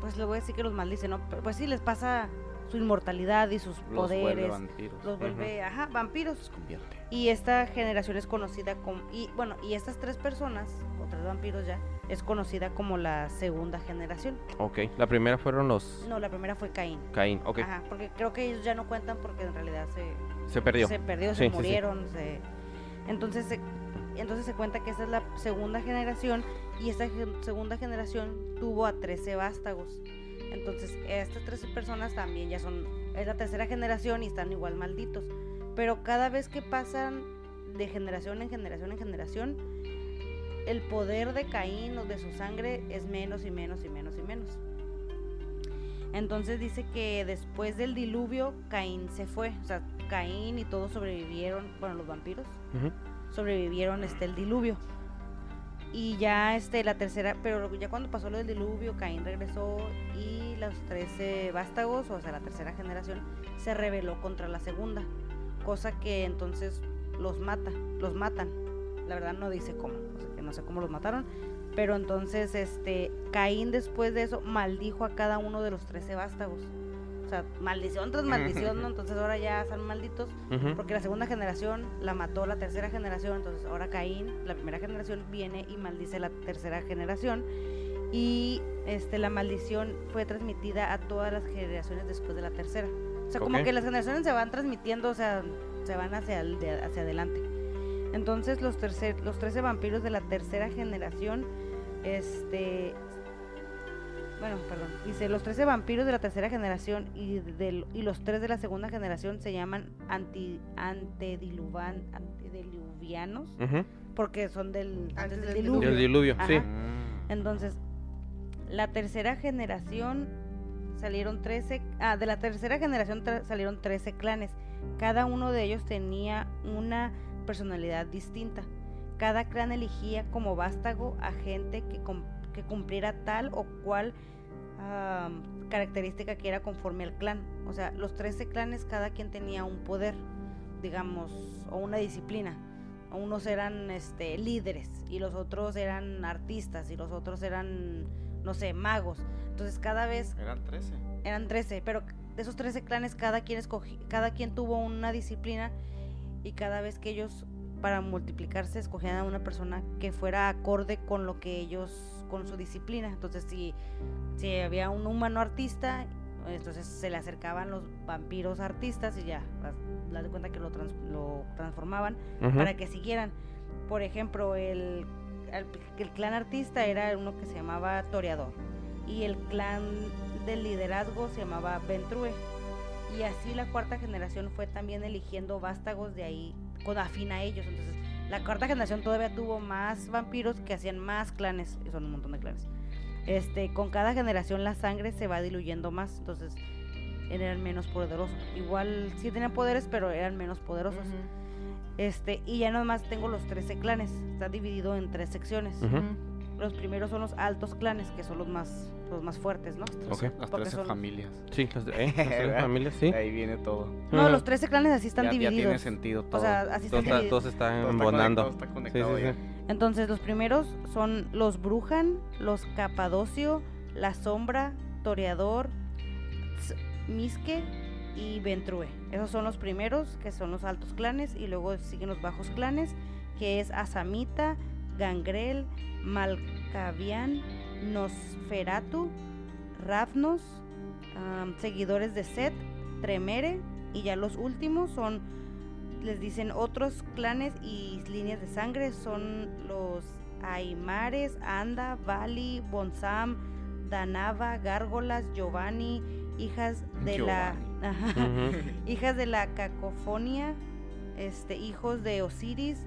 pues le voy a decir que los maldice, ¿no? Pero, Pues sí les pasa su inmortalidad y sus Los vuelve poderes, vampiros. los vuelve, ajá, vampiros. Los convierte. Y esta generación es conocida como y bueno, y estas tres personas, o tres vampiros ya, es conocida como la segunda generación. ok la primera fueron los No, la primera fue Caín. Caín ok Ajá, porque creo que ellos ya no cuentan porque en realidad se se perdió se perdió, Sí, se sí, sí. murieron, se... entonces se entonces se cuenta que esa es la segunda generación y gen- segunda generación tuvo a 13 vástagos. Entonces, estas 13 personas también ya son es la tercera generación y están igual malditos, pero cada vez que pasan de generación en generación en generación el poder de Caín o de su sangre es menos y menos y menos y menos. Entonces dice que después del diluvio Caín se fue, o sea, Caín y todos sobrevivieron, bueno, los vampiros Ujú. Sobrevivieron este el diluvio. Y ya este la tercera, pero ya cuando pasó lo del diluvio, Caín regresó y los 13 vástagos, o sea, la tercera generación, se rebeló contra la segunda, cosa que entonces los mata, los matan. La verdad no dice cómo, o sea, que no sé cómo los mataron, pero entonces este Caín después de eso maldijo a cada uno de los 13 vástagos. O sea, maldición tras maldición, ¿no? Entonces ahora ya están malditos porque la segunda generación la mató la tercera generación, entonces ahora Caín, la primera generación, viene y maldice la tercera generación. Y este la maldición fue transmitida a todas las generaciones después de la tercera. O sea, como que las generaciones se van transmitiendo, o sea, se van hacia, el- de- hacia adelante. Entonces los, tercer, los 13 vampiros de la tercera generación, este... Bueno, perdón. Dice, los 13 vampiros de la tercera generación y, del, y los 3 de la segunda generación se llaman anti, antediluvan, antediluvianos porque son del, antes, diluvio. Del diluvio, sí. Ajá. Entonces, la tercera generación salieron 13, ah, de la tercera generación salieron 13 clanes. Cada uno de ellos tenía una personalidad distinta. Cada clan elegía como vástago a gente que, cum- que cumpliera tal o cual característica que era conforme al clan. O sea, los 13 clanes cada quien tenía un poder, digamos, o una disciplina. Unos eran este, líderes y los otros eran artistas y los otros eran, no sé, magos. Entonces cada vez Eran 13. eran 13, pero de esos 13 clanes cada quien escogí, cada quien tuvo una disciplina y cada vez que ellos para multiplicarse escogían a una persona que fuera acorde con lo que ellos con su disciplina. Entonces si si había un humano artista, entonces se le acercaban los vampiros artistas y ya, las, de cuenta que lo, trans- lo transformaban Ujú. para que siguieran. Por ejemplo, el, el, el clan artista era uno que se llamaba Toreador y el clan del liderazgo se llamaba Ventrue. Y así la cuarta generación fue también eligiendo vástagos de ahí con afín a ellos. Entonces, la cuarta generación todavía tuvo más vampiros que hacían más clanes, y son un montón de clanes. Este, con cada generación la sangre se va diluyendo más, entonces eran menos poderosos. Igual sí tenían poderes, pero eran menos poderosos. Este, y ya nomás tengo los 13 clanes. Está dividido en tres secciones. Los primeros son los altos clanes, que son los más, los más fuertes, ¿no? Ok. Las Porque 13 son- familias. Sí, las de- ¿eh? Las familias, sí. Ahí viene todo. No, los 13 clanes así están ya, ya tiene divididos. sentido todo. o sea, así Todos, están está- divididos. todos están Todo está embonando. conectado, está Sí, conectado sí, sí. Entonces, los primeros son los Brujan, los Capadocio, la Sombra, Toreador, Misque y Ventrue. Esos son los primeros, que son los altos clanes, y luego siguen los bajos clanes, que es Asamita, Gangrel, Malkavian, Nosferatu, Ravnos, am, seguidores de Set, Tremere, y ya los últimos son les dicen otros clanes y líneas de sangre son los Aimares, Anda, Bali, Bonsam, Danava, Gárgolas, Giovanni, hijas de la Ajá. Hijas de la cacofonía, este hijos de Osiris,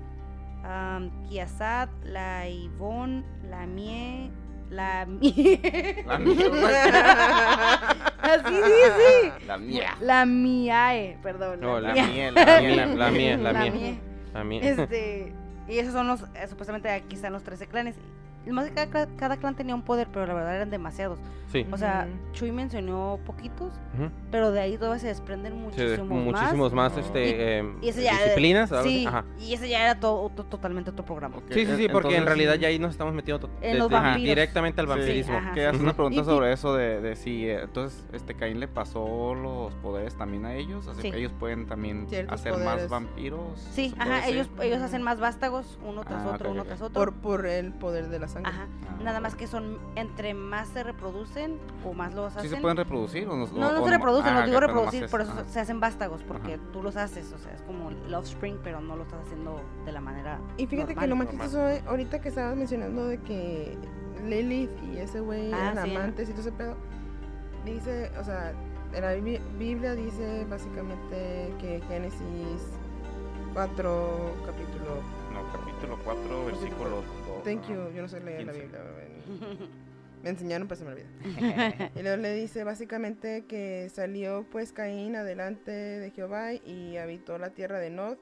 am, Kiasat, la Ivón, la Mie, la Mie. La mierda. Así dice. La mía. La Miae, perdón. No, La La miel. La mía, la mía, la mía. Este, y esos son los, eh, supuestamente aquí están los 13 clanes. Más que cada, cada clan tenía un poder, pero la verdad eran demasiados. Sí. O sea. Chuy mencionó poquitos, Ujú. pero de ahí todavía se desprenden Sí, de- muchísimos, más. muchísimos más, este, em, Y ese ya, disciplinas. Sí, Ajá. y ese ya era todo, to- totalmente otro programa. Ok, Sí, sí, sí, en- porque en entonces- realidad ya ahí nos estamos metiendo En los directamente al Sí, vampirismo. ajá. Que haces una pregunta Y- sobre eso de, de si eh, entonces este Caín le pasó los poderes también a ellos, así Sí. que ellos pueden también Ciertos hacer poderes. más vampiros. Sí, ¿se puede ajá, ellos, ellos hacen más vástagos, uno tras Ah, otro, ok, uno ok. tras otro. Por, por el poder de la sangre. Ajá, Ah, nada más que son, entre más se reproducen o más los ¿Sí hacen. se pueden reproducir o no? No, o- no o se reproducen, ah, los digo reproducir, es- por eso se hacen vástagos, porque Ajá. tú los haces, o sea, es como el offspring, pero no lo estás haciendo de la manera Y fíjate que lo más chistoso ahorita que estabas mencionando de que Lilith y ese güey Ah, eran sí. amantes y todo ese pedo, dice, o sea, en la Bi- Biblia dice básicamente que Génesis 4, capítulo... Capítulo 4, versículo 2. Thank you, yo no sé leer la 15. Biblia. Me enseñaron, pero se me olvida. Y luego le dice básicamente que salió pues Caín adelante de Jehová y habitó la tierra de Nod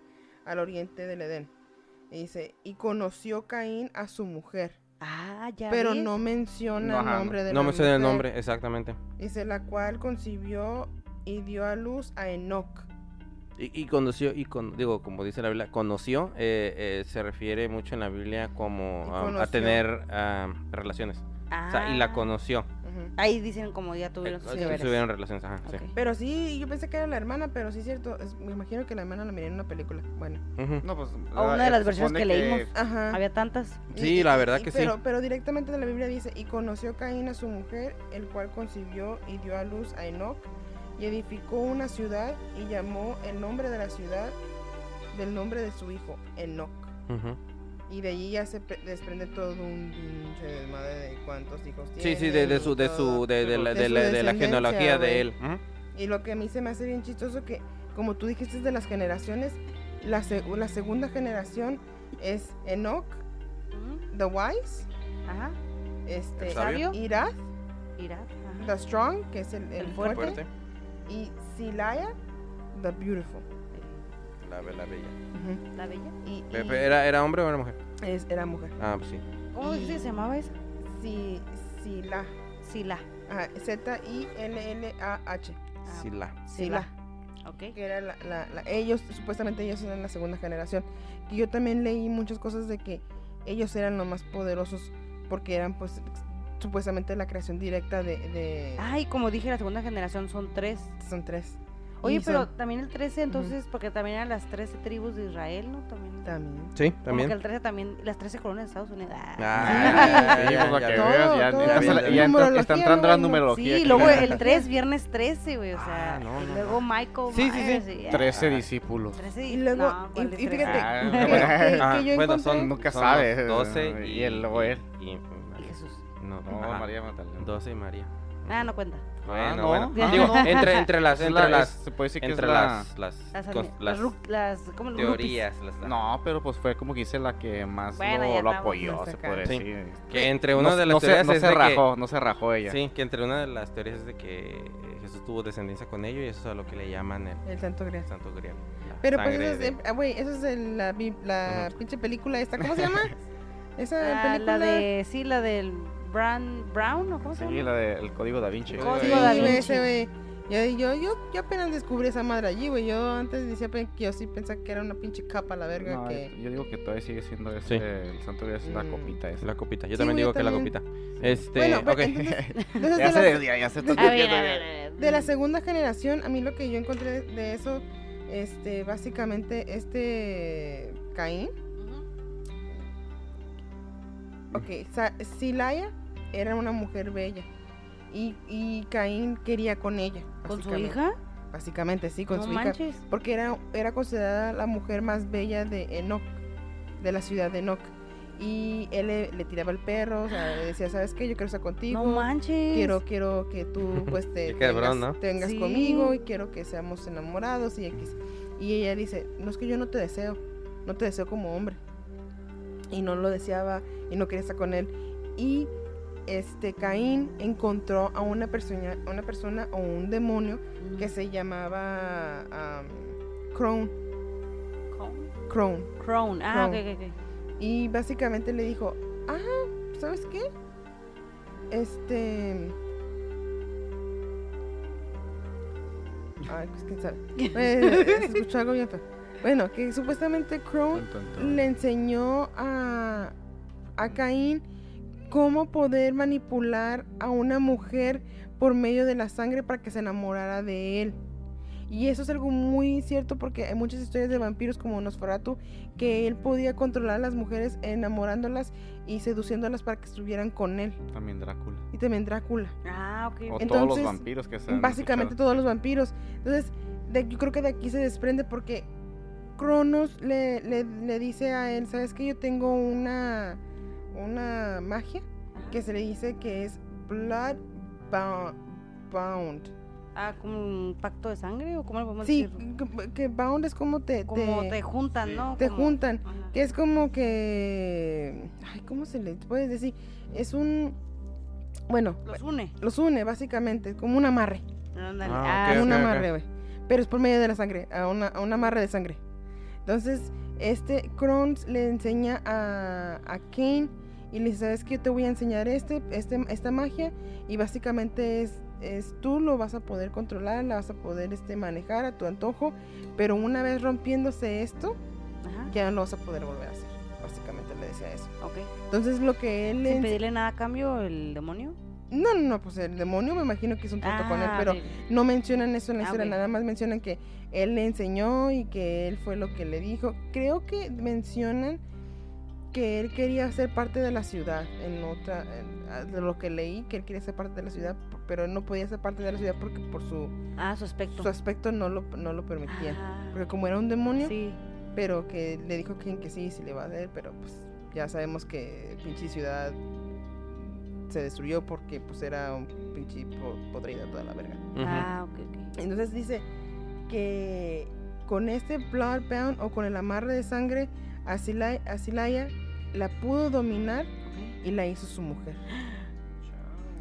al oriente del Edén. Y dice, y conoció Caín a su mujer, ah, ya pero ves. no menciona No, el nombre de No la me suena el nombre, exactamente. Dice, la cual concibió y dio a luz a Enoch. Y, y conoció, y con, digo, como dice la Biblia, conoció, eh, eh, se refiere mucho en la Biblia como um, a tener um, relaciones. O sea, y la Ah, conoció. Ahí dicen como ya Eh, tuvieron sus sí, tuvieron relaciones, ajá, sí. Pero sí, yo pensé que era la hermana, pero sí es cierto. es- me imagino que la hermana la miré en una película. Bueno. Ujú. No, pues, O una de eh, las versiones que leímos. Ajá. Había tantas. Sí, la verdad que sí. pero, Pero directamente de la Biblia dice, y conoció Caín a su mujer, el cual concibió y dio a luz a Enoch, y edificó una ciudad y llamó el nombre de la ciudad del nombre de su hijo, Enoch. Ujú. Y de allí ya se pre- desprende todo un pinche desmadre de cuántos hijos Sí, tiene. sí, de, de y su, de su, de, de la, De de de genealogía de él. Ujú. Y lo que a mí se me hace bien chistoso que, como tú dijiste de las generaciones, la, se- la segunda generación es Enoch, the wise, Ajá. este, El sabio. Irath, Irad. Ajá. the strong, que es el, el El fuerte, Fuerte. Y Silaya, the beautiful. La, la bella. La bella. Y, ¿Era, ¿Era hombre o era mujer? es- era mujer. Ah, pues sí. ¿Cómo Y- se llamaba esa? Si, Sila, Sila. ajá, Z-I-L-L-A-H, Ah, Sí, la. Sila. Ok. que era la, la- la- ellos, supuestamente ellos eran la segunda generación. Y yo también leí muchas cosas de que ellos eran los más poderosos porque eran pues supuestamente la creación directa de... de- Ay, como dije, la segunda generación son tres. Son tres. Oye, Y pero son- también el 13, entonces, porque también eran las 13 tribus de Israel, ¿no? También. También. Sí, también. el 13 también, las 13 colonias de Estados Unidos. Ah. Ah, Sí, ya, pues, está- entrando la ¿no? numerología. Sí, aquí. luego el 3, viernes 13, güey, o sea, Ah, no, y no, luego no. Michael Sí, sí, sí. Myers y- 13 Ah. discípulos. 13 Y luego, no, y, ¿cuál y de fíjate, 13? Ah, que- bueno. que, Ah, que yo bueno, encontré- son, Nunca sabes, los 12 eh, y, y el- luego él. y- y- Y. no, No, ajá, María Magdalena. 12 y María. Ah, no cuenta. Bueno, no. bueno. Ah, Digo, no. entre, entre las, entre la- las, se puede decir que entre es la... las, las, Las, cos- las las, ¿cómo teorías, las- No, pero pues fue como que hice la que más Bueno, lo, lo apoyó, se puede Sí. decir. que entre una no, de las no se, teorías no es se rajó, no se rajó ella. que, sí, que entre una de las teorías es de que Jesús tuvo descendencia con ellos y eso es a lo que le llaman el El Santo Grial. Santo Grial. Pero pues eso es, de- eh, ah, güey, eso es el- la, la Ujú. pinche película esta, ¿cómo se llama? Esa Ah, película. la de, sí, la del Brown, Brown, ¿o cómo se Sí, llama? la del Código Da Vinci. Código Sí, Da Vinci. ese, güey. Yo, yo, yo, yo apenas descubrí esa madre allí, güey. Yo antes decía que yo sí pensaba que era una pinche capa la verga No, que... yo digo que todavía sigue siendo ese, Sí. el santo grial es la Mm. copita esa. La copita. Yo Sí, también digo yo que la también. copita. Este, Bueno, ok. pero entonces, entonces ya, de, se, la, ya, ya se ya. de la segunda generación, a mí lo que yo encontré de, de eso, este, básicamente, este Caín, ok, Sa- Silaya era una mujer bella y, y Caín quería con ella. ¿Con su hija? Básicamente, sí, con no su hija. manches. Porque era, era considerada la mujer más bella de Enoch, de la ciudad de Enoch. Y él le, le tiraba el perro, o sea, le decía, ¿sabes qué? Yo quiero estar contigo. No manches. Quiero, quiero que tú pues te Qué cabrón, tengas, ¿no? te vengas Sí. conmigo y quiero que seamos enamorados y X. Y ella dice, no es que yo no te deseo, no te deseo como hombre. Y no lo deseaba y no quería estar con él. Y este Caín encontró a una persona, una persona o un demonio Mm. que se llamaba am, Crone. Crown. Crone. Crown. Ah, ok, Crown. ok, ok. Y básicamente le dijo, ah, ¿sabes qué? Este... Ay, pues quién sabe. Eh, se escuchó algo bien feo. Bueno, que supuestamente tun. le enseñó a, a Caín cómo poder manipular a una mujer por medio de la sangre para que se enamorara de él. Y eso es algo muy cierto porque hay muchas historias de vampiros como Nosferatu que él podía controlar a las mujeres enamorándolas y seduciéndolas para que estuvieran con él. También Drácula. Y también Drácula. Ah, ok. O todos los vampiros que se Básicamente escuchado. todos los vampiros. Entonces, de- yo creo que de aquí se desprende porque Cronos le, le, le dice a él, ¿sabes qué? Yo tengo una, una magia Ajá. que se le dice que es Blood Bound. bound. Ah, como un pacto de sangre o cómo le podemos Sí, decir? que, que Bound es como te... Como te- te juntan, sí. ¿no? te Como- juntan. Ajá. que es como que... Ay, ¿cómo se le puede decir? Es un... Bueno, Los une. los une básicamente, como un amarre. Ándale. Ah, Ah, un amarre, güey. Pero es por medio de la sangre, a, una, a un amarre de sangre. Entonces, este Crones le enseña a, a Kane y le dice, ¿sabes qué? Yo te voy a enseñar este, este, esta magia y básicamente es, es tú lo vas a poder controlar, la vas a poder este, manejar a tu antojo, pero una vez rompiéndose esto, Ajá. ya no lo vas a poder volver a hacer. Básicamente le decía eso. Entonces, lo que él. Sin pedirle nada a cambio, el demonio. No, no, no, pues el demonio me imagino que es un trato con él, Ah, pero no mencionan eso en la Ah, historia, nada más mencionan que él le enseñó y que él fue lo que le dijo. Creo que mencionan que él quería ser parte de la ciudad, en otra, en- ah, de lo que leí, que él quería ser parte de la ciudad, pero él no podía ser parte de la ciudad porque por su, Ah, su aspecto. su aspecto no lo, no lo permitía. Ah, Porque como era un demonio, sí. pero que le dijo que, que sí, sí le va a dar, pero pues ya sabemos que pinche ciudad se destruyó porque pues era un pinche po- podrida toda la verga. Ujú. Ah, ok, ok. Entonces dice que con este Bloodbound o con el amarre de sangre, Asilaya, Asilaya la pudo dominar ok. y la hizo su mujer.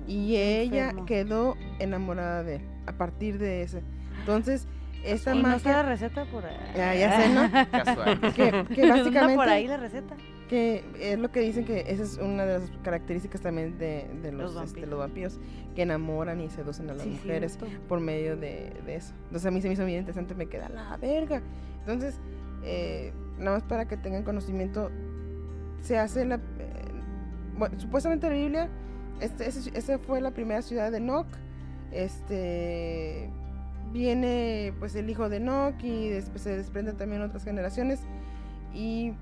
Y ella enfermo. quedó enamorada de él a partir de ese. Entonces, esta ¿Y no está la magia receta por ahí? Ya- ya sé, ¿no? Casual. que, que ¿Anda básicamente por ahí la receta? Que es lo que dicen que esa es una de las características también de, de los, Los este, vampiros. los vampiros que enamoran y seducen a las Sí, mujeres cierto. por medio de, de eso. Entonces a mí se me hizo bien interesante, me queda la verga. Entonces, eh, nada más para que tengan conocimiento, se hace la... eh, bueno, supuestamente la Biblia, este, ese- esa fue la primera ciudad de Enoch. Este... Viene pues el hijo de Enoch y después se desprenden también otras generaciones y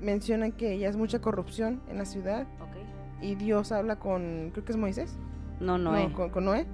mencionan que ya es mucha corrupción en la ciudad Ok. y Dios habla con, creo que es Moisés, No, no, eh. con, con Noé.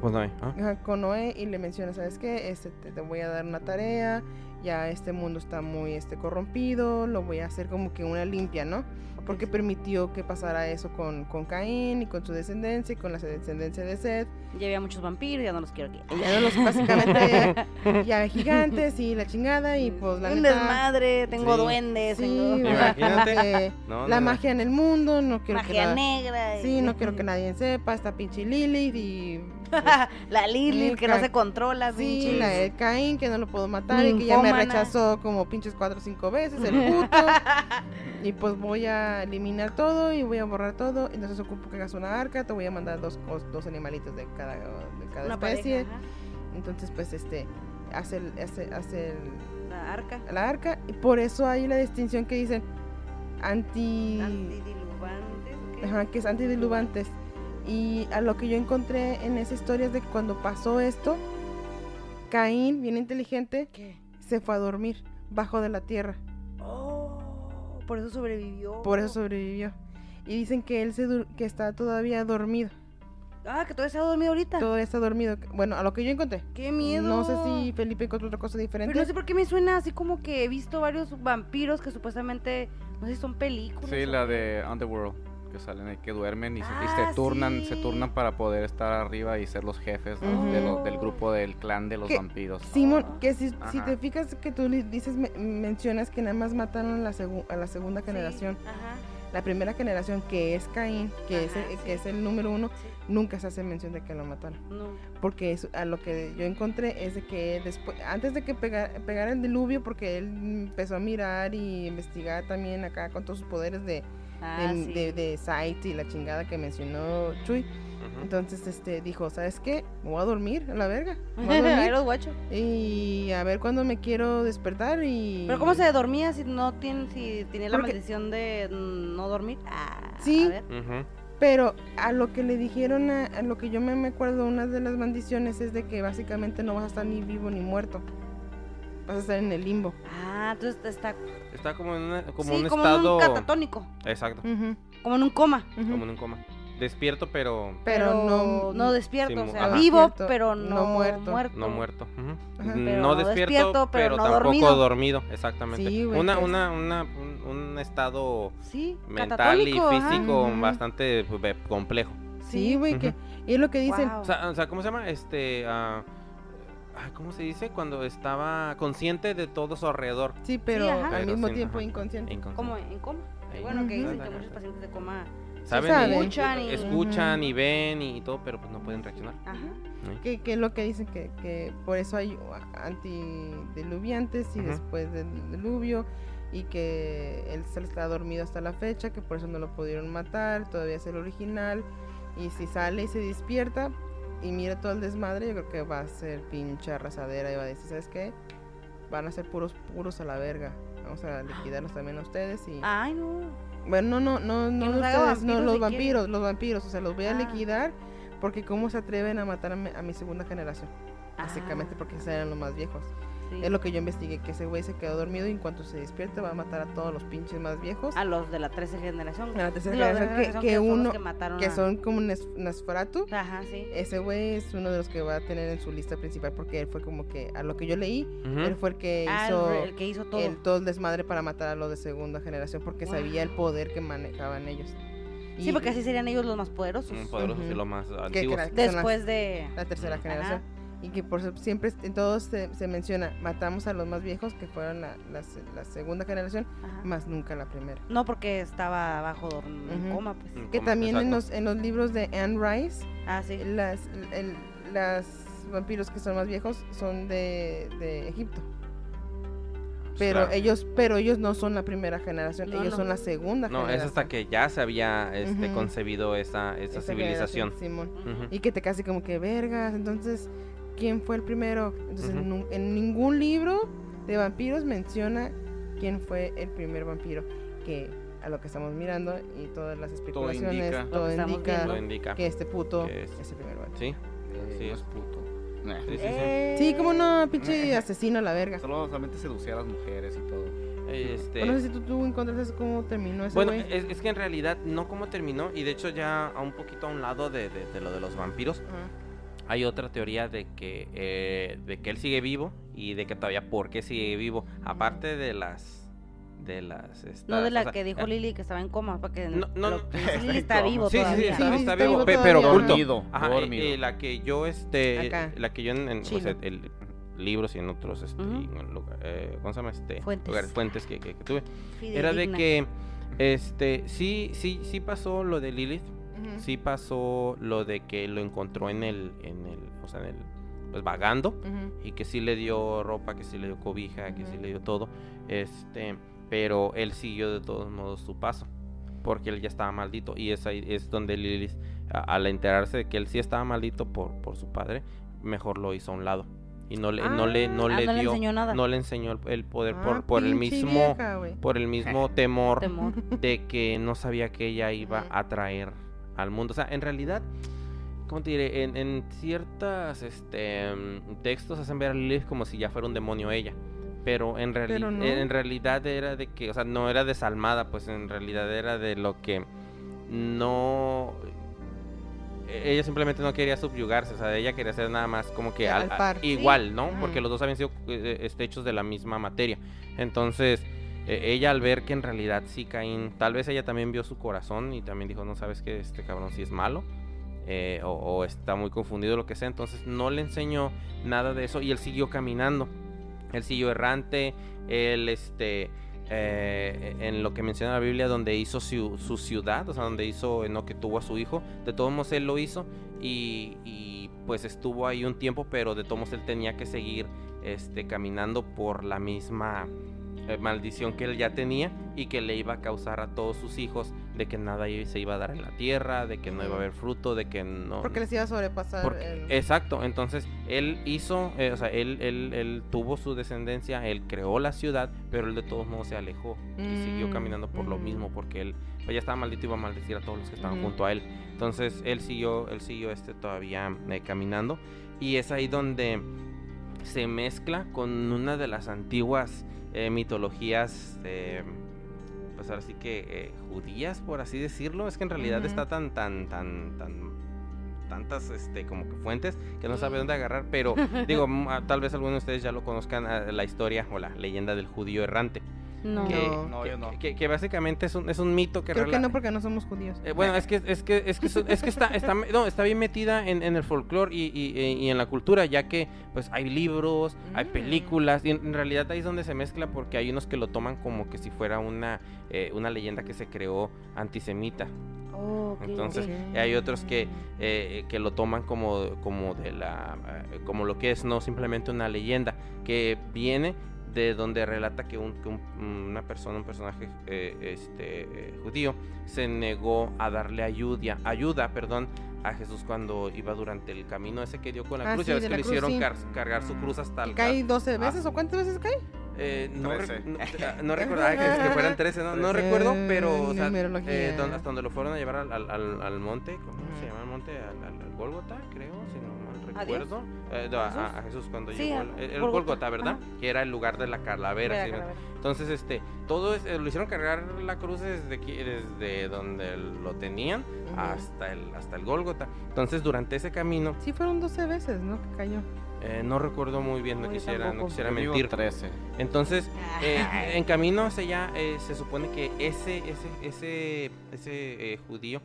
Pues no hay. ¿ah? Ajá, con Noé y le menciona, ¿sabes qué? Este, te, te voy a dar una tarea, ya este mundo está muy este, corrompido, lo voy a hacer como que una limpia, ¿no? Porque permitió que pasara eso con, con Caín y con su descendencia y con la descendencia de Seth. Ya había muchos vampiros, ya no los quiero aquí. Ya los básicamente ya gigantes y la chingada y pues la Un neta... desmadre, tengo Sí. duendes, Sí, tengo Imagínate. eh, No, la no, no. magia en el mundo, no quiero que magia negra. y- Sí, no quiero que nadie sepa, esta pinche Lilith y la Lilith que no se controla, sí, la el Caín que no lo puedo matar y que ya me rechazó como pinches cuatro o cinco veces, el puto. Y pues voy a eliminar todo y voy a borrar todo. Entonces ocupo que hagas una arca. Te voy a mandar dos, dos animalitos de cada, de cada Una especie. pareja. Entonces, pues este, hace, el- hace, hace el- La arca. la arca. Y por eso hay la distinción que dicen anti. Antidiluvantes. ¿qué? Ajá, que es antidiluvantes. Y a lo que yo encontré en esa historia es de que cuando pasó esto, Caín, bien inteligente, ¿Qué? se fue a dormir bajo de la tierra. Oh, por eso sobrevivió. Por eso sobrevivió. Y dicen que él se que está todavía dormido. Ah, que todavía está dormido ahorita. Todavía está dormido. Bueno, a lo que yo encontré. Qué miedo. No sé si Felipe encontró otra cosa diferente. Pero no sé por qué me suena así como que he visto varios vampiros que supuestamente, no sé si son películas. Sí, la qué. de Underworld, que salen ahí, que duermen y se, y Ah, se turnan, se turnan para poder estar arriba y ser los jefes ¿no? de lo- del grupo del clan de los Que- vampiros. Simón, que si, si te fijas que tú dices, me- mencionas que nada más mataron a la, segu- a la segunda Sí, generación. Ajá. La primera generación, que es Caín, que, es, Ajá, el, sí. que es el número uno, Sí. nunca se hace mención de que lo mataron. No. Porque es- a lo que yo encontré es de que después, antes de que pega- pegara el diluvio, porque él empezó a mirar y investigar también acá con todos sus poderes de, Ah, de, sí. de- de sight y la chingada que mencionó Chuy. Entonces este dijo, ¿sabes qué? Me voy a dormir a la verga. Me voy a dormir los guacho. y a ver cuándo me quiero despertar y... Pero ¿cómo se dormía si no tiene, si tenía la Porque- maldición de no dormir? Ah, Sí. A ver. Ujú. Pero a lo que le dijeron, a, a lo que yo me, me acuerdo, una de las maldiciones es de que básicamente no vas a estar ni vivo ni muerto. Vas a estar en el limbo. Ah, entonces está Está como en una- como sí, un como estado. en un catatónico, Exacto, como en un coma. como en un coma. Despierto, pero Pero no, no despierto, Sí, o sea, ajá. vivo, pero no no, muerto. muerto. no muerto. Pero no despierto, despierto, pero pero, no tampoco dormido. dormido. exactamente. Sí, güey, una, que es- una, una, un, un estado Sí, mental y ajá. físico bastante pues, complejo. Sí, güey, que y es lo que dicen. O sea, o sea, ¿cómo se llama? Este, ah, ay, ¿cómo se dice? Cuando estaba consciente de todo su alrededor. Sí, pero ajá. al mismo sí, tiempo inconsciente. Inconsciente. como en coma. Ahí. bueno, que dicen que muchos pacientes de coma, ¿Saben? Y- Escuchan y- escuchan Ujú. y ven y, y todo, pero pues no pueden reaccionar. ajá. que es lo que dicen que, que por eso hay antidiluviantes y Ujú. después del diluvio y que él se está dormido hasta la fecha, que por eso no lo pudieron matar, todavía es el original y si sale y se despierta y mira todo el desmadre, yo creo que va a ser pinche arrasadera y va a decir, ¿sabes qué? Van a ser puros puros a la verga. Vamos a liquidarlos también a ustedes y Ay, no. bueno, no, no, no, no ustedes, no, los si quieren. vampiros, los vampiros, o sea, los voy a Ah. liquidar porque cómo se atreven a matar a mi, a mi segunda generación, básicamente Ah, porque esos eran los más viejos. Sí. Es lo que yo investigué, que ese güey se quedó dormido y en cuanto se despierte va a matar a todos los pinches más viejos. A los de la 13 generación. A la tercera Los generación, que, uno, que mataron que a- son como un. Ajá, sí. Ese güey es uno de los que va a tener en su lista principal porque él fue como que, a lo que yo leí, él fue el que Ah, el hizo el, que hizo todo. el, todo el desmadre para matar a los de segunda generación porque sabía el poder que manejaban ellos. Sí, Y- porque así serían ellos los más poderosos. Mm, poderosos y los más antiguos. que Después de... la tercera generación. Y que por siempre en todos se, se menciona, matamos a los más viejos que fueron la, la se- la segunda generación, Ajá. más nunca la primera. No, porque estaba bajo dorm- en coma, pues. Que también en los, en los libros de Anne Rice, Ah, sí. las, el- las vampiros que son más viejos son de, de Egipto. Pero Claro. ellos, pero ellos no son la primera generación, No, ellos no. son la segunda No, es hasta que ya se había este, concebido esa, esa, Esa civilización. Simón. Y que te casi como que vergas, entonces, ¿quién fue el primero? Entonces, en, ningún libro de vampiros menciona quién fue el primer vampiro. Que a lo que estamos mirando y todas las especulaciones, indica. todo que estamos indica. Lo indica. que este puto Que es, es- el primer vampiro. Sí, Eh, Sí. es puto. Nah. sí, sí. sí. Eh, Sí, como no, pinche asesino a la verga. Solo solamente seducía a las mujeres y todo. Este, Bueno, no sé si tú, tú encontraste cómo terminó ese Bueno, es, es que en realidad no cómo terminó y de hecho ya a un poquito a un lado de, de- de lo de los vampiros. Hay otra teoría de que eh, de que él sigue vivo y de que todavía por qué sigue vivo aparte de las de las No estas- de la o sea, que dijo eh, Lili que estaba en coma, porque No, no, lo Lili Está vivo Sí, sí, sí, todavía. está, Sí, está está vivo, vivo pe- todavía, pero. Dormido, Ajá, dormido. eh, la que yo este Acá. la que yo en, en, o Chino. sea, el libros y en otros este Ujú. y en lugar- eh, ¿cómo se llama? este Fuentes. lugares fuentes que, que- que tuve era de que este sí sí sí pasó lo de Lilith Sí pasó lo de que lo encontró en el en el o sea en el pues vagando y que sí le dio ropa que sí le dio cobija que sí le dio todo este pero él siguió de todos modos su paso, porque él ya estaba maldito y es ahí es donde Lilith a- al enterarse de que él sí estaba maldito por, por su padre, mejor lo hizo a un lado y no le no le no Ah, le no le dio enseñó nada. no le enseñó el, poder Ah, por, por el mismo vieja, por el mismo temor Temor. de que no sabía que ella iba a traer al mundo. O sea, en realidad, ¿cómo te diré? En, en ciertos este, textos hacen ver a Lilith como si ya fuera un demonio ella. Pero en, Pero no. en realidad era de que, o sea, no era desalmada, pues en realidad era de lo que no... e- Ella simplemente no quería subyugarse, o sea, ella quería ser nada más como que Al al- a- par. igual, ¿no? Porque los dos habían sido eh, este, hechos de la misma materia. Entonces, eh, ella al ver que en realidad sí Caín, tal vez ella también vio su corazón y también dijo, no sabes que este cabrón sí es malo. eh, o, está muy confundido lo que sea, entonces no le enseñó nada de eso y él siguió caminando, él siguió errante, él este eh, en lo que menciona la Biblia donde hizo su, ciudad, o sea donde hizo no que tuvo a su hijo, de todos modos él lo hizo y, y, pues estuvo ahí un tiempo, pero de todos modos él tenía que seguir este caminando por la misma eh, maldición que él ya tenía y que le iba a causar a todos sus hijos de que nada se iba a dar en la tierra, de que no iba a haber fruto, de que no... Porque les iba a sobrepasar. porque- el- Exacto, entonces él hizo, eh, o sea, él, él, él tuvo su descendencia, él creó la ciudad, pero él de todos modos se alejó y siguió Mm, caminando por lo ujú. mismo, porque él pues, ya estaba maldito y iba a maldecir a todos los que estaban junto a él. Entonces él siguió, él siguió este todavía eh, caminando y es ahí donde se mezcla con una de las antiguas eh, mitologías, eh, pues ahora sí que eh, judías, por así decirlo. Es que en realidad Ujú. está tan, tan, tan, tan tantas este como que fuentes que no sabe dónde agarrar pero digo ah, tal vez algunos de ustedes ya lo conozcan ah, la historia o la leyenda del judío errante No. que, No. Yo no. que- que básicamente es un, es un mito que Creo que no, porque no somos judíos. eh, bueno, es que es que es que, es que está, está no, está bien metida en, en el folclore y, y- y en la cultura, ya que pues hay libros, hay Mm. películas, y en, en realidad ahí es donde se mezcla porque hay unos que lo toman como que si fuera una, eh, una leyenda que se creó antisemita. Oh, Entonces, hay otros que, eh, que lo toman como, como de la eh, como lo que es, no simplemente una leyenda, que viene de donde relata que, un- que un- una persona, un personaje eh, este, eh, judío, se negó a darle ayuda, ayuda perdón, a Jesús cuando iba durante el camino ese que dio con la Ah, cruz. sí, ya ves que le cruz, hicieron sí. car- cargar su cruz hasta ¿Y el cae 12 ah. veces o cuántas veces cae? eh, no, recuerdo ah, que, que fueran 13, no, recuerdo, pero o sea, eh, hasta donde lo fueron a llevar al, al, al- al monte, ¿cómo se llama el monte? Al, al- al Gólgota, creo, si no. Recuerdo. Eh, no, a, a- a Jesús cuando Sí, llegó, el. Gólgota, ¿verdad? Que era el lugar de la calavera. Mira, ¿sí? calavera. Entonces, este, todo es, eh, lo hicieron cargar la cruz desde, aquí- desde donde lo tenían hasta el, hasta el Gólgota. Entonces, durante ese camino, Sí, fueron 12 veces, ¿no? Que cayó. eh, no recuerdo muy bien, no quisiera, no quisiera mentir. 13. Entonces, eh, en camino hacia allá eh, se supone que ese ese ese ese eh, judío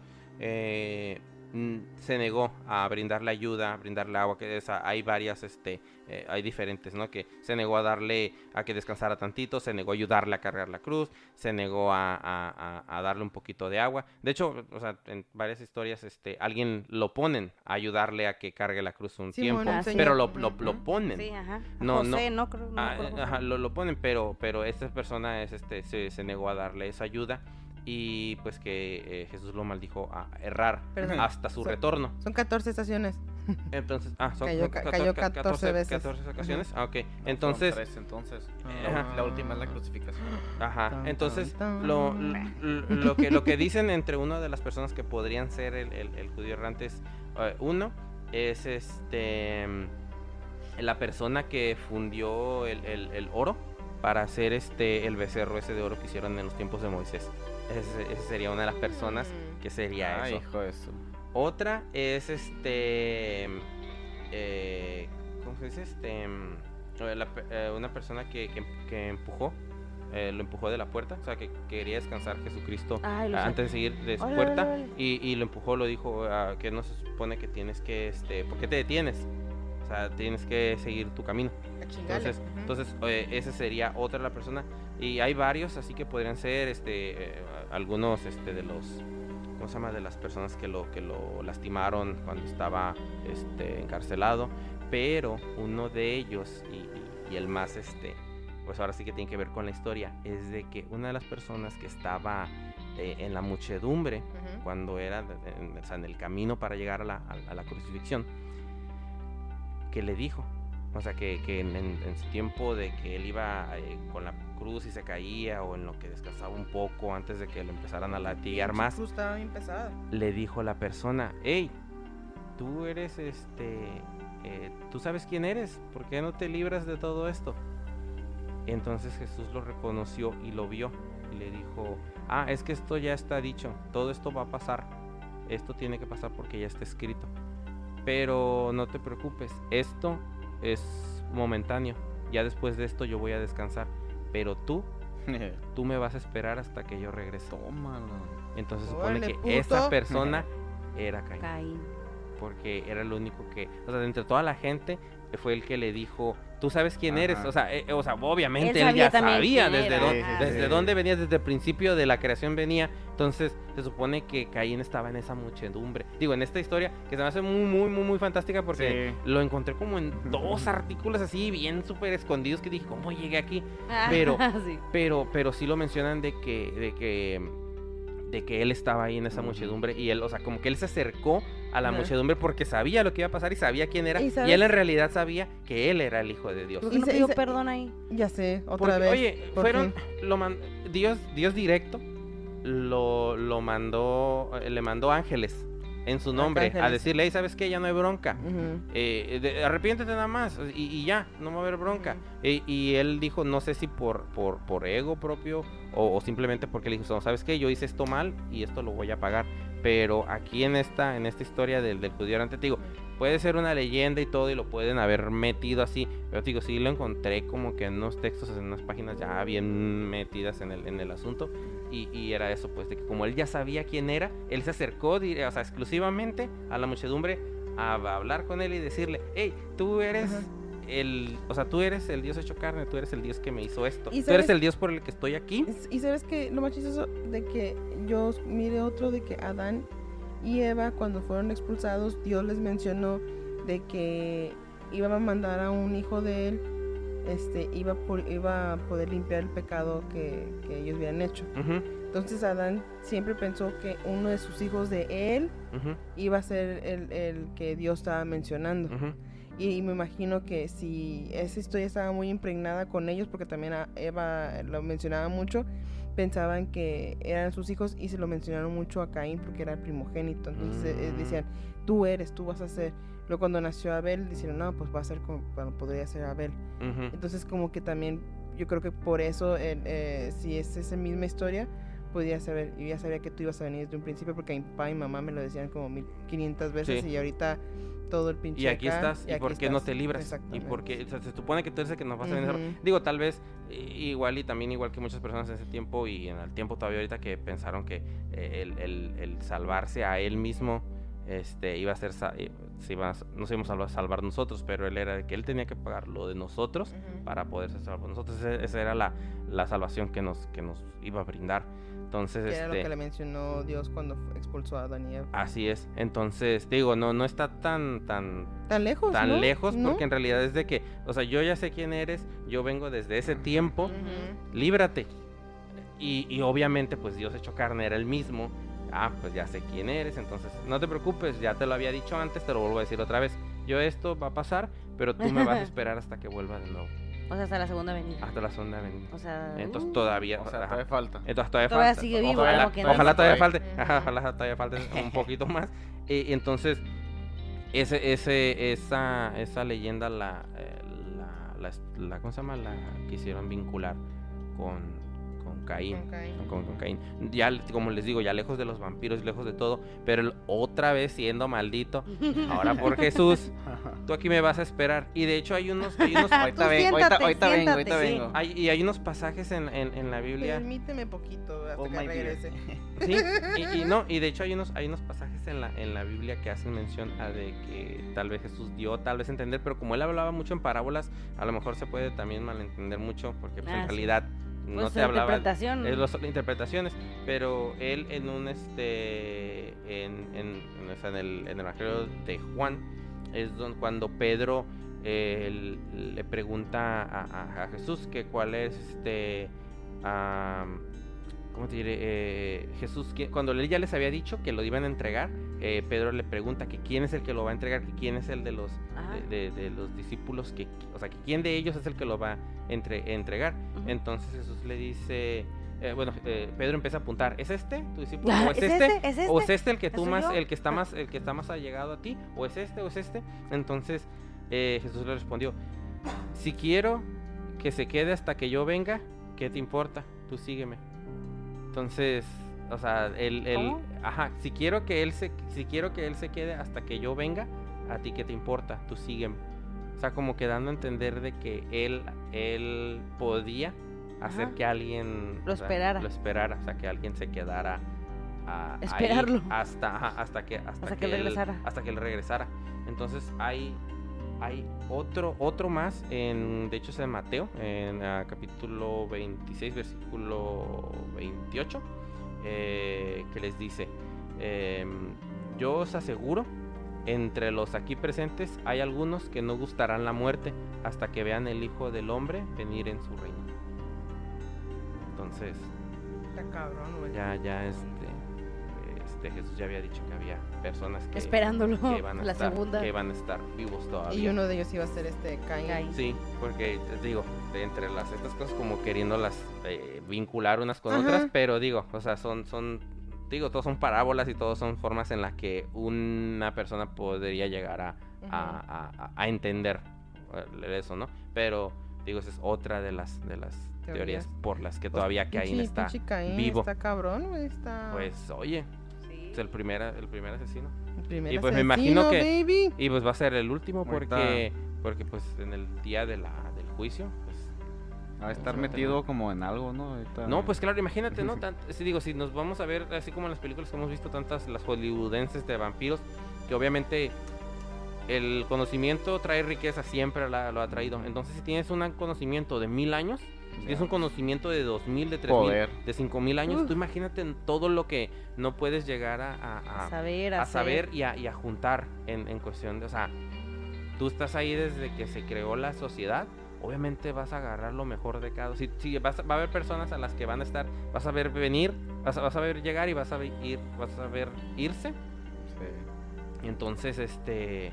se negó a brindarle ayuda, a brindarle agua, que es- hay varias, este, eh, hay diferentes, ¿no? Que se negó a darle, a que descansara tantito, se negó a ayudarle a cargar la cruz, se negó a, a- a- a darle un poquito de agua. De hecho, o sea, en varias historias, este, alguien lo ponen a ayudarle a que cargue la cruz un tiempo, pero lo, lo, lo ponen. Sí, ajá. No, José, no, creo. No, Ah, eh, ajá, lo, lo ponen, pero, pero esta persona es, este, se, se negó a darle esa ayuda y pues que eh, Jesús lo maldijo a errar Perdón. hasta su retorno. Son 14 estaciones. Entonces, ah, son Cayó son ca- cayó ca- 14 veces. 14 ocasiones. Ah, ok. No, Entonces, fueron 13, entonces. Eh, La, última es la crucificación. Ajá, Tan, entonces tan, lo, tan. lo- lo que, lo que dicen entre una de las personas que podrían ser el, el- el judío errante es, eh, uno, es este la persona que fundió el, el- el oro para hacer este el becerro ese de oro que hicieron en los tiempos de Moisés. Ese, ese sería una de las personas Mm. que sería Ay, eso. hijo de su- Otra es este. eh, ¿Cómo se dice? Este. mm, eh, la eh, una persona que, que, que empujó. eh, lo empujó de la puerta. O sea, que quería descansar Jesucristo Ay, antes de seguir de su puerta. Y, y lo empujó, lo dijo ah, que no se supone que tienes que. este ¿Por qué te detienes? O sea, tienes que seguir tu camino. A chingale. Entonces, entonces eh, ese sería otra la persona. Y hay varios, así que podrían ser este eh, algunos este de los ¿cómo se llama? de las personas que lo que lo lastimaron cuando estaba este encarcelado, pero uno de ellos y, y- y el más este pues ahora sí que tiene que ver con la historia, es de que una de las personas que estaba eh, en la muchedumbre, cuando era en, o sea, en el camino para llegar a la, a- a la crucifixión, que le dijo, o sea, que, que en, en- en su tiempo de que él iba eh, con la cruz y se caía, o en lo que descansaba un poco antes de que le empezaran a latigar más, cruz estaba bien pesada. le dijo la persona, hey, tú eres este, eh, tú sabes quién eres, ¿por qué no te libras de todo esto? Entonces Jesús lo reconoció y lo vio y le dijo, ah, es que esto ya está dicho, todo esto va a pasar, esto tiene que pasar porque ya está escrito, pero no te preocupes, esto es momentáneo, ya después de esto yo voy a descansar, pero tú, tú me vas a esperar hasta que yo regrese. Tómalo. Entonces supone que esa persona era Caín. Caín. Porque era el único que, o sea, de entre toda la gente, fue el que le dijo, tú sabes quién eres. O sea, eh, o sea, obviamente Él él, ya sabía desde, dónde, desde Sí. dónde venía, desde el principio de la creación venía. Entonces, se supone que Caín estaba en esa muchedumbre. Digo, en esta historia, que se me hace muy, muy, muy, muy fantástica porque Sí. lo encontré como en dos artículos así, bien súper escondidos, que dije, ¿cómo llegué aquí? Ah, Pero- sí. pero pero sí lo mencionan de que de que de que él estaba ahí en esa muchedumbre y él, o sea, como que él se acercó a la Ajá. muchedumbre porque sabía lo que iba a pasar y sabía quién era ¿Y él en realidad sabía que él era el hijo de Dios. ¿Por Y no pidió perdón ahí? Ya sé, otra Porque, vez. oye, fueron lo man- Dios Dios directo lo lo mandó eh, le mandó ángeles en su nombre a decirle, "Hey, ¿sabes qué? Ya no hay bronca." Eh, de- arrepiéntete nada más y, y ya, no va a haber bronca. Y, y él dijo, no sé si por, por, por ego propio o, o simplemente porque le dijo, "No, ¿sabes qué? Yo hice esto mal y esto lo voy a pagar. Pero aquí en esta, en esta historia del, del judío errante, te digo, puede ser una leyenda y todo y lo pueden haber metido así. Pero te digo, sí lo encontré como que en unos textos, en unas páginas ya bien metidas en el, en el asunto. Y, y era eso, pues, de que como él ya sabía quién era, él se acercó, o sea, exclusivamente a la muchedumbre a hablar con él y decirle, hey, tú eres. El, o sea, tú eres el Dios hecho carne, tú eres el Dios que me hizo esto, ¿Y tú eres el Dios por el que estoy aquí. Y sabes que lo más chistoso de que yo mire otro de que Adán y Eva cuando fueron expulsados, Dios les mencionó de que iba a mandar a un hijo de él, este, iba, por, iba a poder limpiar el pecado que, que ellos habían hecho. Entonces Adán siempre pensó que uno de sus hijos de él iba a ser el, el que Dios estaba mencionando. Y, me imagino que si esa historia estaba muy impregnada con ellos, porque también a Eva lo mencionaba mucho, pensaban que eran sus hijos y se lo mencionaron mucho a Caín porque era el primogénito. Entonces eh, Mm. decían, tú eres, tú vas a ser. Luego cuando nació Abel, dijeron, no, pues va a ser como, bueno, podría ser Abel. Ujú. Entonces como que también, yo creo que por eso, eh, si es esa misma historia, podía saber, yo ya sabía que tú ibas a venir desde un principio porque mi papá y mamá me lo decían como 1500 veces Sí. y ahorita todo el pinche Y aquí acá, estás, ¿y, aquí por qué no te libras? Y porque o sea, se supone que tú eres el que nos vas a vencer. Ujú. Digo, tal vez igual y también igual que muchas personas en ese tiempo y en el tiempo todavía ahorita que pensaron que eh, el, el- el salvarse a él mismo este iba a ser eh, se iba a- nos íbamos a salvar nosotros, pero él era de que él tenía que pagar lo de nosotros para poder ser salvos nosotros. Esa era la, la salvación que nos, que nos iba a brindar. Entonces, Que era lo este, que le mencionó Dios cuando expulsó a Eva. así es. Entonces, digo, no, no está tan, tan, Tan lejos, tan ¿no? lejos ¿No? porque en realidad es de que, o sea, yo ya sé quién eres, yo vengo desde ese tiempo, líbrate. Y, y obviamente, pues Dios hecho carne era el mismo. Ah, pues ya sé quién eres, entonces no te preocupes, ya te lo había dicho antes, te lo vuelvo a decir otra vez. Yo esto va a pasar, pero tú me vas a esperar hasta que vuelva de nuevo, O sea, hasta la segunda venida. hasta la segunda venida. O sea, Entonces uh, todavía, O sea, todavía falta. Entonces todavía, Todavía falta. sigue vivo, ojalá, como todavía falte. Ajá, ojalá todavía falte un poquito más. Y, y entonces, ese, ese, esa, esa leyenda la, eh, la, la, la- ¿cómo se llama? La quisieron vincular con, con Caín. Con Caín. Con, con Caín. Ya, como les digo, ya lejos de los vampiros, lejos de todo, pero él otra vez siendo maldito, ahora por Jesús, tú aquí me vas a esperar. Y de hecho hay unos, hay unos, ahorita vengo, ahorita, siéntate, ahorita vengo, siéntate, ahorita sí. vengo. hay, y hay unos pasajes en, en, en la Biblia. Permíteme poquito hasta Oh que regrese. Sí, y, y no, y de hecho hay unos, hay unos pasajes en la, en la Biblia que hacen mención a de que tal vez Jesús dio tal vez entender, pero como él hablaba mucho en parábolas, a lo mejor se puede también malentender mucho, porque pues, Ah, en sí. No Pues, te la hablaba interpretación. es las interpretaciones, pero él en un este en, en, en, en el, en el Evangelio de Juan es don, cuando Pedro eh, le pregunta a, a- a Jesús que cuál es este... am, ¿Cómo te diré? Eh, Jesús, cuando él ya les había dicho que lo iban a entregar, eh, Pedro le pregunta que quién es el que lo va a entregar, que quién es el de los, Ajá. de, de- de los discípulos, que, o sea, que quién de ellos es el que lo va a entre- entregar. Entonces Jesús le dice, eh, bueno, eh, Pedro empieza a apuntar, ¿es este tu discípulo? Ah, ¿O es, ¿es este? este? ¿Es ¿O es este? este el que tú ¿Soy más, yo? el que está Ah. más, el que está más allegado a ti? ¿O es este? ¿O es este? Entonces eh, Jesús le respondió, si quiero que se quede hasta que yo venga, ¿qué te importa? Tú sígueme. Entonces, o sea, él, él- ajá, si quiero que él se, si quiero que él se quede hasta que yo venga, a ti qué te importa, tú sígueme. O sea, como que dando a entender de que él, él podía hacer Ajá. que alguien Lo o sea, esperara. lo esperara, o sea, que alguien se quedara a, ahí Esperarlo. hasta, ajá, hasta que, hasta, Hasta que él- regresara. hasta que él regresara. Entonces hay hay otro otro más en de hecho es en Mateo en capítulo 26 versículo 28 eh, que les dice em, yo os aseguro entre los aquí presentes hay algunos que no gustarán la muerte hasta que vean el Hijo del Hombre venir en su reino entonces Está cabrón, güey. ya ya este este Jesús ya había dicho que había personas que Esperándolo. que van a la estar, segunda. que van a estar vivos todavía. Y uno de ellos iba a ser este Caín. Caín. Sí, porque te digo, de entre las estas cosas como queriéndolas eh, vincular unas con Ajá. otras, pero digo, o sea, son son digo, todos son parábolas y todos son formas en las que una persona podría llegar a, a, a- a entender eh, eso, ¿no? Pero digo, esa es otra de las de las teorías, Teorías. por las que Pues, todavía Caín pinche- está pinche Caín vivo. Está cabrón. Está. pues, oye, el primer el primer asesino. el primer y pues me imagino asesino, que- baby. Y pues va a ser el último porque porque pues en el día de la, del juicio, pues Va a estar Sí. metido como en algo, ¿no? Ahorita- No, pues claro, imagínate, ¿no? Tant- si digo, si nos vamos a ver, así como en las películas que hemos visto, tantas, las hollywoodenses de vampiros, que obviamente el conocimiento trae riqueza, siempre la- lo ha traído. Entonces, si tienes un conocimiento de mil años, tienes un conocimiento de dos mil, de tres mil, Poder. de cinco mil años, Uf. tú imagínate en todo lo que no puedes llegar a, a- a- A saber, a, a saber y a, y a juntar en, en cuestión de, o sea, tú estás ahí desde que se creó la sociedad, obviamente vas a agarrar lo mejor de cada, si, si vas, a- va a haber personas a las que van a estar, vas a ver venir, vas a, vas a ver llegar y vas a ver ir, vas a ver irse, Sí. y entonces este,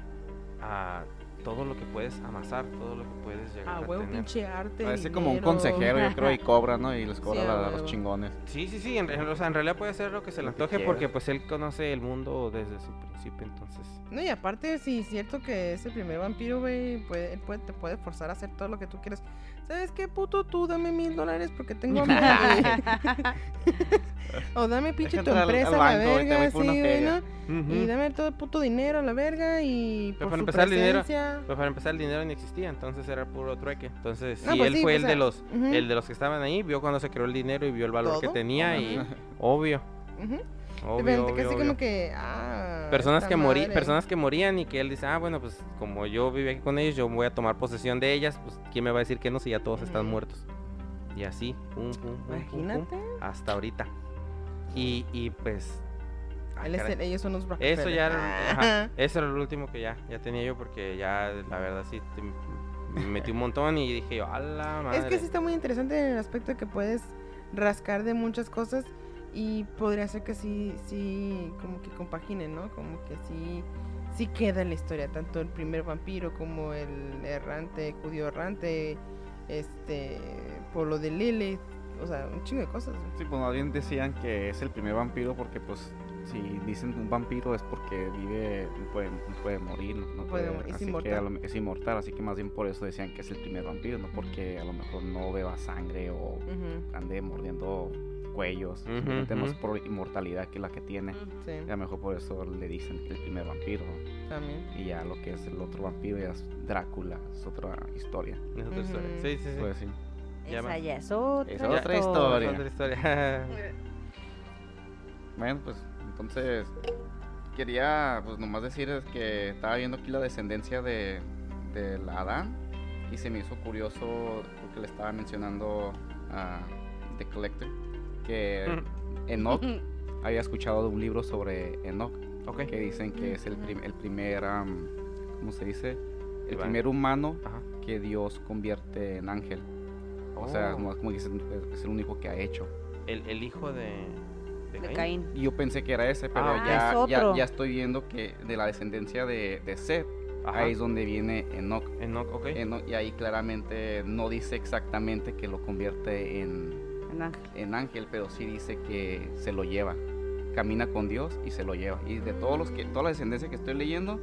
a todo lo que puedes amasar, todo lo que puedes llegar Ah, a huevo, tener. pinche arte. Parece como un consejero, yo creo, y cobra, ¿no? Y les cobra Sí, a a, los chingones. Sí, sí, sí, en, o sea, en realidad puede hacer lo que se le antoje porque pues él conoce el mundo desde su principio, entonces... No, y aparte, sí, es cierto que ese primer vampiro, güey, puede, él puede, te puede forzar a hacer todo lo que tú quieras. ¿Sabes qué, puto? Tú dame mil dólares porque tengo hambre. o dame pinche tu al- empresa a la verga, sí, güey. ¿no? Y dame todo el puto dinero a la verga y Pero por para su empezar, el dinero- presencia. Para empezar el dinero ni existía, entonces era puro trueque. Entonces, si pues él sí, fue pues, el de los el de los que estaban ahí, vio cuando se creó el dinero y vio el valor que tenía y obvio. Obvio, obvio, casi obvio. como que, ah, personas que morí, madre. personas que morían y que él dice, "Ah, bueno, pues como yo viví aquí con ellos, yo voy a tomar posesión de ellas, pues quién me va a decir que no si ya todos están muertos." Y así, pum, pum, pum, Imagínate. hasta ahorita. Y y pues ah, el- ellos son los Eso ya, Ah. ajá, eso era lo último que ya, ya tenía yo porque ya la verdad sí te- me metí un montón y dije yo, a la madre. Es que sí está muy interesante en el aspecto de que puedes rascar de muchas cosas y podría ser que sí, sí, como que compaginen, ¿no? Como que sí, sí queda en la historia, tanto el primer vampiro como el errante, judío errante, este, por lo de Lilith, o sea, un chingo de cosas. Sí, pues más bien decían que es el primer vampiro porque, pues, si dicen un vampiro es porque vive, no puede, no puede morir, no, puede morir, es así inmortal. es inmortal, así que más bien por eso decían que es el primer vampiro, no porque a lo mejor no beba sangre o ande mordiendo cuellos, ujú. por inmortalidad que la que tiene. sí, Y a lo mejor por eso le dicen el primer vampiro. también. Y ya lo que es el otro vampiro ya es Drácula, es otra historia. Es otra historia. Sí, sí, sí. Pues sí. Ya Esa va. ya es otra, Es es historia. otra historia. Bueno, pues entonces quería pues nomás decir es que estaba viendo aquí la descendencia de, de la Adán y se me hizo curioso porque le estaba mencionando a The Collector que Enoch había escuchado de un libro sobre Enoch ok. que dicen que es el, prim- el primer, am, ¿cómo se dice? el Iván. primer humano Ajá. que Dios convierte en ángel. O sea, Oh. como, como que es, el único que ha hecho. el, el hijo de, de De Caín. Y yo pensé que era ese, pero Ah, ya, es ya, ya estoy viendo que de la descendencia de, de Seth, Ajá. ahí es donde viene Enoch. Enoch, ok. Enoch, Y ahí claramente no dice exactamente que lo convierte en, En ángel. en ángel, pero sí dice que se lo lleva. Camina con Dios y se lo lleva. Y de todos los que, toda la descendencia que estoy leyendo,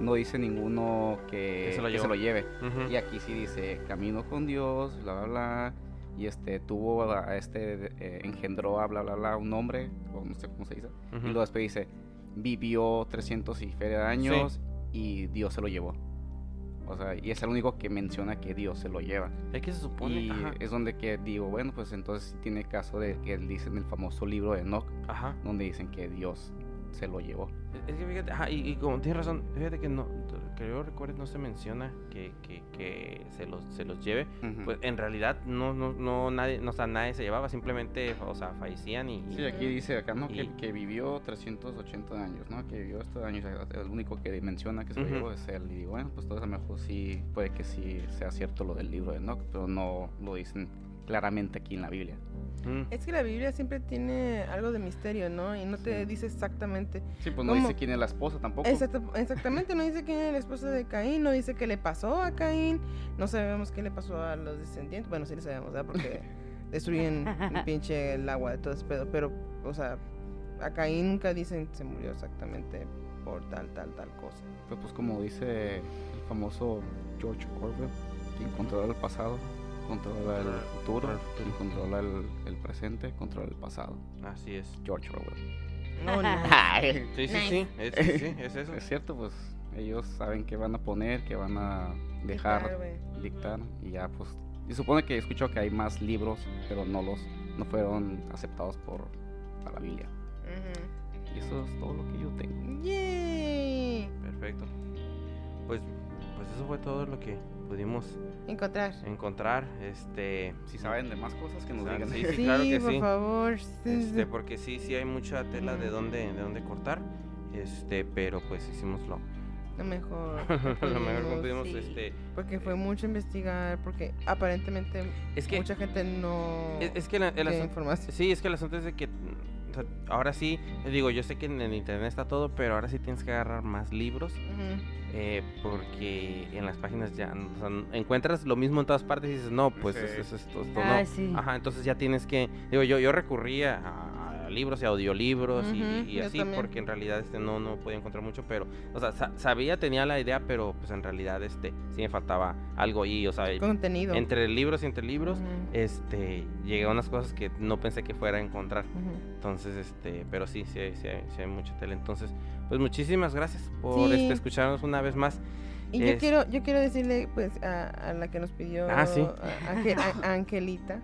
no dice ninguno que, Que se lo que llevó. se lo lleve. Y aquí sí dice, camino con Dios, bla, bla, bla. Y este, tuvo a este, eh, engendró a bla, bla, bla, un hombre, o no sé cómo se dice. Y luego después dice, vivió 300 y feria de años y Dios se lo llevó. O sea, y es el único que menciona que Dios se lo lleva. Es que se supone. Y Ajá. es donde que digo, bueno, pues entonces sí tiene caso de que él dice en el famoso libro de Enoch, Ajá. donde dicen que Dios se lo llevó. Es que fíjate, ajá, y, y como tienes razón, fíjate que no, que yo recuerdo no se menciona que, que, que se los, se los lleve. Ujú. Pues en realidad no, no, no nadie, no, o sea, nadie se llevaba, simplemente, o sea, fallecían y, Sí, aquí dice acá, ¿no? Que, Y- que vivió 380 años, ¿no? Que vivió estos años. El único que menciona que se lo llevó es él. Y digo, bueno, pues todo a lo mejor sí, puede que sí sea cierto lo del libro de Enoch, pero no lo dicen claramente aquí en la Biblia. Mm. Es que la Biblia siempre tiene algo de misterio, ¿no? Y no te dice exactamente. Sí, pues no ¿Cómo? dice quién es la esposa tampoco. Exacto- exactamente, no dice quién es la esposa de Caín, no dice qué le pasó a Caín, no sabemos qué le pasó a los descendientes. Bueno, sí le sabemos, ¿verdad? Porque destruyen el pinche el agua de todo ese pedo. Pero, o sea, a Caín nunca dicen que se murió exactamente por tal, tal, tal cosa. Pues, pues como dice el famoso George Orwell, quien controla el pasado, controla el futuro, Controla el futuro. controla el, el presente, controla el pasado. Así es. George Orwell. No, no. Sí, sí, Nice. sí, es, sí, sí, es eso. Es cierto, pues ellos saben qué van a poner, qué van a dejar Dictar, y ya pues y supone que escucho que hay más libros pero no los no fueron aceptados por la Biblia y eso es todo lo que yo tengo Yay. Perfecto. Pues, pues eso fue todo lo que pudimos Encontrar. encontrar. Este, si saben de más cosas que nos Ah, digan sí, Sí, claro que por sí. favor. sí, este, porque sí, sí hay mucha tela de dónde, de dónde cortar. Este, pero pues hicimos lo, Lo mejor. lo mejor que pudimos, sí. Este, Porque fue mucho investigar, porque aparentemente es que, mucha gente no es, es que la- el información. Sí, es que el asunto es de que o sea, ahora sí, eh, digo, yo sé que en el internet está todo, pero ahora sí tienes que agarrar más libros Ujú. Eh, porque en las páginas ya o sea, n- encuentras lo mismo en todas partes y dices, no, pues Sí. es, es esto, esto Ay, no. sí. Ajá, entonces ya tienes que, digo, yo, yo recurría a, a libros y audiolibros y- así, también. porque en realidad este no, no podía encontrar mucho, pero, o sea, sa- sabía, tenía la idea, pero pues en realidad este sí me faltaba algo y, o sea, Contenido. entre libros y entre libros, este, llegué a unas cosas que no pensé que fuera a encontrar. Entonces, este, pero sí, sí sí hay, sí hay mucha tele. Entonces, pues muchísimas gracias por Sí. este, escucharnos una vez más. Y yo quiero, yo quiero decirle pues a, a la que nos pidió Ah, sí. a, Ange- a- a Angelita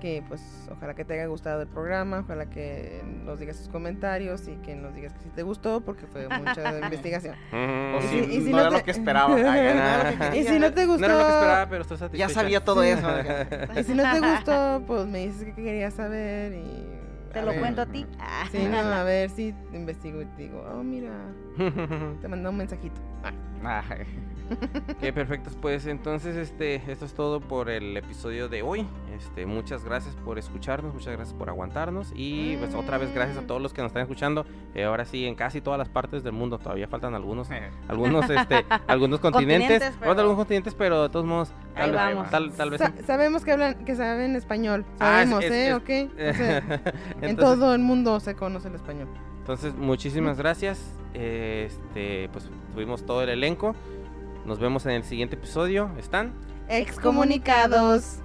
que pues ojalá que te haya gustado el programa, ojalá que nos digas tus comentarios y que nos digas que sí te gustó porque fue mucha investigación. o Y si, si- y si no, no era te- lo que esperaba no Y si no te gustó, No era lo que esperaba, pero estoy ya satisfecha. sabía todo Sí. eso y si no te gustó, pues me dices que querías saber y Te a lo ver. cuento a ti. Sí, no, a ver si investigo y te digo, oh mira, te mandó un mensajito. Ah, Ok, perfectos. Pues entonces, este, esto es todo por el episodio de hoy. Este, muchas gracias por escucharnos, muchas gracias por aguantarnos y pues otra vez gracias a todos los que nos están escuchando. Eh, ahora sí, en casi todas las partes del mundo todavía faltan algunos, algunos, este, algunos continentes, Continentes, faltan pero- algunos continentes, pero de todos modos, Ahí tal, vamos. tal, tal vez. sa- sabemos que hablan, que saben español, Ah, es- sabemos, es- ¿eh? es- ¿Ok? O sea, en todo el mundo se conoce el español. Entonces, muchísimas gracias. Este, pues tuvimos todo el elenco. Nos vemos en el siguiente episodio. ¿Están? Excomunicados.